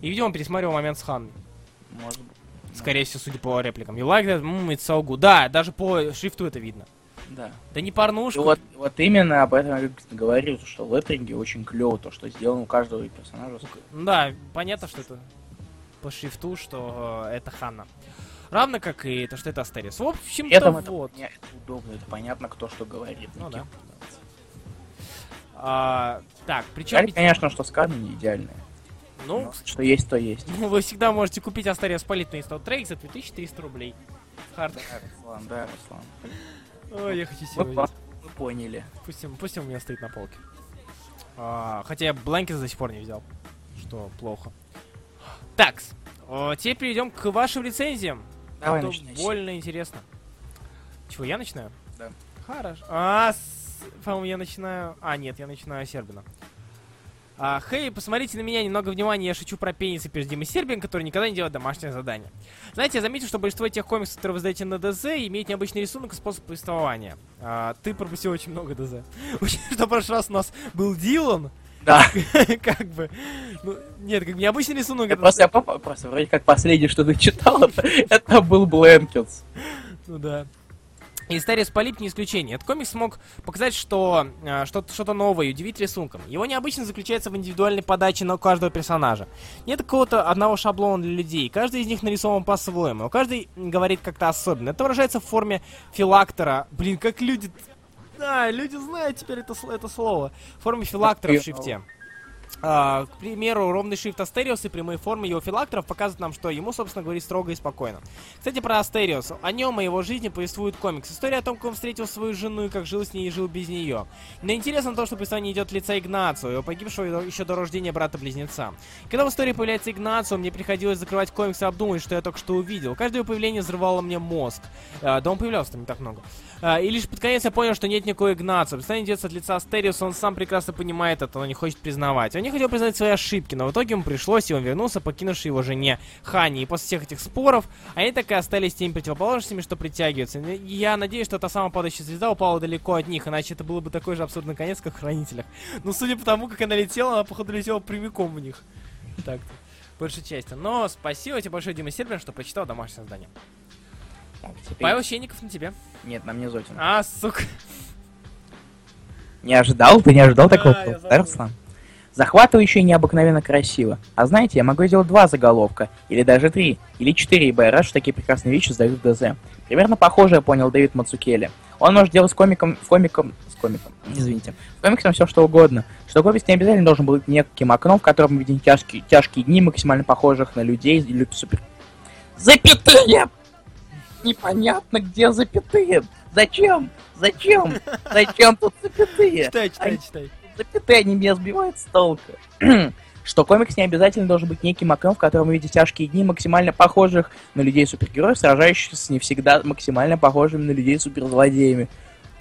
И, видимо, он пересматривал момент с Хан. Может быть. Скорее всего, судя по репликам. You like that? Mm, it's so good. Да, даже по шрифту это видно. Да. Да не порнушка. вот, вот именно об этом я говорил, что в леттеринге очень клево то, что сделано у каждого персонажа. Да, понятно, что это по шрифту, что э, это Ханна. Равно как и то, что это Астерис. В общем-то, вот. Это, это удобно, это понятно, кто что говорит. Ну да. А, так, причем... Жаль, конечно, что сканы не идеальные. Ну, Но, что есть, то есть. Ну, [LAUGHS] вы всегда можете купить Астерис Полит на трейк за 2300 рублей. Хард. Да, Руслан, да, Руслан. Ой, я хочу сегодня. Вот, мы поняли. Пусть, пусть он у меня стоит на полке. А, хотя я Бланкет до сих пор не взял. Что плохо. Такс. Теперь перейдем к вашим рецензиям. Давай а начинай. больно интересно. Чего, я начинаю? Да. Хорошо. А, с... по-моему, я начинаю... А, нет, я начинаю Сербина. А, Хей, посмотрите на меня, немного внимания, я шучу про пенисы перед Димой Сербин, который никогда не делает домашнее задание. Знаете, я заметил, что большинство тех комиксов, которые вы сдаете на ДЗ, имеют необычный рисунок и способ повествования. А, ты пропустил очень много ДЗ. [LAUGHS] Учитывая, что в прошлый раз у нас был Дилан, Да. [LAUGHS] как бы... Ну, нет, как бы необычный рисунок... Я просто, я просто вроде как последнее, что ты читал, это, был Бленкетс. Ну да. И История с Полип не исключение. Этот комикс смог показать, что э, что-то, что-то новое и удивить рисунком. Его необычно заключается в индивидуальной подаче на каждого персонажа. Нет какого-то одного шаблона для людей. Каждый из них нарисован по-своему. Каждый говорит как-то особенно. Это выражается в форме филактора. Блин, как люди... Да, люди знают теперь это, это слово. В форме филактора в шрифте. А, к примеру, ровный шрифт Астериус и прямые формы его филакторов показывают нам, что ему, собственно, говорить строго и спокойно. Кстати, про Астериус. О нем и его жизни повествует комикс. История о том, как он встретил свою жену и как жил с ней и жил без нее. Но интересно то, что повествование идет лица Игнацио, его погибшего еще до рождения брата-близнеца. Когда в истории появляется Игнацио, мне приходилось закрывать комикс и обдумывать, что я только что увидел. Каждое его появление взрывало мне мозг. А, да он появлялся там не так много. А, и лишь под конец я понял, что нет никакой Игнацио. Повествование идет от лица Астериуса, он сам прекрасно понимает это, но не хочет признавать. Не хотел признать свои ошибки, но в итоге ему пришлось, и он вернулся, покинувший его жене Хани. И после всех этих споров, они так и остались теми противоположностями, что притягиваются. Я надеюсь, что та самая падающая звезда упала далеко от них, иначе это было бы такой же абсурдный конец, как в Хранителях. Но судя по тому, как она летела, она, походу, летела прямиком в них. Так-то. Большей части. Но спасибо тебе большое, Дима Сербин, что прочитал домашнее задание. Так, теперь- Павел Щенников на тебе. Нет, на мне Зотин. А, сука. Не ожидал? Ты не ожидал Да, такого я комментария, забыл. Руслан? Захватывающе и необыкновенно красиво. А знаете, я могу сделать два заголовка, или даже три, или четыре, ибо я рад, что такие прекрасные вещи сдают в ДЗ. Примерно похожее понял Дэвид Мацукели. Он может делать с комиком, в комиком, с комиком, извините, в комиксом все что угодно. Что комикс не обязательно должен быть неким окном, в котором видим тяжкие, тяжкие дни, максимально похожих на людей или супер... Запятые! Непонятно, где запятые. Зачем? Зачем? Зачем тут запятые? Читай, читай, Ай. читай. Запятые, они меня сбивают с толка. [CLEARS THROAT] Что комикс не обязательно должен быть неким окном, в котором вы видите тяжкие дни, максимально похожих на людей-супергероев, сражающихся не всегда максимально похожими на людей-суперзлодеями.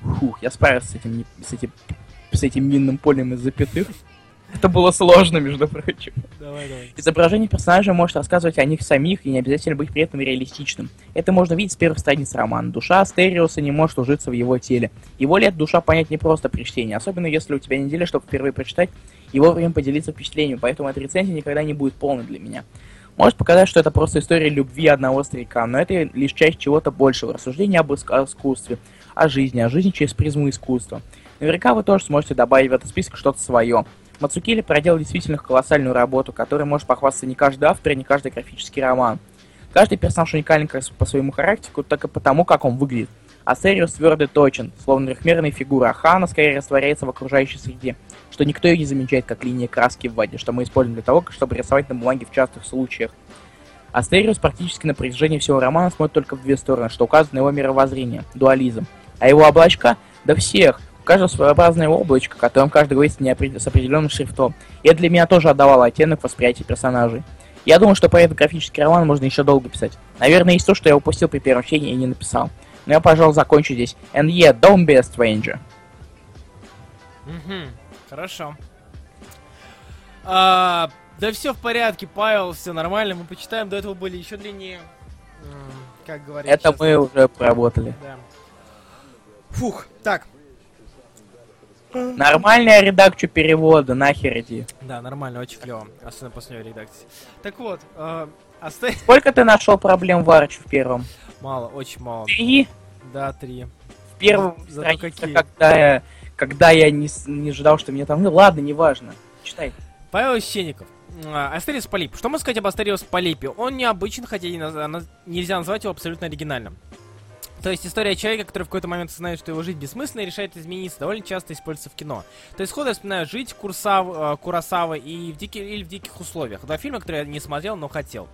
Фух, я справился с этим, с этим, с этим минным полем из запятых. Это было сложно, между прочим. Давай, давай. Изображение персонажа может рассказывать о них самих и не обязательно быть при этом реалистичным. Это можно видеть с первых страниц романа. Душа Астериуса не может ужиться в его теле. Его лет душа понять не просто при чтении, особенно если у тебя неделя, чтобы впервые прочитать и вовремя поделиться впечатлениями, поэтому эта рецензия никогда не будет полной для меня. Может показать, что это просто история любви одного старика, но это лишь часть чего-то большего, рассуждения об иск- искусстве, о жизни, о жизни через призму искусства. Наверняка вы тоже сможете добавить в этот список что-то свое. Мацукели проделал действительно колоссальную работу, которой может похвастаться не каждый автор и не каждый графический роман. Каждый персонаж уникален как по своему характеру, так и потому, как он выглядит. А Сериус твердо точен, словно трехмерная фигура, Хана скорее растворяется в окружающей среде, что никто и не замечает, как линия краски в воде, что мы используем для того, чтобы рисовать на бумаге в частых случаях. Астериус практически на протяжении всего романа смотрит только в две стороны, что указывает на его мировоззрение, дуализм. А его облачка? Да всех. У каждого своеобразное облачко, которым каждый говорит с определенным шрифтом. И это для меня тоже отдавало оттенок восприятия персонажей. Я думаю, что про этот графический роман можно еще долго писать. Наверное, есть то, что я упустил при первом чтении и не написал. Но я, пожалуй, закончу здесь. And yeah, don't be a stranger. Мгм, Хорошо. А, да все в порядке, Павел, все нормально. Мы почитаем. До этого были еще длиннее. Как говорят. Это сейчас. мы уже проработали. Да. Фух, так. Нормальная редакцию перевода, нахер иди. Да, нормально, очень клево. Особенно после редакции. Так вот, э, оста- [LAUGHS] Сколько ты нашел проблем в Арче в первом? Мало, очень мало. Три? Да, три. В первом Зато странице, какие. когда я, когда я не, не ожидал, что мне там... Ну ладно, неважно. Читай. Павел Ищенников. А, Астериос Полип. Что можно сказать об Астериос Полипе? Он необычен, хотя наз- нельзя назвать его абсолютно оригинальным. То есть история человека, который в какой-то момент осознает, что его жизнь бессмысленна и решает измениться, довольно часто используется в кино. То есть сходу я вспоминаю «Жить» Куросав, э, Куросава и в диких, или «В диких условиях». Два фильма, которые я не смотрел, но хотел.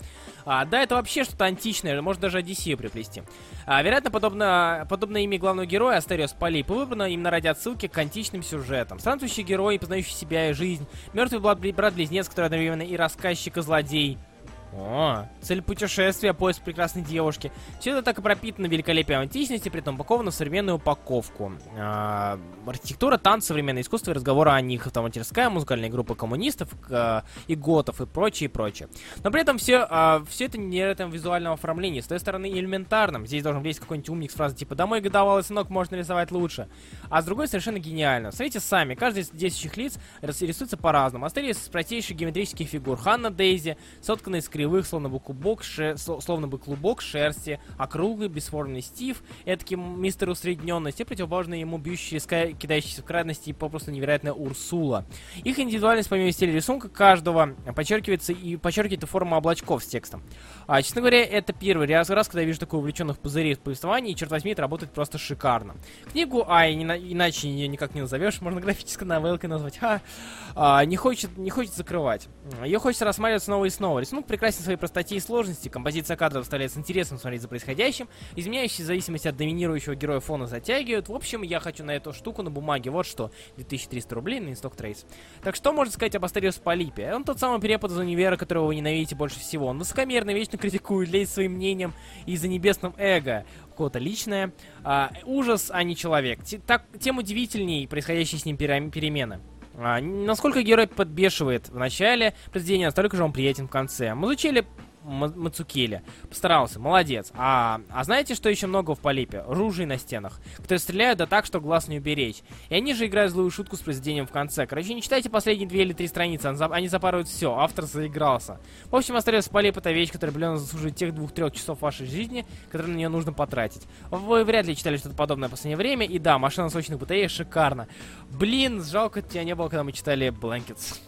А, да, это вообще что-то античное, может даже Одиссею приплести. А, вероятно, подобно, подобно имя главного героя Астериос Полип выбрано именно ради отсылки к античным сюжетам. Странствующий герой, познающий себя и жизнь, мертвый брат- брат-близнец, который одновременно и рассказчик, и злодей. О, цель путешествия, поиск прекрасной девушки. Все это так и пропитано великолепием античности, при этом упаковано в современную упаковку. А, архитектура, танцы, современное искусство и разговоры о них, автоматерская, музыкальные группы коммунистов а, и готов и прочее, и прочее. Но при этом все, а, все это не этом визуальном оформлении. С той стороны элементарным. Здесь должен влезть какой-нибудь умник с фразой типа «Да мой годовалый сынок можно рисовать лучше». А с другой совершенно гениально. Смотрите сами, каждый из действующих лиц рисуется по-разному. Остались из простейших геометрических фигур. Ханна Дейзи, сотканная из кривых, словно бы клубок, шер... словно бы клубок шерсти, округлый, бесформенный Стив, эдакий мистер усредненность и противоположный ему бьющий, кидающийся в крайности и попросту невероятная Урсула. Их индивидуальность помимо стиля рисунка каждого подчеркивается и подчеркивает и форма облачков с текстом. А, честно говоря, это первый раз, раз, когда я вижу такой увлеченных пузырей в повествовании, и, черт возьми, это работает просто шикарно. Книгу, а, не, иначе ее никак не назовешь, можно графической новелкой назвать, а, а, не, хочет, не хочет закрывать. Ее хочется рассматривать снова и снова. Рисунок прекрасен своей простоте и сложности, композиция кадров становится интересным смотреть за происходящим, изменяющие в зависимости от доминирующего героя фона затягивают. В общем, я хочу на эту штуку на бумаге. Вот что, 2300 рублей на инсток трейс. Так что можно сказать об Астериус Полипе? Он тот самый препод из универа, которого вы ненавидите больше всего. Он высокомерно, вечно критикует, лезет своим мнением из-за небесным эго кого-то личное. А, ужас, а не человек. Т так, тем удивительней происходящие с ним перемены. А, насколько герой подбешивает в начале произведения, настолько же он приятен в конце. Музычели Мацукели. Постарался, молодец. А, а знаете, что еще много в Полипе? Ружей на стенах, которые стреляют да так, что глаз не уберечь. И они же играют злую шутку с произведением в конце. Короче, не читайте последние две или три страницы, они запарывают все, автор заигрался. В общем, остается Полип это вещь, которая определенно заслуживает тех двух-трех часов вашей жизни, которые на нее нужно потратить. Вы вряд ли читали что-то подобное в последнее время, и да, машина сочных батареек шикарно. Блин, жалко тебя не было, когда мы читали Blankets.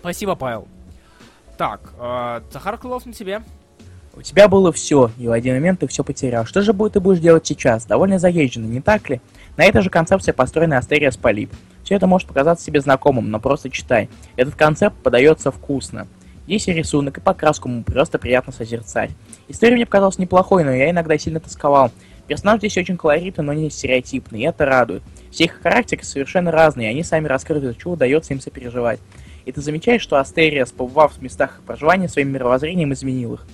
Спасибо, Павел. Так, э, Захар Крылов на тебе. У тебя было все, и в один момент ты все потерял. Что же будет ты будешь делать сейчас? Довольно заезженно, не так ли? На этой же концепции построена Астерия Полип. Все это может показаться себе знакомым, но просто читай. Этот концепт подается вкусно. Здесь и рисунок, и покраску ему просто приятно созерцать. История мне показалась неплохой, но я иногда сильно тосковал. Персонаж здесь очень колоритный, но не стереотипный, и это радует. Все их характеры совершенно разные, и они сами раскрыты, чего удается им сопереживать и ты замечаешь, что Астериас, побывав в местах проживания, своим мировоззрением изменил их.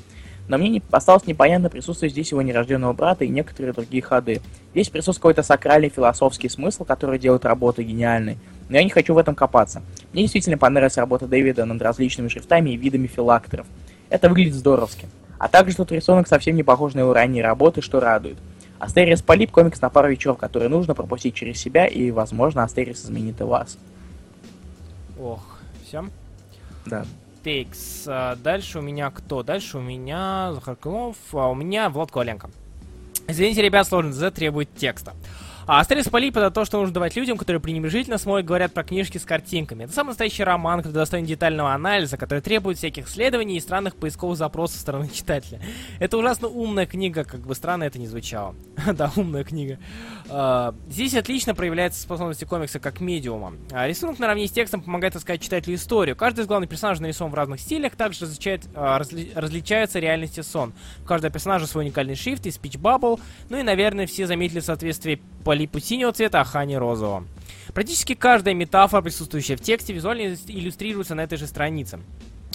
Но мне не, осталось непонятно присутствие здесь его нерожденного брата и некоторые другие ходы. Здесь присутствует какой-то сакральный философский смысл, который делает работу гениальной. Но я не хочу в этом копаться. Мне действительно понравилась работа Дэвида над различными шрифтами и видами филактеров. Это выглядит здоровски. А также тут рисунок совсем не похож на его ранние работы, что радует. Астериас Полип комикс на пару вечеров, который нужно пропустить через себя, и, возможно, Астериас изменит и вас. Ох, всем. Да. Тейкс. А, дальше у меня кто? Дальше у меня Захар Крылов, а у меня Влад Коваленко. Извините, ребят, сложность Z требует текста. А Астерис Полип это то, что нужно давать людям, которые пренебрежительно смотрят, говорят про книжки с картинками. Это самый настоящий роман, который достоин детального анализа, который требует всяких исследований и странных поисковых запросов со стороны [LAUGHS] читателя. Это ужасно умная книга, как бы странно это ни звучало. [LAUGHS] да, умная книга. А, здесь отлично проявляется способности комикса как медиума. А, рисунок наравне с текстом помогает рассказать читателю историю. Каждый из главных персонажей нарисован в разных стилях, также различает, а, разли, различается реальность и сон. У каждого персонажа свой уникальный шрифт и спич бабл. Ну и, наверное, все заметили соответствие полипу синего цвета, а Хани розового. Практически каждая метафора, присутствующая в тексте, визуально иллюстрируется на этой же странице.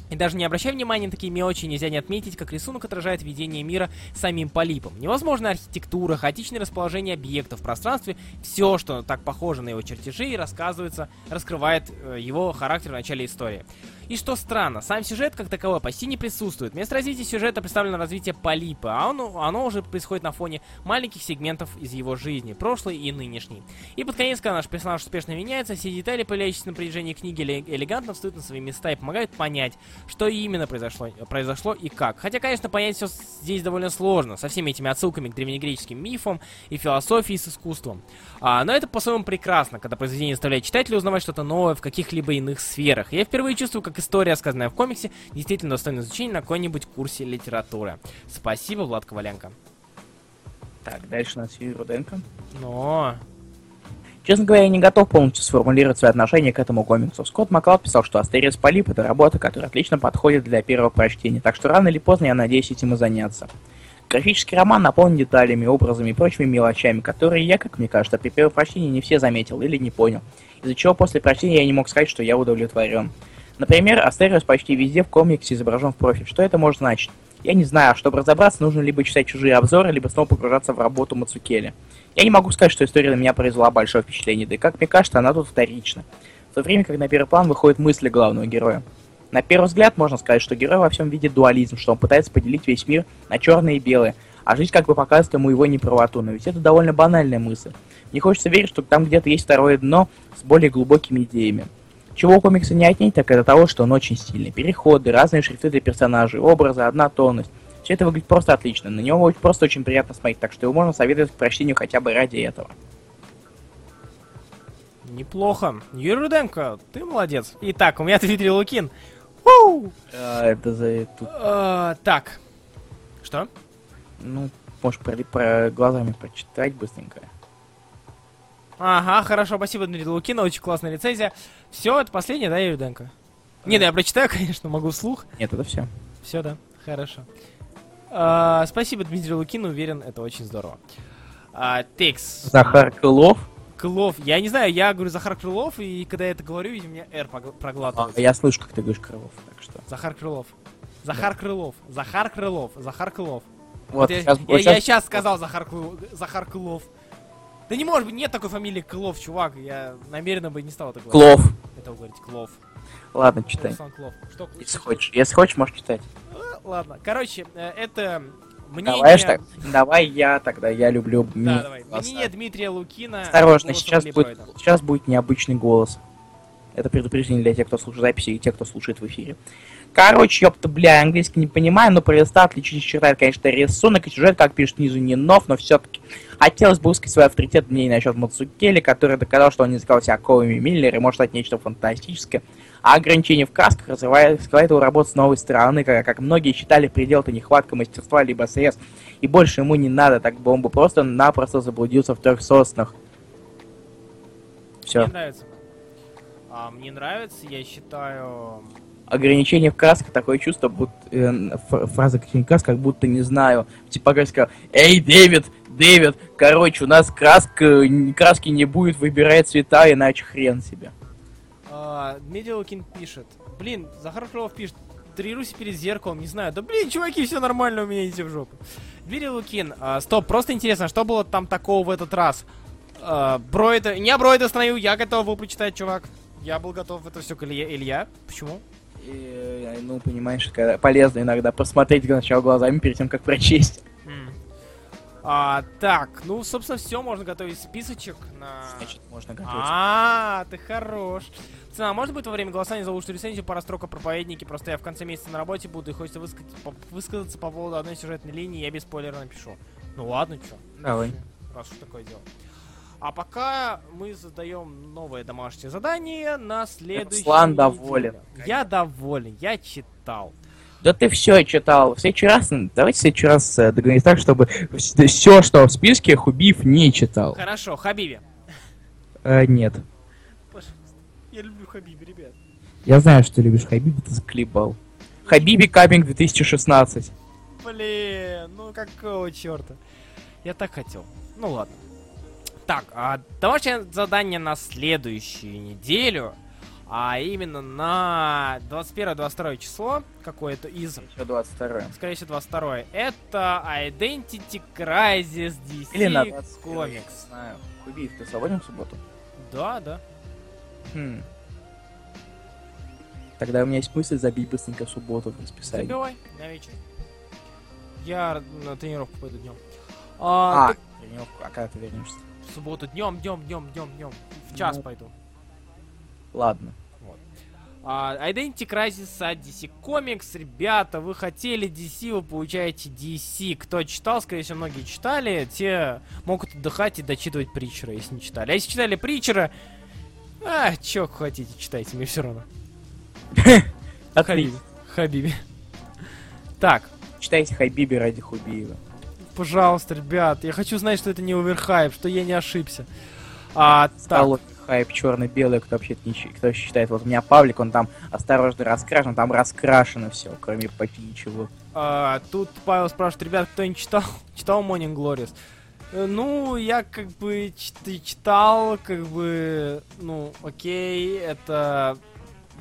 И даже не обращая внимания на такие мелочи, нельзя не отметить, как рисунок отражает видение мира самим полипом. Невозможно архитектура, хаотичное расположение объектов в пространстве, все, что так похоже на его чертежи, рассказывается, раскрывает э, его характер в начале истории. И что странно, сам сюжет как таковой почти не присутствует. Вместо развития сюжета представлено развитие полипа, а оно, оно уже происходит на фоне маленьких сегментов из его жизни, прошлой и нынешней. И под конец, когда наш персонаж успешно меняется, все детали, появляющиеся на протяжении книги, элегантно встают на свои места и помогают понять, что именно произошло, произошло и как. Хотя, конечно, понять все здесь довольно сложно, со всеми этими отсылками к древнегреческим мифам и философии с искусством. А, но это по-своему прекрасно, когда произведение заставляет читателя узнавать что-то новое в каких-либо иных сферах. Я впервые чувствую, как история, сказанная в комиксе, действительно достойна изучения на какой-нибудь курсе литературы. Спасибо, Влад Коваленко. Так, дальше у нас Юрий Руденко. Но... Честно говоря, я не готов полностью сформулировать свое отношение к этому комиксу. Скотт Маклауд писал, что Астериус Полип — это работа, которая отлично подходит для первого прочтения, так что рано или поздно я надеюсь этим и заняться. Графический роман наполнен деталями, образами и прочими мелочами, которые я, как мне кажется, при первом прочтении не все заметил или не понял, из-за чего после прочтения я не мог сказать, что я удовлетворен. Например, Астериус почти везде в комиксе изображен в профиль. Что это может значить? Я не знаю, чтобы разобраться, нужно либо читать чужие обзоры, либо снова погружаться в работу Мацукели. Я не могу сказать, что история на меня произвела большое впечатление, да и как мне кажется, она тут вторична. В то время как на первый план выходят мысли главного героя. На первый взгляд можно сказать, что герой во всем видит дуализм, что он пытается поделить весь мир на черное и белое, а жизнь как бы показывает ему его неправоту, но ведь это довольно банальная мысль. Мне хочется верить, что там где-то есть второе дно с более глубокими идеями. Чего у комикса не отнять, так это того, что он очень стильный. Переходы, разные шрифты для персонажей, образы, однотонность. Все это выглядит просто отлично. На него просто очень приятно смотреть, так что его можно советовать к прочтению хотя бы ради этого. Неплохо. Юрий Руденко, ты молодец. Итак, у меня Дмитрий Лукин. Уу! А, это за эту... А, так. Что? Ну, можешь про, про глазами прочитать быстренько. Ага, хорошо, спасибо, Дмитрий Лукин, очень классная рецензия. Все, это последнее, да, Юрий Руденко? Не, да, я прочитаю, [LAUGHS] конечно, могу вслух. Нет, это все. Все, да, хорошо. А, спасибо, Дмитрий Лукин, уверен, это очень здорово. А, текс. Захар Крылов. Крылов. Я не знаю, я говорю Захар Крылов, и когда я это говорю, видимо, меня R А, проглатывает. я слышу, как ты говоришь Крылов, так что... Захар Крылов. Захар Крылов. Захар Крылов. Захар Крылов. Вот, я, щас- я, вот я щас- сейчас сказал Захар, Крылов, Захар Крылов. Да не может быть, нет такой фамилии Крылов, чувак. Я намеренно бы не стал это говорить. Клов. Это говорить, Клов. Ладно, читай. Руслан Клов. Что, Если хочешь. Если хочешь, можешь читать. А, Ладно, короче, э, это мнение... Давай, так, давай я тогда, я люблю... Да, давай. Мнение Дмитрия Лукина. Осторожно, сейчас будет, сейчас будет необычный голос. Это предупреждение для тех, кто слушает записи и тех, кто слушает в эфире. Короче, ёпта, бля, английский не понимаю, но листа отличительная черта, это, конечно, рисунок и сюжет, как пишет снизу, не нов, но все-таки хотелось бы высказать свой авторитет мнение насчет Мацукели, который доказал, что он не искал себя Коуми Миллер и может стать нечто фантастическое. А ограничение в красках развивает, скрывает его работу с новой стороны, как, как многие считали, предел-то нехватка мастерства либо средств, и больше ему не надо, так бы он бы просто-напросто заблудился в трех соснах. Все. Мне нравится. А, мне нравится, я считаю... ограничение в красках, такое чувство, будто э, фраза ограничение в красках, как будто не знаю. Как сказал, эй, Дэвид, Дэвид, короче, у нас краска, н- краски не будет, выбирай цвета, иначе хрен себе. А, Дмитрий Лукин пишет. Блин, Захар Крылов пишет. Тренируйся перед зеркалом, не знаю. Да блин, чуваки, все нормально, у меня идите в жопу. Дмитрий Лукин, а, стоп, просто интересно, что было там такого в этот раз? А, Бройда, не Бройда остановил, я готов был прочитать, чувак. Я был готов это все к Илье. Илья, почему? И, э, ну, понимаешь, когда полезно иногда посмотреть сначала глазами перед тем, как прочесть. А, так, ну, собственно, все, можно готовить списочек на... Значит, можно готовить. А, ты хорош. Цена, может быть, во время голосования за лучшую рецензию пара строк о проповеднике? Просто я в конце месяца на работе буду и хочется высказать, по- высказаться по поводу одной сюжетной линии, я без спойлера напишу. Ну ладно, чё. Давай. Раз уж такое дело. А пока мы задаем новое домашнее задание на следующий. Руслан доволен. Я доволен, я читал. Да ты все читал. В следующий раз, давайте в следующий раз э, договоримся так, чтобы все, что в списке, Хубиев не читал. Хорошо, Хабиби. Э, нет. Пожалуйста. Я люблю Хабиби, ребят. Я знаю, что ты любишь Хабиби, ты заклебал. Хабиби Кабинг 2016. Блин, ну какого черта? Я так хотел. Ну ладно. Так, а домашнее задание на следующую неделю, а именно на 21-22 число, какое-то из, Еще 22 скорее всего, 22 это Identity Crisis DC Или на 21 я не Comics. знаю. Хубиев, ты свободен в субботу? Да, да. Хм. Тогда у меня есть мысль забить быстренько субботу в расписание. Забивай на вечер. Я на тренировку пойду днем. А, А, так тренировку, а когда ты вернешься? В субботу днем, днем, днем, днем, днем. В час Ну. пойду. Ладно. А, Identity Crisis от DC Comics. Ребята, вы хотели DC, вы получаете DC. Кто читал, скорее всего, многие читали. Те могут отдыхать и дочитывать Притчера, если не читали. А если читали Притчера, а, чё хотите, читайте, мне все равно. [LAUGHS] Отлично. Хабиби. Так, Читайте Хабиби ради Хубиева. Пожалуйста, ребят, я хочу знать, что это не оверхайп, что я не ошибся. А, так, Стало хайп черно-белый, кто вообще не кто считает. Вот у меня Павлик, он там осторожно раскрашен, там раскрашено все, кроме почти ничего. А, тут Павел спрашивает, ребят, кто не читал? [LAUGHS] Читал Morning Glories? Э, Ну, я как бы чит- читал, как бы, ну, окей, это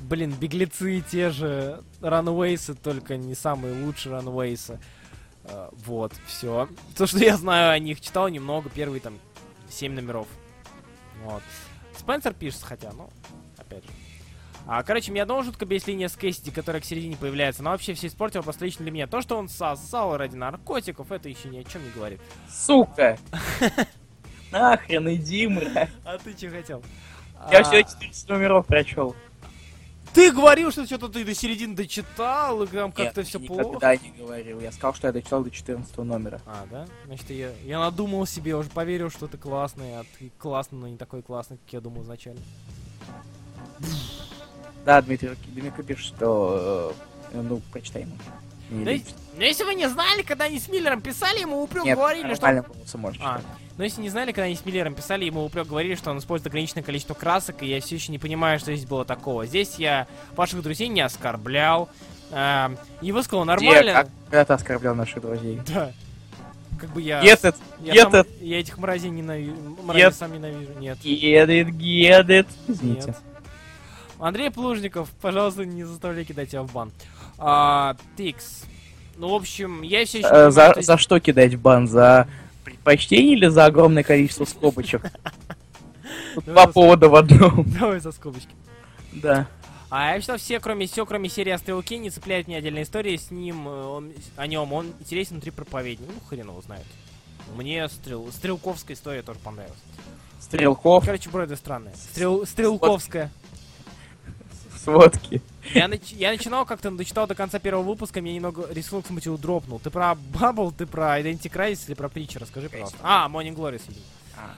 блин, беглецы те же, ранвейсы, только не самые лучшие ранвейсы. Вот, все. То, что я знаю о них, читал немного, первые там 7 номеров. Вот. Спенсер пишет, хотя, ну, опять же. А, короче, меня одного жутко бесит линия с Кэссиди, которая к середине появляется. Но вообще все испортило просто лично для меня. То, что он сосал ради наркотиков, это еще ни о чем не говорит. Сука! [LAUGHS] Нахрен иди, мразь. А ты что хотел? Я А, все 14 номеров прочел. Ты говорил, что что-то ты до середины дочитал, и там как-то все плохо. никогда не говорил. Я сказал, что я дочитал до 14 номера. А, да? Значит, я, я надумал себе, уже поверил, что ты классный, а ты классный, но не такой классный, как я думал изначально. Да, Дмитрий, Дмитрий пишет, что... э, Ну, прочитай ему. Да. Но если вы не знали, когда они с Миллером писали, ему упрек Нет, говорили, что... можешь А, но если не знали, когда они с Миллером писали, ему упрек говорили, что он использует ограниченное количество красок, и я все еще не понимаю, что здесь было такого. Здесь я ваших друзей не оскорблял, и высказал Где, нормально. как, когда ты оскорблял наших друзей? Да. Как бы я... Get it, я, get сам- it. я этих мразей ненавижу. Мразей Get- сам ненавижу. Нет. get it, get it. Извините. Нет. Андрей Плужников, пожалуйста, не заставляй кидать тебя в бан. А, Тикс. Ну, в общем, я все еще... Э, за, за что кидать в бан? За предпочтение или за огромное количество скобочек? [LAUGHS] Ну, Два за- повода в одном. [LAUGHS] Давай за скобочки. Да. А я считал, все, кроме все, кроме серии о Стрелке, не цепляют мне отдельная история с ним, э, он, о нем. Он интересен внутри проповедника. Ну, хрен его знает. Мне стрел, стрелковская история тоже понравилась. Стрелков, Короче, броды странные. Стрел, стрелковская. сводки. Я, нач- я начинал как-то, дочитал до конца первого выпуска, мне немного рисунок смутил, дропнул. Ты про Бабл, ты про Identity Crisis или про Притча? Расскажи, пожалуйста. А, Morning Glories, видимо. А.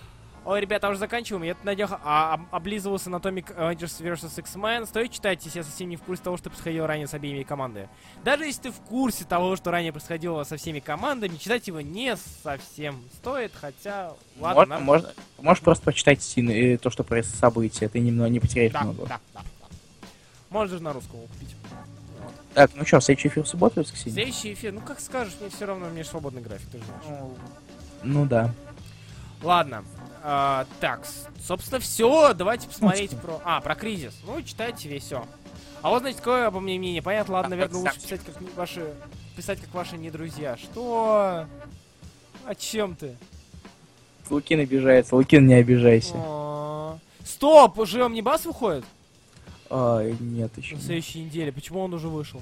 Ой, ребята, уже заканчиваем. Я тут надел, а, об- облизывался Atomic Avengers vs. X-Men. Стоит читать, если я совсем не в курсе того, что происходило ранее с обеими командами. Даже если ты в курсе того, что ранее происходило со всеми командами, читать его не совсем стоит, хотя... Ладно, Можно, нам- можно, можешь просто почитать син- э, то, что происходит события, ты немного не потеряешь Да, много. да, Можешь даже на русском его купить. Вот. Так, ну что, следующий эфир в субботу или воскресенье? Следующий эфир, ну как скажешь, мне все равно, мне же свободный график, ты же знаешь. Ну да. Ладно. а, так, собственно, все. Давайте посмотреть про. А, про кризис. Ну, читайте весь все. А вот, значит, какое обо мне мнение? Понятно, ладно, А, наверное, лучше писать как ваши. Писать как ваши не друзья. Что? О чем ты? Лукин обижается, Лукин не обижайся. Стоп! Уже Омнибас выходит? А, нет еще. На следующей неделе. Почему он уже вышел?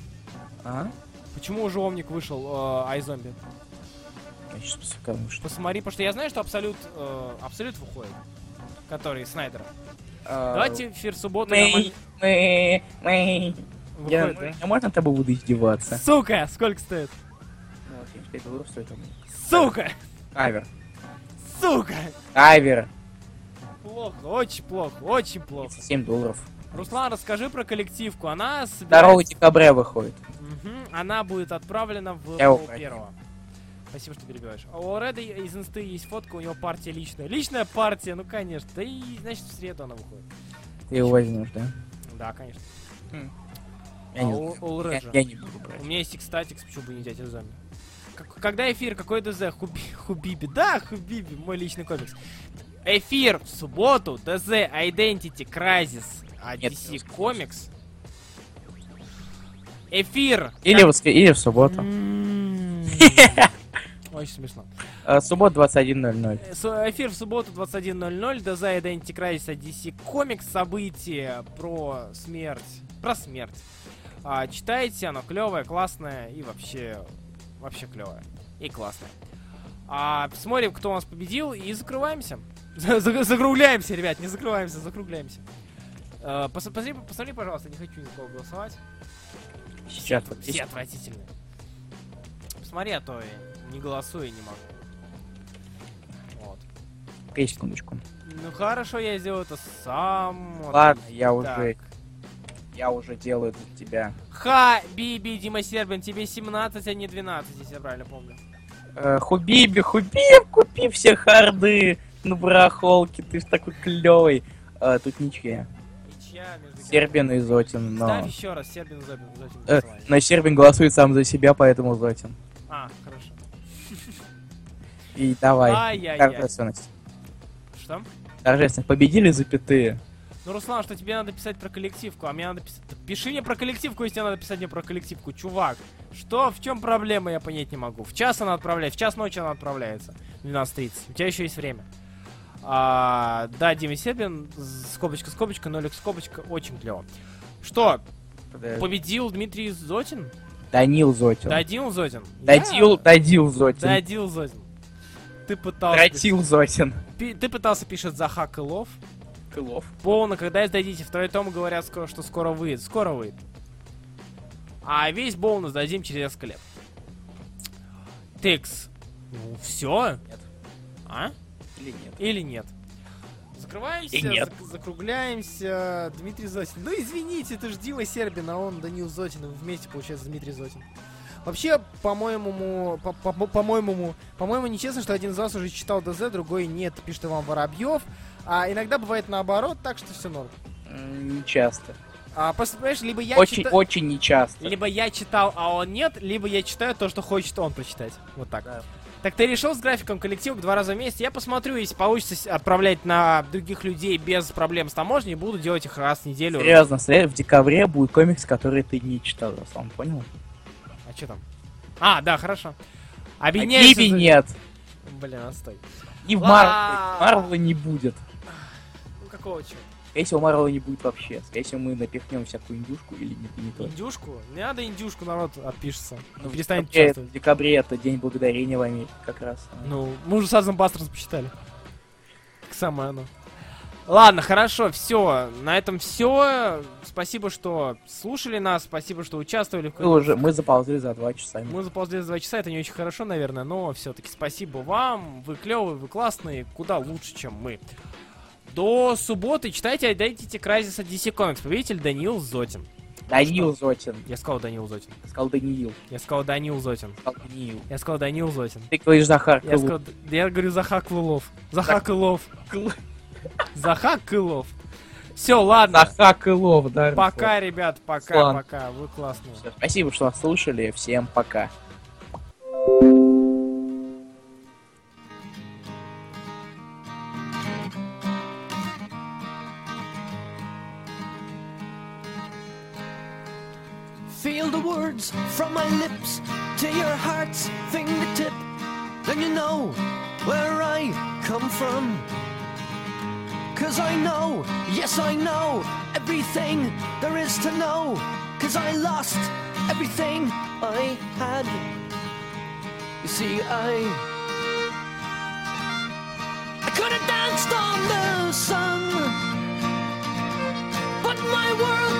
А? Почему уже Омник вышел, э, Айзомби? Я сейчас посмотрю, что. Посмотри, потому что я знаю, что Абсолют, э, Абсолют выходит. Который Снайдера. А, Давайте эфир в субботу Мы, мы, мы. Я, выходит, да? а можно тобой буду издеваться? Сука! Сколько стоит? Ну, 75 долларов стоит там. Сука! Кавер. Сука! Кавер. Плохо, очень плохо, очень плохо. 7 долларов. Руслан, расскажи про коллективку. Она 2 собирается... декабря выходит. Мгм, Она будет отправлена в Я первого. Спасибо, что перебиваешь. А у Реда из инсты есть фотка, у него партия личная. Личная партия, ну конечно. Да и, значит, в среду она выходит. Ты его возьмешь, да? Да, конечно. Я а не у, у Я, я не буду брать. У меня есть Xtatix, почему бы не взять экзамен? Когда эфир? Какой ДЗ? Хуби, [LAUGHS] Хубиби. Да, Хубиби, мой личный комикс. Эфир в субботу. ДЗ Identity Crisis. А Нет, DC Comics. Эфир. Или в, или в субботу. [LAUGHS] Очень смешно. А, суббота 21.00. Э, с- Эфир в субботу 21.00. ДЗ Identity Crisis от DC Comics. Событие про смерть. Про смерть. А, читайте, оно клевое, классное и вообще, вообще клевое. И классное. А, смотрим, кто у нас победил, и закрываемся. [LAUGHS] За- за- Закругляемся, ребят, не закрываемся, закругляемся. Пос- посмотри, посмотри, пожалуйста, не хочу никого голосовать. Сейчас. Все, вот все отвратительные. Посмотри, а то я не голосую и не могу. Вот. Пей секундочку. Ну хорошо, я сделаю это сам. Вот Ладно, так. я уже, я уже делаю это за тебя. Ха, Биби, Дима Сербин, тебе 17, а не 12, если я правильно помню. Э, Хубиби, Хубиб, купи все харды на барахолке, ты ж такой клевый. А, тут ничья. Сербин и Зотин, но... Ставь еще раз, Сербин, Зобин, Зотин, Э, голосование. но Сербин голосует сам за себя, поэтому Зотин. А, хорошо. И давай. Ай-яй-яй. Торжественность. Что? Торжественность. Победили запятые. Ну, Руслан, что тебе надо писать про коллективку, а мне надо писать... Пиши мне про коллективку, если тебе надо писать мне про коллективку, чувак. Что, в чем проблема, я понять не могу. В час она отправляется, в час ночи она отправляется. 12.30. У тебя еще есть время. А, да, Дима Сербин, скобочка, скобочка, нолик, скобочка, очень клево. Что, победил Дмитрий Зотин? Данил Зотин. Дадил Зотин? Дадил, Я- Дадил Зотин. Дадил Зотин. Ты пытался... Тратил Зотин. пи- Ты пытался, пишет Захак Илов. Крылов. Полно, когда сдадите. Второй том говорят, что скоро выйдет. Скоро выйдет. А весь бонус дадим через несколько лет. Текс. Ну, все? Нет. А? Или нет? Или нет? Закрываемся, И нет. зак- закругляемся. Дмитрий Зотин. Ну, извините, это же Дима Сербин, а он Данил Зотин. вы Вместе, получается, Дмитрий Зотин. Вообще, по-моему, по- по- по-моему, по-моему, нечестно, что один из вас уже читал ДЗ, другой нет, пишет Иван Воробьев. А иногда бывает наоборот, так что все норм. Не часто. А, просто, понимаешь, либо я Очень, чита- очень не часто. Либо я читал, а он нет, либо я читаю то, что хочет он прочитать. Вот так. Да. Так ты решил с графиком коллектив два раза в месяц? Я посмотрю, если получится отправлять на других людей без проблем с таможней, буду делать их раз в неделю. Серьезно, в декабре будет комикс, который ты не читал, Руслан, понял? А что там? А, да, хорошо. А Объединяйся Киви за- нет. Блин, отстой. И в. Марвела не будет. Ну какого чего? Скорее всего, Марвела не будет вообще. Скорее всего, мы напихнем всякую индюшку или не, не то. Индюшку? Не надо индюшку, народ отпишется. Ну, перестанет декабре, участвовать. в декабре это День Благодарения в Америке как раз. Ну, мы уже Сазан Бастерс посчитали. Как самое оно. Ладно, хорошо, все. На этом все. Спасибо, что слушали нас, спасибо, что участвовали Мы уже, мы заползли за два часа. Мы заползли за два часа, это не очень хорошо, наверное, но все-таки спасибо вам. Вы клевые, вы классные, куда лучше, чем мы. До субботы читайте Identity Crisis от DC Comics. Победитель Даниил Зотин. Данил Зотин. Я сказал Даниил Зотин. Сказал Даниил. Я сказал Даниил Зотин. Сказал Даниил. Я сказал Даниил Зотин. Ты говоришь Захар Я, Крылов. сказал, я говорю Захак Лылов. Захак Илов. Кл- Захак Илов. Все, ладно. Захар Крылов, да. Пока, ребят, пока, пока. Вы классные. Спасибо, что нас слушали. Всем пока. Feel the words from my lips to your heart's fingertip. Then you know where I come from. Cause I know, yes, I know everything there is to know. Cause I lost everything I had. You see, I. I could have danced on the sun. But my world